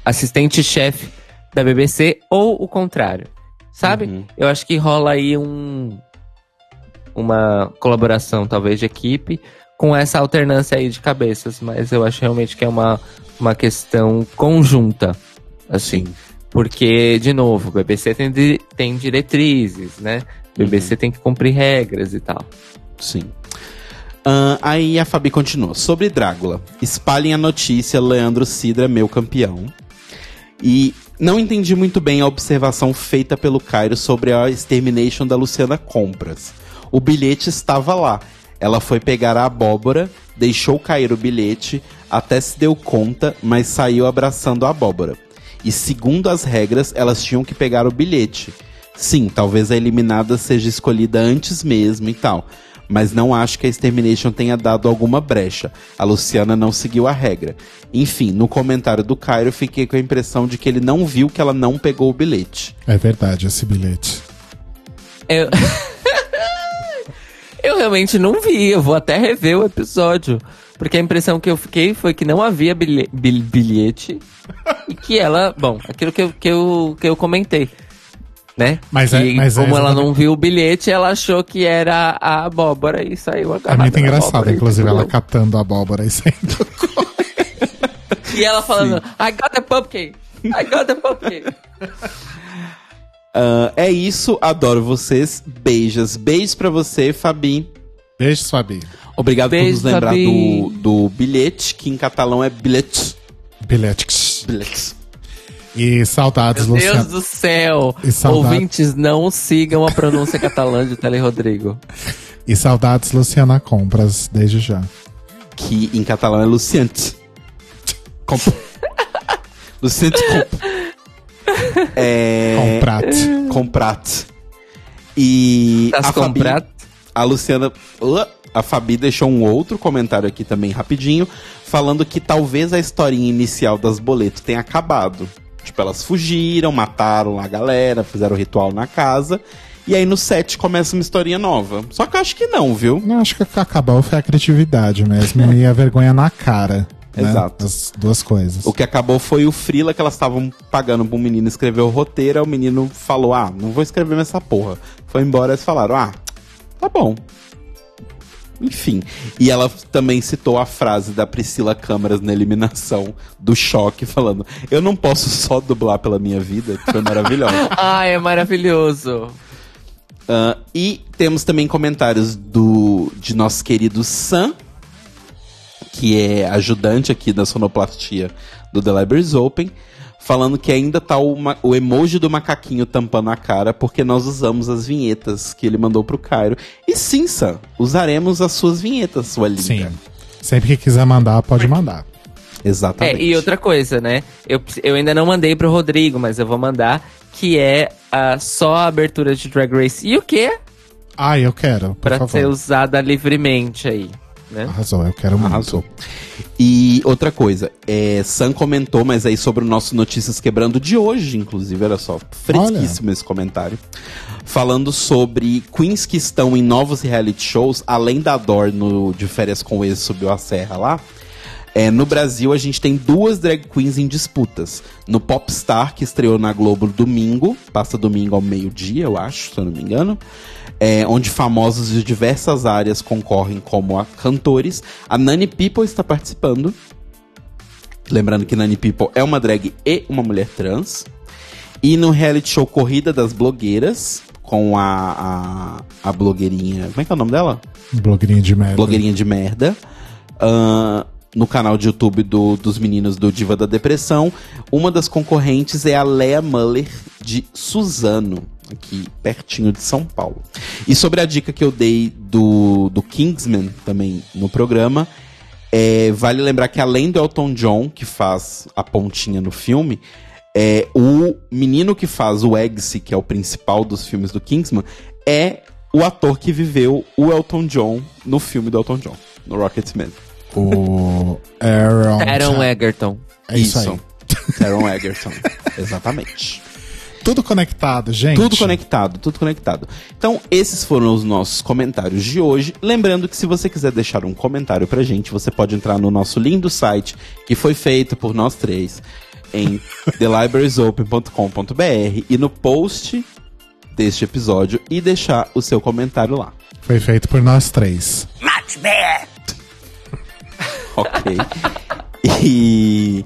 assistente-chefe da BBC, ou o contrário, sabe? Uhum. Eu acho que rola aí um uma colaboração, talvez, de equipe com essa alternância aí de cabeças, mas eu acho realmente que é uma, uma questão conjunta, assim. Porque, de novo, o BBC tem, di- tem diretrizes, né? O BBC tem que cumprir regras e tal. Sim. Ahn, aí a Fabi continua. Sobre Drácula. Espalhem a notícia, Leandro Sidra, meu campeão. E não entendi muito bem a observação feita pelo Cairo sobre a extermination da Luciana Compras. O bilhete estava lá. Ela foi pegar a abóbora, deixou cair o bilhete, até se deu conta, mas saiu abraçando a abóbora. E segundo as regras, elas tinham que pegar o bilhete. Sim, talvez a eliminada seja escolhida antes mesmo e tal. Mas não acho que a Extermination tenha dado alguma brecha. A Luciana não seguiu a regra. Enfim, no comentário do Cairo, fiquei com a impressão de que ele não viu que ela não pegou o bilhete. É verdade, esse bilhete. Eu... [laughs] eu realmente não vi, eu vou até rever o episódio. Porque a impressão que eu fiquei foi que não havia bilhe- bil- bilhete e que ela. Bom, aquilo que eu, que eu, que eu comentei. Né? Mas que, é- mas é como ela exatamente- não viu o bilhete, ela achou que era a abóbora e saiu É agarrada. muito engraçado, inclusive, ela catando a abóbora e saindo. [laughs] E ela falando, I got the pumpkin! I got the pumpkin! Ah, é isso, adoro vocês. Beijos. Beijos pra você, Fabi. Beijo, Fabi. Obrigado por Beijo, nos lembrar do, do bilhete, que em catalão é bilhete. Bilhete. Bilhete. E saudades, Meu Deus Luciano. do céu! E saudade- Ouvintes, não sigam a pronúncia catalã de Tele Rodrigo. [laughs] E saudades, Luciana Compras, desde já. Que em catalão é Luciente. Comp. [laughs] Luciente Comp. É. Comprate. Comprate. E. A Fabi- comprado? A Luciana. A Fabi deixou um outro comentário aqui também rapidinho, falando que talvez a historinha inicial das boletos tenha acabado. Tipo, elas fugiram, mataram a galera, fizeram o ritual na casa. E aí no set começa uma historinha nova. Só que eu acho que não, viu? Não, acho que o que acabou foi a criatividade mesmo e a vergonha na cara. Né? Exato. As duas coisas. O que acabou foi o Frila que elas estavam pagando pro menino escrever o roteiro. Aí o menino falou: Ah, não vou escrever mais essa porra. Foi embora eles falaram: Ah, tá bom. Enfim. E ela também citou a frase da Priscila Câmaras na eliminação do choque, falando: Eu não posso só dublar pela minha vida. que Foi maravilhosa. [laughs] Ai, é maravilhoso. Ah, e temos também comentários do de nosso querido Sam, que é ajudante aqui da sonoplastia do The Libraries Open, falando que ainda tá o, o emoji do macaquinho tampando a cara porque nós usamos as vinhetas que ele mandou pro Cairo. E sim, Sam, usaremos as suas vinhetas, sua linda. Sim. Sempre que quiser mandar, pode mandar. É, Exatamente. e outra coisa, né? Eu, eu ainda não mandei pro Rodrigo, mas eu vou mandar, que é a, só a abertura de Drag Race. E o quê? Ah, eu quero, por Pra favor. ser usada livremente aí, né? Arrasou, eu quero muito. Arrasou. E outra coisa, é, Sam comentou, mas aí sobre o nosso Notícias Quebrando de hoje, inclusive, olha só, fresquíssimo esse comentário. Falando sobre queens que estão em novos reality shows, além da Dor no De Férias com o Ex Subiu a Serra lá. É, no Brasil, a gente tem duas drag queens em disputas. No Popstar, que estreou na Globo domingo, passa domingo ao meio-dia, eu acho, se eu não me engano. É, onde famosos de diversas áreas concorrem como a cantores. A Nani People está participando. Lembrando que Nani People é uma drag e uma mulher trans. E no reality show Corrida das Blogueiras, com a, a, a blogueirinha. Como é que é o nome dela? Blogueirinha de merda. blogueirinha de merda. Ahn, no canal de YouTube do- dos meninos do Diva da Depressão. Uma das concorrentes é a Lea Muller, de Suzano, aqui pertinho de São Paulo. E sobre a dica que eu dei do, do Kingsman também no programa. É, vale lembrar que além do Elton John, que faz a pontinha no filme, é, o menino que faz o Eggsy, que é o principal dos filmes do Kingsman, é o ator que viveu o Elton John no filme do Elton John, no Rocketman. O Aaron. Aaron Egerton. É isso aí. Taron Egerton. [laughs] Exatamente. Tudo conectado, gente. Tudo conectado, tudo conectado. Então, esses foram os nossos comentários de hoje. Lembrando que se você quiser deixar um comentário pra gente, você pode entrar no nosso lindo site, que foi feito por nós três, em [laughs] thelibrariesopen.com.br e no post deste episódio e deixar o seu comentário lá. Foi feito por nós três. Ok? [laughs] E.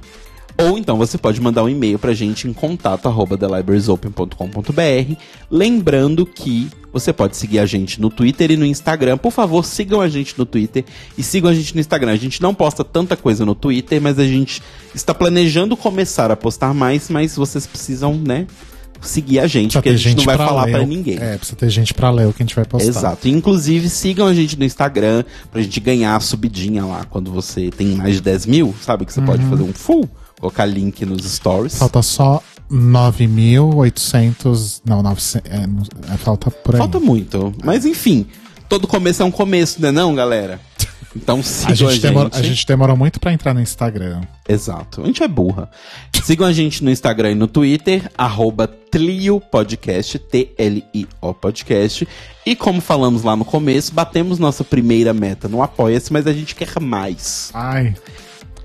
Ou então você pode mandar um e-mail pra gente em contato arroba thelibrariesopen.com.br. Lembrando que você pode seguir a gente no Twitter e no Instagram. Por favor, sigam a gente no Twitter e sigam a gente no Instagram. A gente não posta tanta coisa no Twitter, mas a gente está planejando começar a postar mais, mas vocês precisam, né, seguir a gente, Precisa porque a ter gente não vai pra falar o- ninguém. É, precisa ter gente pra ler o que a gente vai postar. Exato. Inclusive, sigam a gente no Instagram pra gente ganhar a subidinha lá quando você tem mais de 10 mil, sabe? Que você pode fazer um full, colocar link nos stories. Falta só 9.800. Não, 900. É, não- é, falta por aí. Falta muito. Mas enfim, todo começo é um começo, né não, galera? Então [laughs] sigam A a gente, gente. demorou, a gente demorou muito pra entrar no Instagram. Exato. A gente é burra. Sigam a gente no Instagram e no Twitter, arroba Tlio Podcast, T-L-I-O Podcast. E como falamos lá no começo, batemos nossa primeira meta no Apoia-se, mas a gente quer mais. Ai,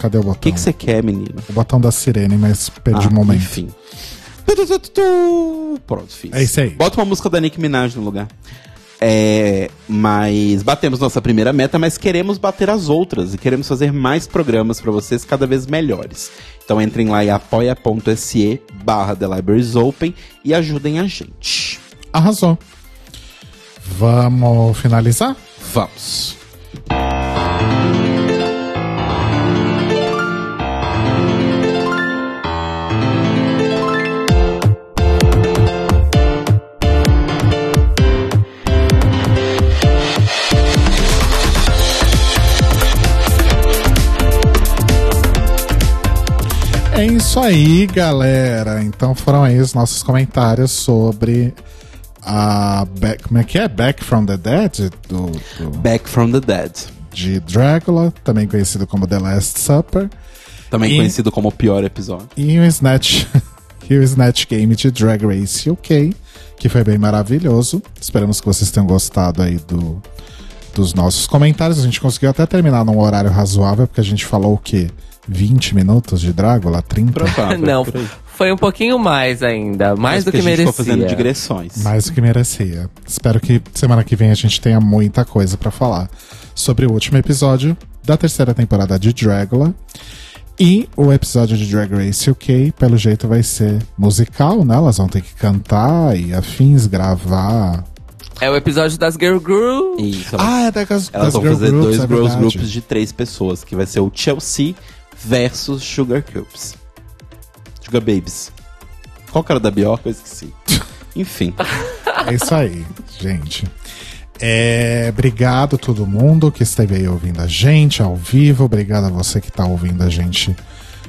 cadê o botão? O que que você quer, menino? O botão da sirene, mas perdi Ah, o momento. Enfim. Pronto, fiz. É isso aí. Bota uma música da Nicki Minaj no lugar. É, mas batemos nossa primeira meta, mas queremos bater as outras e queremos fazer mais programas pra vocês cada vez melhores. Então entrem lá em apoia.se barra The Libraries Open e ajudem a gente. Arrasou. Vamos finalizar? Vamos. Isso aí, galera. Então foram aí os nossos comentários sobre a. Back, como é que é? Back from the Dead? Do, do- Back from the Dead. de Dracula, também conhecido como The Last Supper. Também E- conhecido como o pior episódio. E o Snatch. [laughs] e o Snatch Game de Drag Race UK, que foi bem maravilhoso. Esperamos que vocês tenham gostado aí do, dos nossos comentários. A gente conseguiu até terminar num horário razoável, porque a gente falou o quê? 20 minutos de Drácula? 30? Provável, [laughs] Não, foi um pouquinho mais ainda. Mais Mas do que a gente merecia. ficou fazendo digressões. Mais do que merecia. Espero que semana que vem a gente tenha muita coisa pra falar sobre o último episódio da terceira temporada de Dragula. E o episódio de Drag Race UK, pelo jeito, vai ser musical, né? Elas vão ter que cantar e afins, gravar. É o episódio das Girl Group. Isso, Ah, é das, Elas das vão girl fazer groups, dois é girls groups de três pessoas, que vai ser o Chelsea versus Sugar Cubes. Sugar Babies. Qual cara da Bjork? Eu esqueci. [laughs] Enfim. É isso aí, gente. É, obrigado a todo mundo que esteve aí ouvindo a gente ao vivo. Obrigado a você que está ouvindo a gente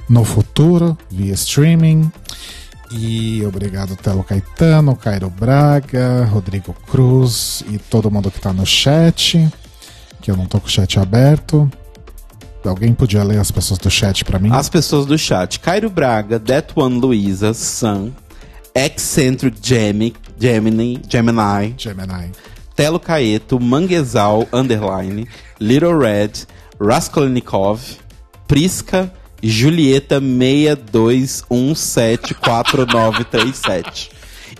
no futuro, via streaming. E obrigado Telo Caetano, Cairo Braga, Rodrigo Cruz e todo mundo que tá no chat. Que eu não tô com o chat aberto. Alguém podia ler as pessoas do chat pra mim? As pessoas do chat. Cairo Braga, That One Luisa, Sam, Eccentric Gemini, Gemini, Gemini, Gemini. Telo Caeto, Manguezal, Underline, Little Red, Raskolnikov, Prisca Julieta 62174937.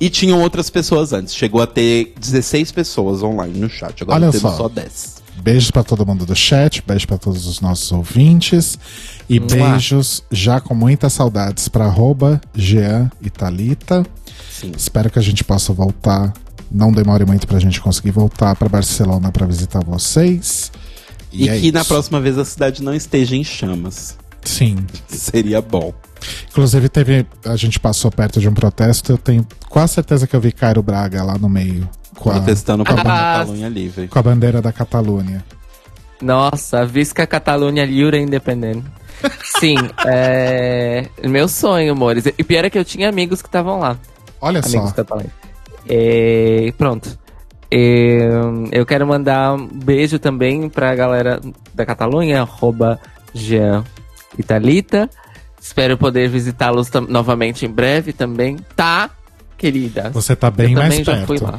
E tinham outras pessoas antes. Chegou a ter 16 pessoas online no chat. Agora Olha temos só. só 10. Beijos pra todo mundo do chat, beijo pra todos os nossos ouvintes e beijos já com muitas saudades pra arroba Jean e Thalita. Sim. Espero que a gente possa voltar. Não demore muito pra gente conseguir voltar pra Barcelona pra visitar vocês. E, é que na isso. próxima vez a cidade não esteja em chamas. Sim. [laughs] Seria bom. Inclusive teve. A gente passou perto de um protesto. Eu tenho quase certeza que eu vi Cairo Braga lá no meio. Com a, Protestando com a, ban- Catalunha livre. com a bandeira da Catalunha. Nossa, a Visca Catalunha Livre Independente. Sim, [laughs] é. Meu sonho, amores. E pior é que eu tinha amigos que estavam lá. Olha Amigos só. catalães. É, pronto. É, eu quero mandar um beijo também pra galera da Catalunha, arroba Jean Italita. Espero poder visitá-los novamente em breve também. Tá, querida? Você tá bem eu mais também já perto. fui lá.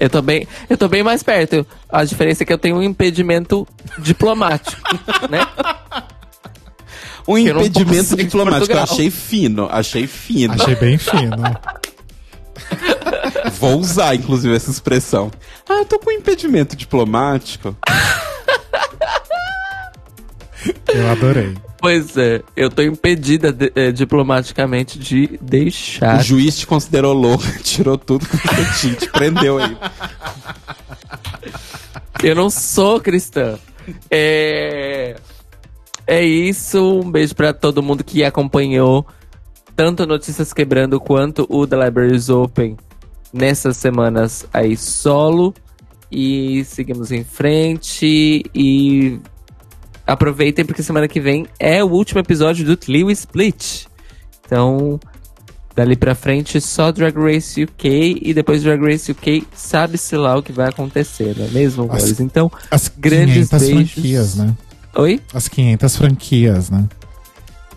Eu tô bem, eu tô bem mais perto. A diferença é que eu tenho um impedimento diplomático, né? Um Eu impedimento diplomático. Eu achei fino, achei fino. Achei bem fino. [laughs] Vou usar, inclusive, essa expressão. Ah, eu tô com um impedimento diplomático. Eu adorei. Pois é, eu tô impedida de- eh, diplomaticamente de deixar. O juiz te considerou louco, [laughs] tirou tudo que você tinha, te prendeu aí. Eu não sou cristã. É, é isso. Um beijo pra todo mundo que acompanhou tanto Notícias Quebrando quanto o The Libraries Open nessas semanas aí solo. E seguimos em frente. E aproveitem porque semana que vem é o último episódio do Tlio Split. Então, dali pra frente só Drag Race UK e depois Drag Race UK sabe-se lá o que vai acontecer, não é mesmo, As- amores? Então, As Grandes 500 beijos. franquias, né? oi? As 500 franquias, né?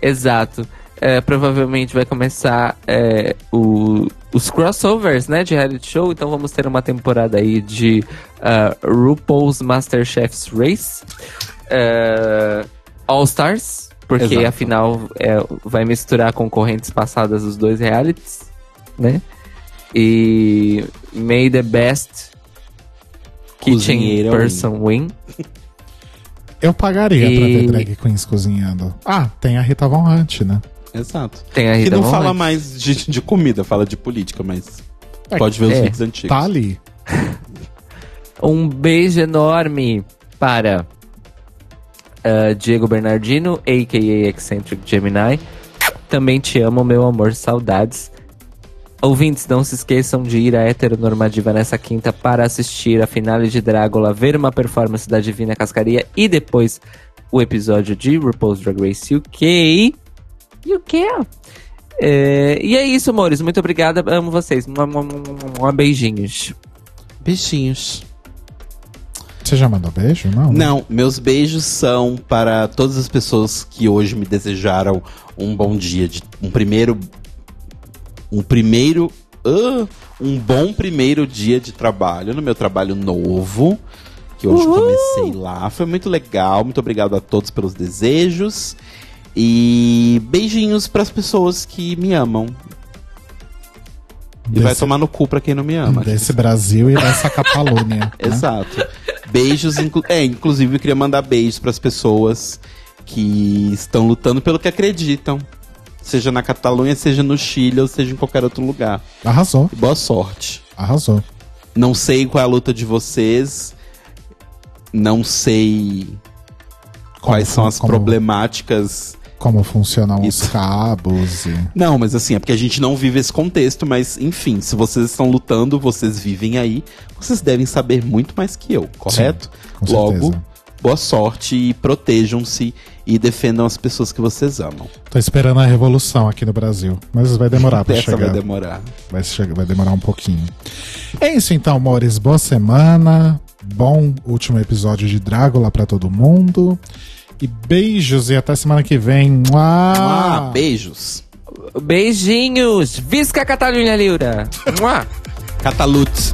Exato. É, provavelmente vai começar é, o- os crossovers, né, de reality show. Então vamos ter uma temporada aí de ah, RuPaul's Masterchef's Race, ah, All Stars, porque Exato. afinal é, vai misturar concorrentes passadas dos dois realities, né? E May the Best Kitchen Cozinheira Person Win. Eu pagaria pra E- ver drag queens cozinhando. Ah, tem a Rita Von Hunt, né? Exato. Tem a Que Rita não Von fala Hunt. mais de, de comida, fala de política, mas É, pode ver os é, vídeos antigos. Tá ali. [laughs] Um beijo enorme para ah, Diego Bernardino, a.k.a. Eccentric Gemini. Também te amo, meu amor, saudades. Ouvintes, não se esqueçam de ir à Heteronormativa nessa quinta para assistir a finale de Drácula, ver uma performance da Divina Cascaria e depois o episódio de RuPaul's Drag Race UK. UK. É, e é isso, amores. Muito obrigada. Amo vocês. Mua, mua, Beijinhos. Beijinhos. Você já mandou beijo? Não? Não, meus beijos são para todas as pessoas que hoje me desejaram um bom dia, de, um primeiro, um primeiro, ah, um bom primeiro dia de trabalho no meu trabalho novo, que hoje comecei lá, foi muito legal, muito obrigado a todos pelos desejos e beijinhos para as pessoas que me amam. E vai Desse- tomar no cu pra quem não me ama. Desse Brasil e dessa Catalunha. [laughs] né? Exato. Beijos, inclu é, inclusive eu queria mandar beijos pras pessoas que estão lutando pelo que acreditam. Seja na Catalunha, seja no Chile ou seja em qualquer outro lugar. Arrasou, E boa sorte. arrasou. Não sei qual é a luta de vocês. Não sei quais Como- são as como- problemáticas. Como funcionam os Isso. cabos e... Não, mas assim, é porque a gente não vive esse contexto, mas enfim, se vocês estão lutando, vocês vivem aí, vocês devem saber muito mais que eu, correto? com Logo, certeza. boa sorte e protejam-se e defendam as pessoas que vocês amam. Tô esperando a revolução aqui no Brasil. Mas vai demorar [laughs] pra Essa chegar. vai demorar. Vai, chegar, vai demorar um pouquinho. É isso então, amores. Boa semana. Bom último episódio de Drácula pra todo mundo. E beijos e até semana que vem. Mua! Ah, beijos. Beijinhos! Visca Catalunha Liura! Mua! Catalute.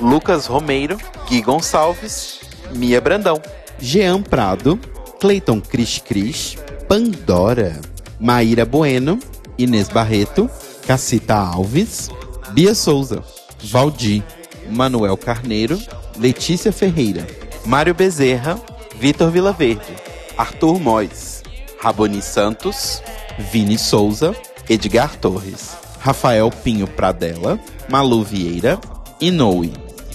Lucas Romeiro, Gui Gonçalves, Mia Brandão. Jean Prado, Cleiton Cris Cris, Pandora, Maíra Bueno, Inês Barreto, Cacita Alves, Bia Souza, Valdir, Manuel Carneiro, Letícia Ferreira, Mário Bezerra, Vitor Vilaverde, Arthur Mois, Raboni Santos, Vini Souza, Edgar Torres, Rafael Pinho Pradella, Malu Vieira, Inoue,